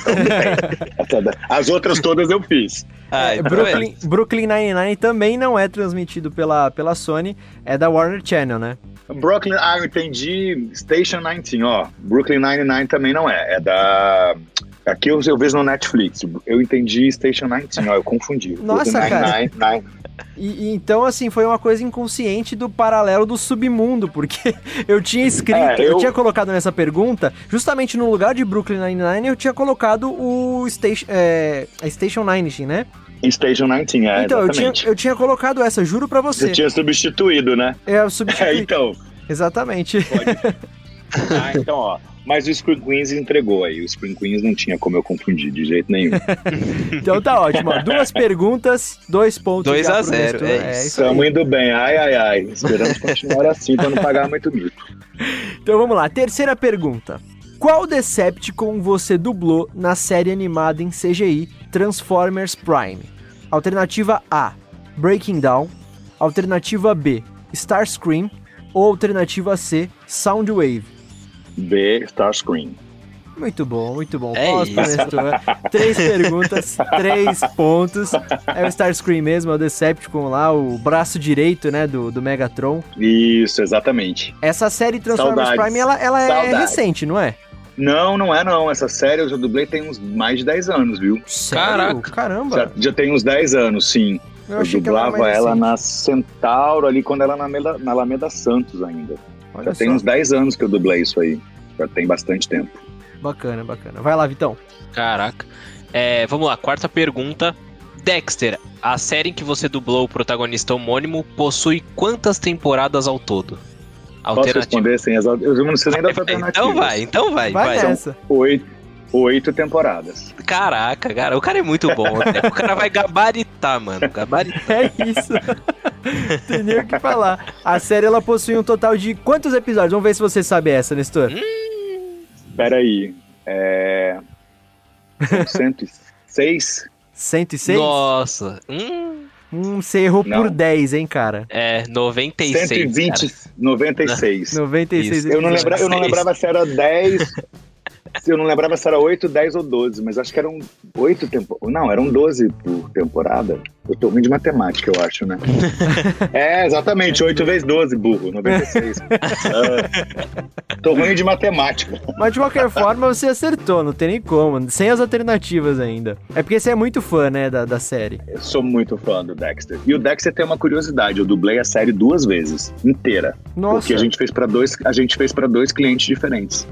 Então, da- As outras todas eu fiz. Ah, É, então Brooklyn, Brooklyn Nine-Nine também não é transmitido pela, pela Sony, é da Warner Channel, né? Brooklyn, ah, eu entendi. Station 19, ó. Brooklyn Nine-Nine também não é. É da. Aqui eu, eu vejo no Netflix. Eu entendi Station 19, ó. Eu confundi. Nossa, Brooklyn cara. Nine-Nine. E, e então, assim, foi uma coisa inconsciente do paralelo do submundo, porque eu tinha escrito, É, eu... eu- tinha colocado nessa pergunta, justamente no lugar de Brooklyn Nine-Nine, eu tinha colocado o Station, é, a Station 19, né? Station 19, é, então, eu tinha, exatamente. eu tinha colocado essa, juro pra você. Você tinha substituído, né? É, eu É, substituí. então. Exatamente. Ah, então, ó. Mas o Screen Queens entregou aí. O Screen Queens não tinha como eu confundir de jeito nenhum. Então tá ótimo. Duas perguntas, dois pontos. Dois já a pro zero, Nestor. é É isso. Estamos indo bem. Ai, ai, ai. Esperamos continuar assim pra não pagar muito mico. Então vamos lá, terceira pergunta. Qual Decepticon você dublou na série animada em CGI Transformers Prime? Alternativa A, Breaking Down. Alternativa B, Starscream. Ou alternativa C, Soundwave. B, Starscream. Muito bom, muito bom. É. Três perguntas, três pontos. É o Starscream mesmo, é o Decepticon lá, o braço direito, né, do, do Megatron. Isso, exatamente. Essa série Transformers Saudades. Prime, ela, ela é recente, não é? Não, não é não. Essa série eu já dublei tem uns mais de 10 anos, viu? Sério? Caraca. Caramba. Já, já tem uns 10 anos, sim. Eu Eu, ela dublava ela recente. na Centauro ali quando ela na Alameda, na Alameda Santos ainda. Olha já tem só. uns 10 anos que eu dublei isso aí. Já tem bastante tempo. Bacana, bacana. Vai lá, Vitão. Caraca. É, vamos lá, quarta pergunta. Dexter, a série em que você dublou o protagonista homônimo possui quantas temporadas ao todo? Posso Alternativa. responder sem as Eu não sei nem das alternativas. Então vai, então vai, Vai, vai. nessa. Oito, oito temporadas. Caraca, cara, o cara é muito bom. né? O cara vai gabaritar, mano. Gabaritar. É isso. Tem nem o que falar. A série ela possui um total de quantos episódios? Vamos ver se você sabe essa, Nestor. Pera aí. É... são 106? 106? Nossa. Hum, Hum, você errou Não. por 10, hein, cara? é, 96. 120, cara. 96. 96 Isso. Eu não, lembra, eu não lembrava se era 10. Eu não lembrava se era 8, 10 ou 12, mas acho que eram 8 temporadas. Não, eram 12 por temporada. Eu tô ruim de matemática, eu acho, né? é, exatamente, 8 vezes 12, burro, 96. uh, tô ruim de matemática. Mas de qualquer forma, você acertou, não tem nem como, sem as alternativas ainda. É porque você é muito fã, né, da, da série. Eu sou muito fã do Dexter. E o Dexter tem uma curiosidade, eu dublei a série duas vezes, inteira. Nossa. Porque a gente fez para dois, a gente fez para dois clientes diferentes.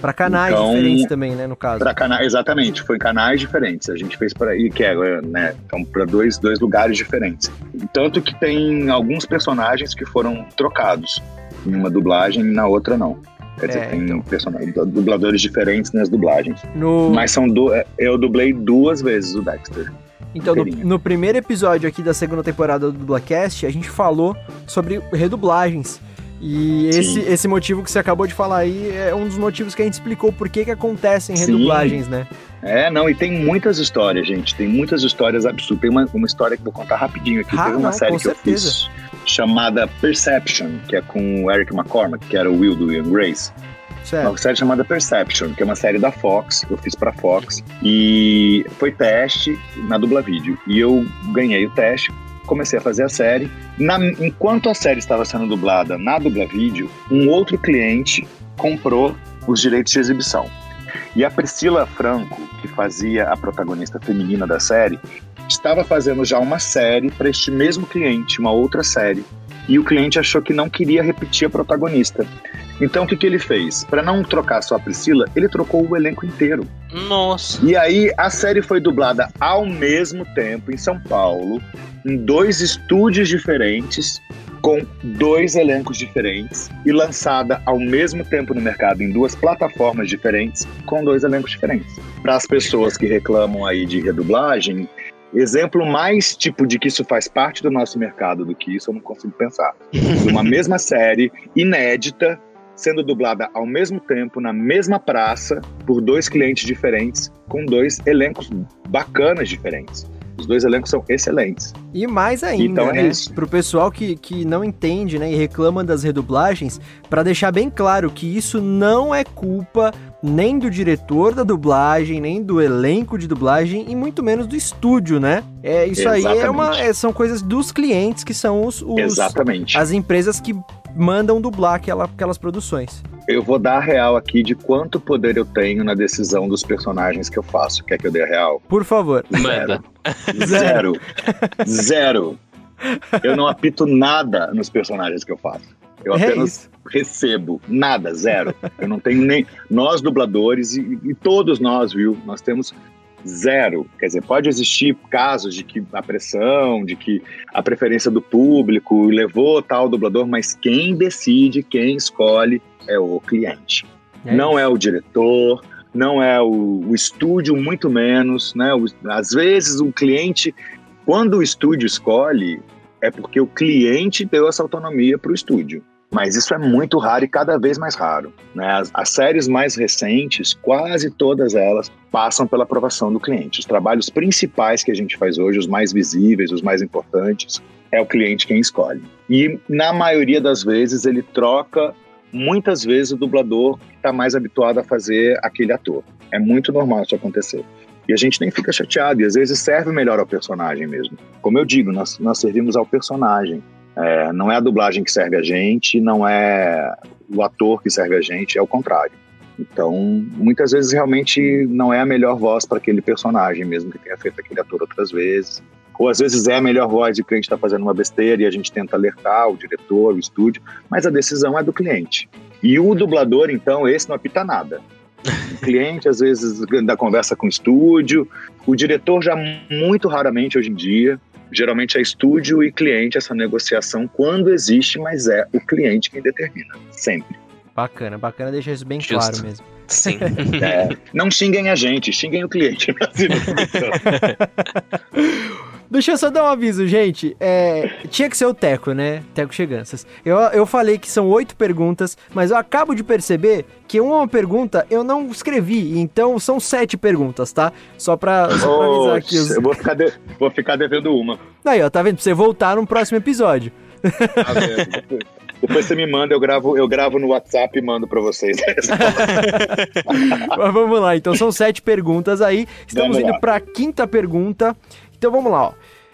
Para canais então, diferentes também, né, no caso. Para canais, exatamente, foi em canais diferentes. A gente fez para ir que é, né, então para dois, dois lugares diferentes. Tanto que tem alguns personagens que foram trocados em uma dublagem e na outra não. Quer dizer, é, tem então. personagens, dubladores diferentes nas dublagens. No... Mas são do, eu dublei duas vezes o Dexter. Então, no, no, primeiro episódio aqui da segunda temporada do Dublacast, a gente falou sobre redublagens. E esse, esse motivo que você acabou de falar aí é um dos motivos que a gente explicou por que, que acontecem redublagens, Sim. né? É, não, e tem muitas histórias, gente. Tem muitas histórias absurdas. Tem uma, uma história que vou contar rapidinho aqui. Ah, Teve uma não, série que certeza. eu fiz chamada Perception, que é com o Eric McCormack, que era o Will do Will Grace. Certo. Uma série chamada Perception, que é uma série da Fox, eu fiz pra Fox. E foi teste na dubla vídeo. E eu ganhei o teste, comecei a fazer a série. Na, enquanto a série estava sendo dublada na dubla vídeo, um outro cliente comprou os direitos de exibição. E a Priscila Franco, que fazia a protagonista feminina da série, estava fazendo já uma série para este mesmo cliente, uma outra série, e o cliente achou que não queria repetir a protagonista. Então o que, que ele fez? Para não trocar só a Priscila, ele trocou o elenco inteiro. Nossa. E aí a série foi dublada ao mesmo tempo em São Paulo, em dois estúdios diferentes, com dois elencos diferentes e lançada ao mesmo tempo no mercado em duas plataformas diferentes, com dois elencos diferentes. Para as pessoas que reclamam aí de redublagem, exemplo mais tipo de que isso faz parte do nosso mercado do que isso eu não consigo pensar. Uma mesma série inédita sendo dublada ao mesmo tempo na mesma praça por dois clientes diferentes com dois elencos bacanas diferentes. Os dois elencos são excelentes. E mais ainda, então, é né? Isso. Pro pessoal que, que não entende, né, e reclama das redublagens, para deixar bem claro que isso não é culpa nem do diretor da dublagem, nem do elenco de dublagem e muito menos do estúdio, né? É, isso Exatamente. aí é uma, é, são coisas dos clientes que são os, os Exatamente. as empresas que mandam dublar aquela, aquelas produções. Eu vou dar a real aqui de quanto poder eu tenho na decisão dos personagens que eu faço. Quer que eu dê a real? Por favor. Manda. Zero. Zero. Eu não apito nada nos personagens que eu faço. Eu é apenas é recebo. Nada, zero. Eu não tenho nem. Nós, dubladores, e, e todos nós, viu? Nós temos zero. Quer dizer, pode existir casos de que a pressão, de que a preferência do público levou tal dublador, mas quem decide, quem escolhe é o cliente. É não é o diretor, não é o, o, estúdio, muito menos, né? O, às vezes o cliente, quando o estúdio escolhe, é porque o cliente deu essa autonomia para o estúdio. Mas isso é muito raro e cada vez mais raro. Né? As, as, séries mais recentes, quase todas elas, passam pela aprovação do cliente. Os trabalhos principais que a gente faz hoje, os mais visíveis, os mais importantes, é o cliente quem escolhe. E na maioria das vezes ele troca, muitas vezes, o dublador que está mais habituado a fazer aquele ator. É muito normal isso acontecer. E a gente nem fica chateado, e às vezes serve melhor ao personagem mesmo. Como eu digo, nós, nós servimos ao personagem. É, não é a dublagem que serve a gente, não é o ator que serve a gente, é o contrário. Então, muitas vezes realmente não é a melhor voz para aquele personagem, mesmo que tenha feito aquele ator outras vezes. Ou às vezes é a melhor voz e o cliente está fazendo uma besteira e a gente tenta alertar o diretor, o estúdio, mas a decisão é do cliente. E o dublador, então, esse não apita nada. O cliente, às vezes, da conversa com o estúdio, o diretor já muito raramente hoje em dia, Geralmente é estúdio e cliente essa negociação quando existe, mas é o cliente quem determina, sempre. Bacana, bacana deixar isso bem Justo. claro mesmo. Sim. É, não xinguem a gente, xinguem o cliente. Deixa eu só dar um aviso, gente. É, tinha que ser o Teco, né? Teco Cheganças. Eu, eu falei que são oito perguntas, mas eu acabo de perceber que uma pergunta eu não escrevi, então são sete perguntas, tá? Só pra, só pra avisar aqui. Os... Eu vou ficar, de, vou ficar devendo uma. Aí, ó, tá vendo? Pra você voltar no próximo episódio. Tá vendo? Depois você me manda, eu gravo, eu gravo no WhatsApp e mando pra vocês. Mas vamos lá, então são sete perguntas aí. Estamos Vamos indo lá. pra quinta pergunta. Então vamos lá, ó.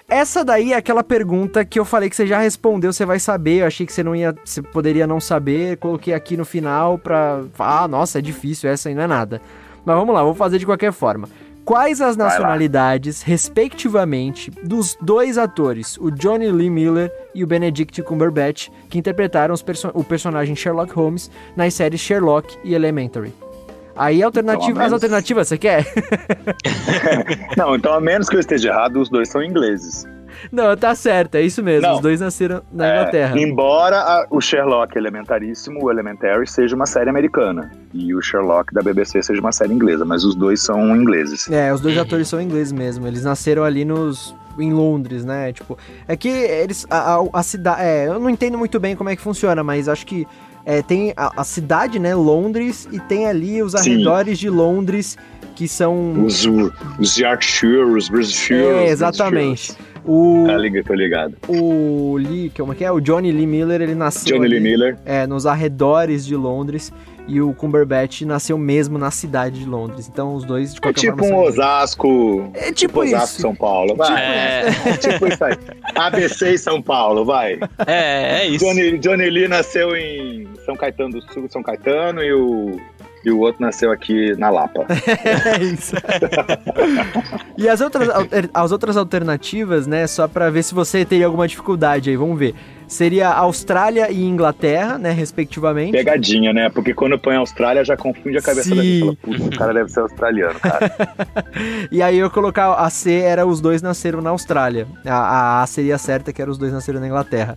Essa daí é aquela pergunta que eu falei que você já respondeu, você vai saber. Eu achei que você não ia, você poderia não saber. Coloquei aqui no final pra. Ah, nossa, é difícil, essa aí não é nada. Mas vamos lá, vou fazer de qualquer forma. Quais as nacionalidades, respectivamente, dos dois atores, o Johnny Lee Miller e o Benedict Cumberbatch, que interpretaram perso- o personagem Sherlock Holmes nas séries Sherlock e Elementary? Aí, alternativa, Então, as alternativas, você quer? Não, então a menos que eu esteja errado, os dois são ingleses. Não, tá certo, é isso mesmo. Não. Os dois nasceram na É, Inglaterra. embora a- o Sherlock Elementaríssimo, o Elementary, seja uma série americana. E o Sherlock da BBC seja uma série inglesa, mas os dois são ingleses. É, os dois Uhum. atores são ingleses mesmo. Eles nasceram ali nos. em Londres, né? Tipo, é que eles. A, a, cidade. É, eu não entendo muito bem como é que funciona, mas acho que é, tem a, a cidade, né? Londres, e tem ali os Sim. arredores de Londres, que são. Os, os Yorkshire, os British É, exatamente. O, Tá ligado, tô ligado. o Lee, como é que é? O Johnny Lee Miller, ele nasceu. Johnny Lee ali, Miller. É, nos arredores de Londres. E o Cumberbatch nasceu mesmo na cidade de Londres. Então os dois, de É qualquer tipo forma. um são- Osasco. É tipo Osasco, isso. São Paulo. Vai. É, É tipo isso aí. ABC e São Paulo, vai. é, é isso. Johnny, Johnny Lee nasceu em São Caetano do Sul, São Caetano, e o, e o outro nasceu aqui na Lapa. É isso. e as outras, alter- as outras alternativas, né? Só pra ver se você teria alguma dificuldade aí, vamos ver. Seria Austrália e Inglaterra, né? Respectivamente. Pegadinha, né? Porque quando põe Austrália já confunde a cabeça da Sim. gente. Fala, Puta, o cara deve ser australiano, cara. E aí eu colocar a C era os dois nasceram na Austrália. A, a A seria certa, que era os dois nasceram na Inglaterra.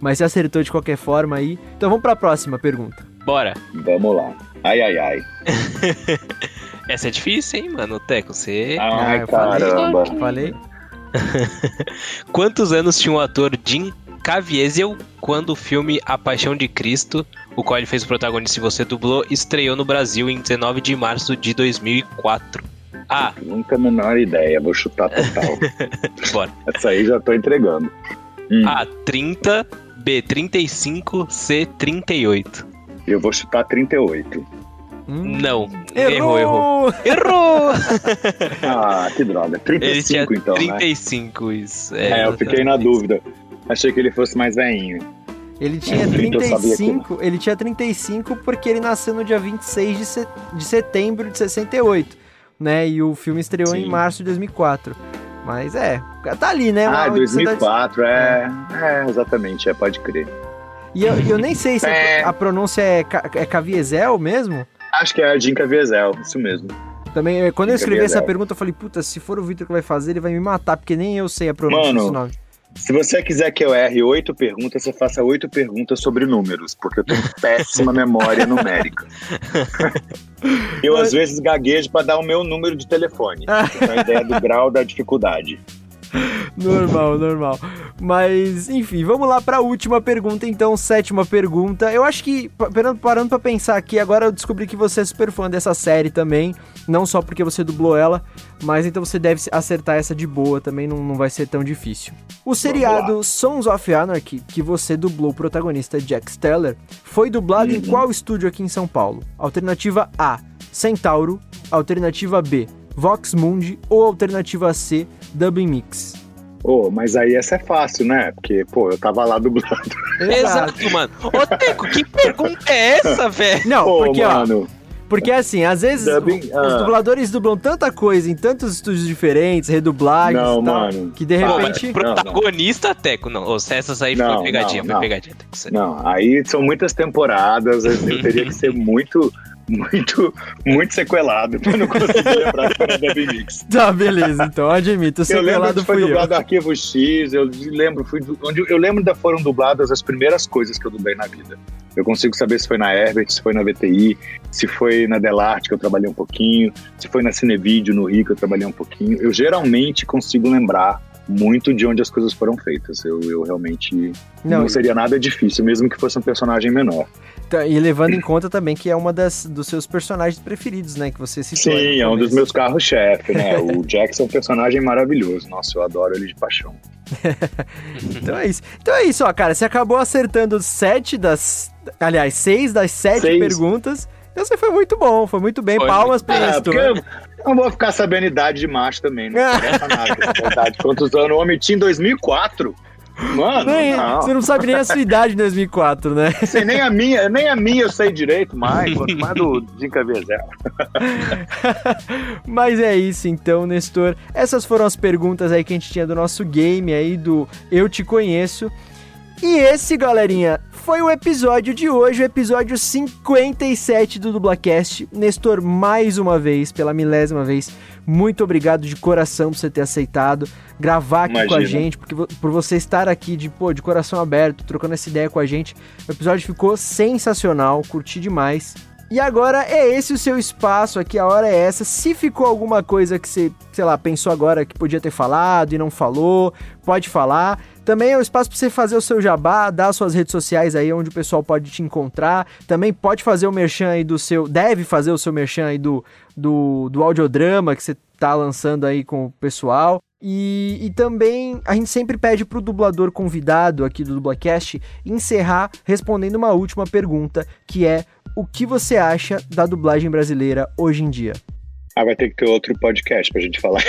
Mas você acertou de qualquer forma aí. Então vamos pra próxima pergunta. Bora. Vamos lá. Ai, ai, ai. Essa é difícil, hein, mano? Teco, você. Ai, falei. caramba. Falei? Quantos anos tinha o ator Jim Caviezel quando o filme A Paixão de Cristo, o qual ele fez o protagonista e você dublou, estreou no Brasil em 19 de março de 2004? A. Nunca a menor ideia, vou chutar total. Bora. Essa aí já tô entregando. Hum, A. 30. B. 35. C. 38. Eu vou chutar 38. Hum. Não. Errou, errou. Errou! Errou! Ah, que droga. Ele tinha 35 então, né? 35, isso. É, eu fiquei na dúvida. Achei que ele fosse mais velhinho. Ele tinha É, 30 eu sabia que 35, ele tinha 35 porque ele nasceu no dia 26 de, se- de setembro de 68, né? E o filme estreou em Sim. março de 2004. Mas é, tá ali, né? Ah, Uma- 2004, é, é, exatamente, é, pode crer. E eu, eu nem sei se É. a pronúncia é, é Caviezel mesmo. Acho que é Jim Caviezel, isso mesmo. Também, eh, quando eu escrevi essa pergunta, eu falei, puta, se for o Vitor que vai fazer, ele vai me matar, porque nem eu sei a pronúncia Mano, desse nome. Se você quiser que eu erre oito perguntas, você faça oito perguntas sobre números, porque eu tenho péssima memória numérica. Eu, às vezes, gaguejo para dar o meu número de telefone. pra ter uma ideia do grau da dificuldade. Normal, normal. Mas, enfim, vamos lá pra última pergunta, então, sétima pergunta. Eu acho que, pa- parando, parando pra pensar aqui, agora eu descobri que você é super fã dessa série também. Não só porque você dublou ela, mas então você deve acertar essa de boa também, não, não vai ser tão difícil. O seriado Sons of Anarchy, que você dublou o protagonista Jack Steller, foi dublado em Uhum. qual estúdio aqui em São Paulo? Alternativa A, Centauro. Alternativa B, Vox Mundi. Ou alternativa C, Dubbing Mix. Ô, mas aí essa é fácil, né? Porque, pô, eu tava lá dublando. Exato, mano. Ô, Teco, que pergunta é essa, velho? Não, Pô, porque, ó, mano. porque assim, às vezes Dubbing, os ah. dubladores dublam tanta coisa em tantos estúdios diferentes, redublagens Não, e tal, mano. que de Ah, Pô, mas repente... protagonista, Teco, não. Ô, Essas aí Não, foi pegadinha, não, foi não. pegadinha, Teco. Não, aí são muitas temporadas, eu teria que ser muito, muito, muito sequelado pra não que era Debbie Mix. Tá, beleza, então, admito, o Eu lembro sequelado que foi fui eu. dublado Arquivo X, eu lembro, fui, onde eu lembro da foram dubladas as primeiras coisas que eu dublei na vida. Eu consigo saber se foi na Herbert, se foi na VTI, se foi na Delarte, que eu trabalhei um pouquinho, se foi na Cinevídeo, no Rio, que eu trabalhei um pouquinho. Eu geralmente consigo lembrar muito de onde as coisas foram feitas. Eu, eu realmente Não, não seria nada difícil, mesmo que fosse um personagem menor. Tá, e levando em conta também que é uma das, dos seus personagens preferidos, né, que você citou. Sim, é um dos meus carros-chefe, né? o Jackson é um personagem maravilhoso. Nossa, eu adoro ele de paixão. então é isso. Então é isso, ó, cara. Você acabou acertando sete das. Aliás, seis das sete seis. perguntas. Então você foi muito bom, foi muito bem. Foi. Palmas para é. Eu não vou ficar sabendo idade de macho também, não interessa nada, na verdade. Quantos anos o homem tinha em 2004? Mano, nem, não. você não sabe nem a sua idade em 2004, né? Sei, nem a minha, nem a minha eu sei direito mais, quanto mais do Zinca Mas é isso então, Nestor. Essas foram as perguntas aí que a gente tinha do nosso game aí do Eu Te Conheço. E esse, galerinha, foi o episódio de hoje, o episódio 57 do Dublacast. Nestor, mais uma vez, pela milésima vez, muito obrigado de coração por você ter aceitado gravar aqui Imagina. com a gente, porque por você estar aqui de, pô, de coração aberto, trocando essa ideia com a gente. O episódio ficou sensacional, curti demais. E agora é esse o seu espaço aqui, a hora é essa. Se ficou alguma coisa que você, sei lá, pensou agora que podia ter falado e não falou, pode falar. Também é o espaço para você fazer o seu jabá, dar suas redes sociais aí onde o pessoal pode te encontrar. Também pode fazer o merchan aí do seu. Deve fazer o seu merchan aí do, do, do audiodrama que você tá lançando aí com o pessoal. E, e também a gente sempre pede pro dublador convidado aqui do Dublacast encerrar respondendo uma última pergunta, que é o que você acha da dublagem brasileira hoje em dia? Ah, vai ter que ter outro podcast pra gente falar.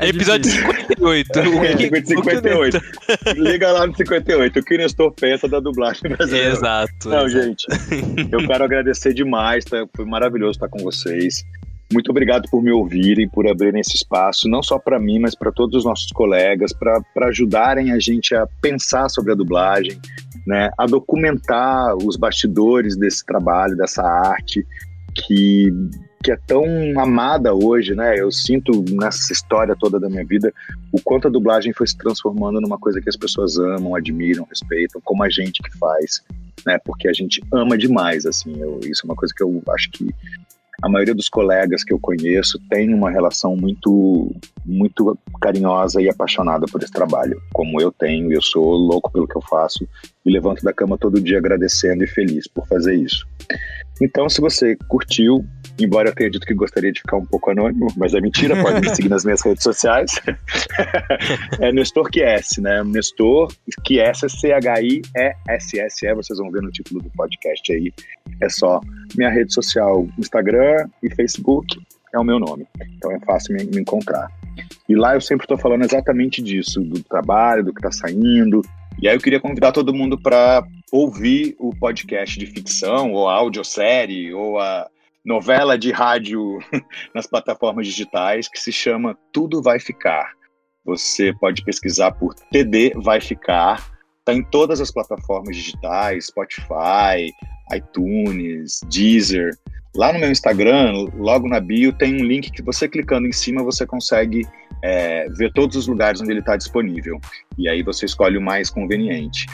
é episódio 58. É, 58. Liga lá no 58. O que o Nestor pensa da dublagem brasileira. Exato. Não, exato. gente, eu quero agradecer demais. Tá? Foi maravilhoso estar com vocês. Muito obrigado por me ouvirem, por abrirem esse espaço, não só para mim, mas para todos os nossos colegas, para ajudarem a gente a pensar sobre a dublagem, né, a documentar os bastidores desse trabalho, dessa arte, que, que é tão amada hoje, né? Eu sinto nessa história toda da minha vida o quanto a dublagem foi se transformando numa coisa que as pessoas amam, admiram, respeitam, como a gente que faz, né? Porque a gente ama demais, assim. Eu, isso é uma coisa que eu acho que a maioria dos colegas que eu conheço tem uma relação muito muito carinhosa e apaixonada por esse trabalho, como eu tenho, eu sou louco pelo que eu faço e levanto da cama todo dia agradecendo e feliz por fazer isso. Então, se você curtiu, embora eu tenha dito que gostaria de ficar um pouco anônimo, mas é mentira, pode me seguir nas minhas redes sociais. é Nestor Quies, né? Nestor Quies, C-H-I-E-S-S-E, vocês vão ver no título do podcast aí. É só minha rede social, Instagram e Facebook, é o meu nome. Então é fácil me, me encontrar. E lá eu sempre estou falando exatamente disso, do trabalho, do que está saindo. E aí eu queria convidar todo mundo para ouvir o podcast de ficção, ou a audiosérie, ou a novela de rádio nas plataformas digitais, que se chama Tudo Vai Ficar. Você pode pesquisar por TD Vai Ficar. Está em todas as plataformas digitais, Spotify, iTunes, Deezer. Lá no meu Instagram, logo na bio, tem um link que você clicando em cima você consegue é, ver todos os lugares onde ele está disponível. E aí você escolhe o mais conveniente.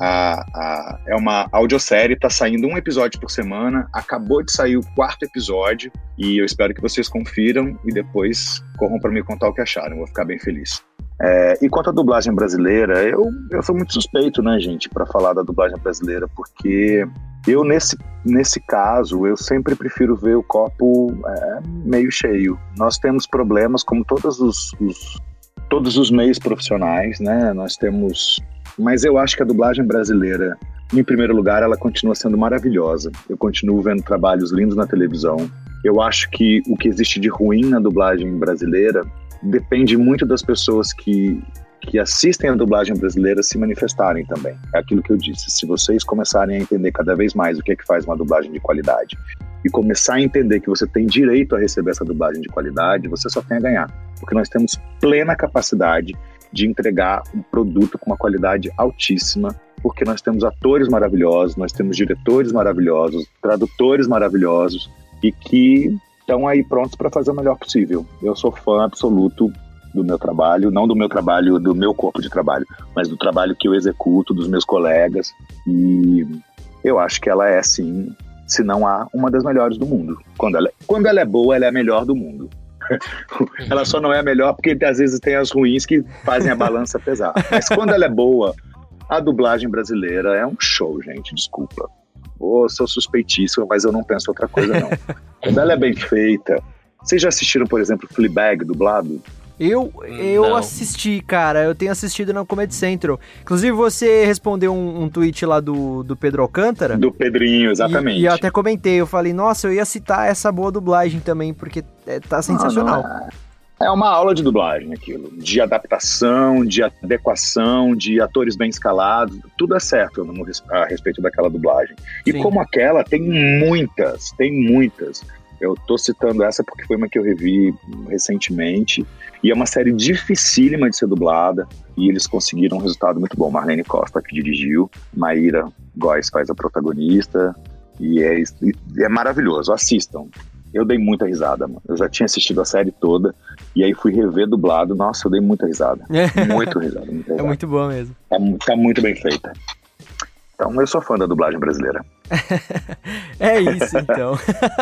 A, a, é uma audiosérie, está saindo um episódio por semana. Acabou de sair o quarto episódio e eu espero que vocês confiram e depois corram para me contar o que acharam. vou ficar bem feliz. É, e quanto à dublagem brasileira, eu, eu sou muito suspeito, né, gente, para falar da dublagem brasileira, porque eu, nesse, nesse caso, eu sempre prefiro ver o copo é, meio cheio. Nós temos problemas, como todos os, os, todos os meios profissionais, né? Nós temos. Mas eu acho que a dublagem brasileira, em primeiro lugar, ela continua sendo maravilhosa. Eu continuo vendo trabalhos lindos na televisão. Eu acho que o que existe de ruim na dublagem brasileira depende muito das pessoas que, que assistem a dublagem brasileira se manifestarem também. É aquilo que eu disse. Se vocês começarem a entender cada vez mais o que é que faz uma dublagem de qualidade e começar a entender que você tem direito a receber essa dublagem de qualidade, você só tem a ganhar. Porque nós temos plena capacidade de entregar um produto com uma qualidade altíssima, porque nós temos atores maravilhosos, nós temos diretores maravilhosos, tradutores maravilhosos e que estão aí prontos para fazer o melhor possível. Eu sou fã absoluto do meu trabalho, não do meu trabalho, do meu corpo de trabalho, mas do trabalho que eu executo, dos meus colegas. E eu acho que ela é, sim, se não há, uma das melhores do mundo. Quando ela, quando ela é boa, ela é a melhor do mundo. ela só não é a melhor porque às vezes tem as ruins que fazem a balança pesar. Mas quando ela é boa, a dublagem brasileira é um show, gente, desculpa. Oh, sou suspeitíssimo, mas eu não penso outra coisa, não. Quando ela é bem feita. Vocês já assistiram, por exemplo, Fleabag dublado? Eu, eu Não. assisti, cara. Eu tenho assistido na Comedy Central. Inclusive, você respondeu um, um tweet lá do, do Pedro Alcântara. Do Pedrinho, exatamente. E, e eu até comentei, eu falei, nossa, eu ia citar essa boa dublagem também, porque é, tá sensacional. Ah, não, É uma aula de dublagem aquilo, de adaptação, de adequação, de atores bem escalados, tudo é certo no a respeito daquela dublagem. E Sim. como aquela, tem muitas, tem muitas. Eu tô citando essa porque foi uma que eu revi recentemente, e é uma série dificílima de ser dublada, e eles conseguiram um resultado muito bom. Marlene Costa que dirigiu, Maíra Góes faz a protagonista, e é, e é maravilhoso, assistam. Eu dei muita risada, mano. Eu já tinha assistido a série toda, e aí fui rever dublado. Nossa, eu dei muita risada. Muito risada, muita É risada. muito bom mesmo. Tá, tá muito bem feita. Então, eu sou fã da dublagem brasileira. É isso, então.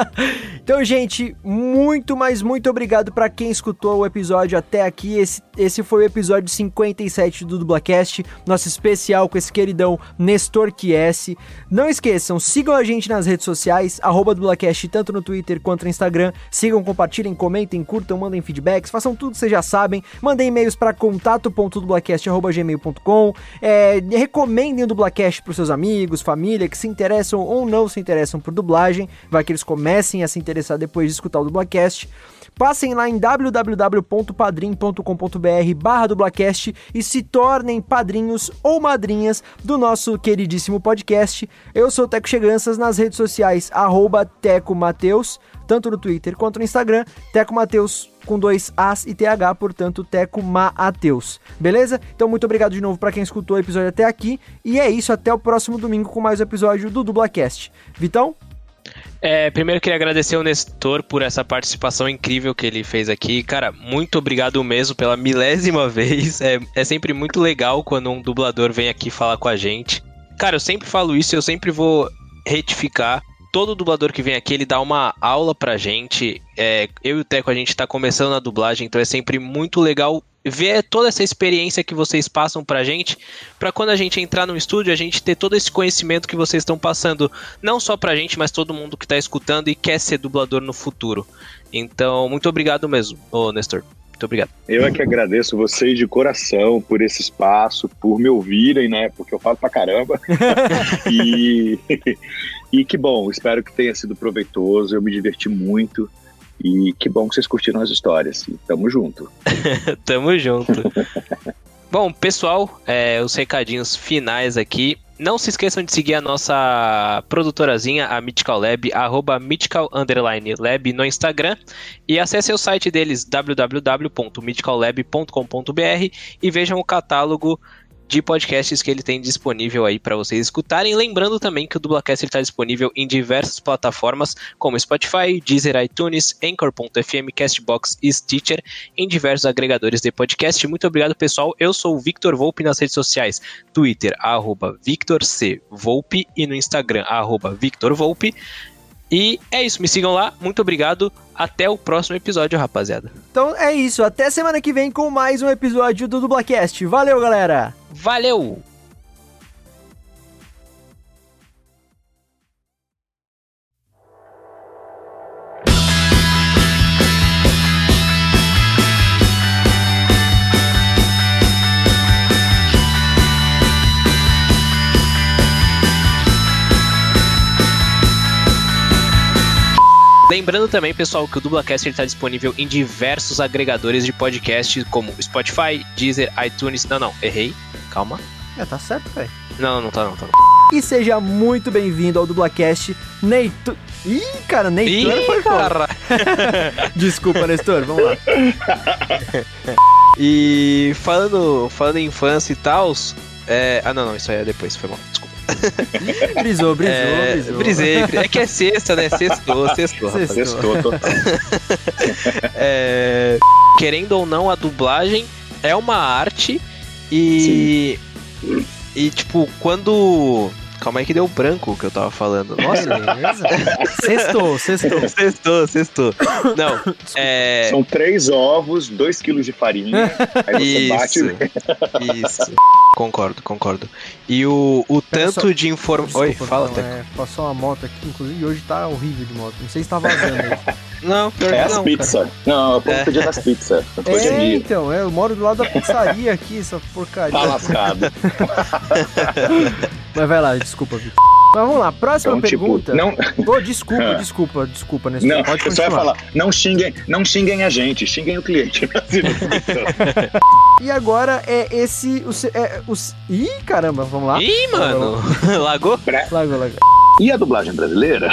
então, gente, muito, mas muito obrigado pra quem escutou o episódio até aqui. Esse, esse foi o episódio 57 do Dublacast, nosso especial com esse queridão Nestor Chiesi. Não esqueçam, sigam a gente nas redes sociais, arroba Dublacast, tanto no Twitter quanto no Instagram. Sigam, compartilhem, comentem, curtam, mandem feedbacks, façam tudo que vocês já sabem. Mandem e-mails para contato.dublacast.gmail.com. É, recomendem o Dublacast pros seus amigos, família, que se interessam ou não se interessam por dublagem. Vai que eles comecem a se interessar depois de escutar o Dublacast. Passem lá em www.padrim.com.br barra dublacast e se tornem padrinhos ou madrinhas do nosso queridíssimo podcast. Eu sou o Teco Cheganças nas redes sociais, arroba Teco Mateus, tanto no Twitter quanto no Instagram, Teco Mateus com dois As e TH, portanto, Teco Mateus. Beleza? Então, muito obrigado de novo para quem escutou o episódio até aqui. E é isso, até o próximo domingo com mais um episódio do Dublacast. Vitão? É, primeiro queria agradecer ao Nestor por essa participação incrível que ele fez aqui. Cara, muito obrigado mesmo pela milésima vez. É, é sempre muito legal quando um dublador vem aqui falar com a gente. Cara, eu sempre falo isso eu sempre vou retificar. Todo dublador que vem aqui, ele dá uma aula pra gente. É, eu e o Teco, a gente tá começando na dublagem, então é sempre muito legal ver toda essa experiência que vocês passam pra gente, pra quando a gente entrar no estúdio, a gente ter todo esse conhecimento que vocês estão passando, não só pra gente, mas todo mundo que tá escutando e quer ser dublador no futuro. Então, muito obrigado mesmo, ô Nestor. Muito obrigado. Eu é que agradeço vocês de coração por esse espaço, por me ouvirem, né? Porque eu falo pra caramba. e, e que bom, espero que tenha sido proveitoso. Eu me diverti muito. E que bom que vocês curtiram as histórias. E tamo junto. Tamo junto. Bom, pessoal, é, os recadinhos finais aqui. Não se esqueçam de seguir a nossa produtorazinha, a Mythical Lab, arroba no Instagram. E acesse o site deles, www.mythicallab.com.br e vejam o catálogo de podcasts que ele tem disponível aí para vocês escutarem. Lembrando também que o Dublacast está disponível em diversas plataformas, como Spotify, Deezer, iTunes, Anchor.fm, Castbox e Stitcher, em diversos agregadores de podcast. Muito obrigado, pessoal. Eu sou o Victor Volpe nas redes sociais, Twitter, arroba Victor C. Volpe e no Instagram, arroba Victor Volpe. E é isso, me sigam lá. Muito obrigado. Até o próximo episódio, rapaziada. Então é isso, até semana que vem com mais um episódio do Dublacast. Valeu, galera! Valeu! Lembrando também, pessoal, que o Dublacast está disponível em diversos agregadores de podcast, como Spotify, Deezer, iTunes. Não, não, errei. Calma. É, tá certo, velho. Não, não tá, não tá. Não. E seja muito bem-vindo ao Dublacast, Neitor. Ih, cara, Neitor Ih, foi cara. Desculpa, Nestor, vamos lá. E falando, falando em infância e tal. É... Ah, não, não, isso aí é depois, foi mal. Desculpa. Brisou, brisou, é, brisou. Brisei. É que é sexta, né? Sextou, sextou. Sextou. Sextou total. É, querendo ou não, a dublagem é uma arte e. E tipo, quando. Calma aí que deu branco o que eu tava falando. Nossa, Beleza. Sextou, sextou. sextou, sextou. Não, é. São três ovos, dois quilos de farinha. aí você bate. Isso, isso. Concordo, concordo. E o, o Pera tanto só- de informação. Oi, fala, não, é, Passou uma moto aqui, inclusive hoje tá horrível de moto. Não sei se tá vazando aí. Não, pior É que as não. pizzas. Não, eu posso É. pedir das pizzas. É é, dia. então, é, eu moro do lado da pizzaria aqui, essa porcaria. Tá lascado. Mas vai lá, desculpa, Vitor. Mas vamos lá, próxima Então, tipo, pergunta. não, Ô, desculpa, Ah. desculpa, desculpa, Nestor. não, Pode eu só continuar. falar, não xinguem, não xinguem a gente, xinguem o cliente. E agora é esse. O, é, os... Ih, caramba, vamos lá. Ih, mano, lagou? Largou, largou. E a dublagem brasileira?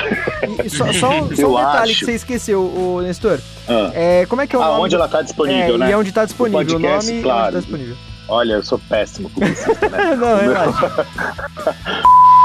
E, só, só um, só Eu um detalhe acho. que você esqueceu, o Nestor. Ah, É, como é que é o nome? aonde ela tá disponível, é, né? E onde tá disponível o, podcast, nome e claro. onde tá disponível. Olha, eu sou péssimo publicista, né? Não, relaxa.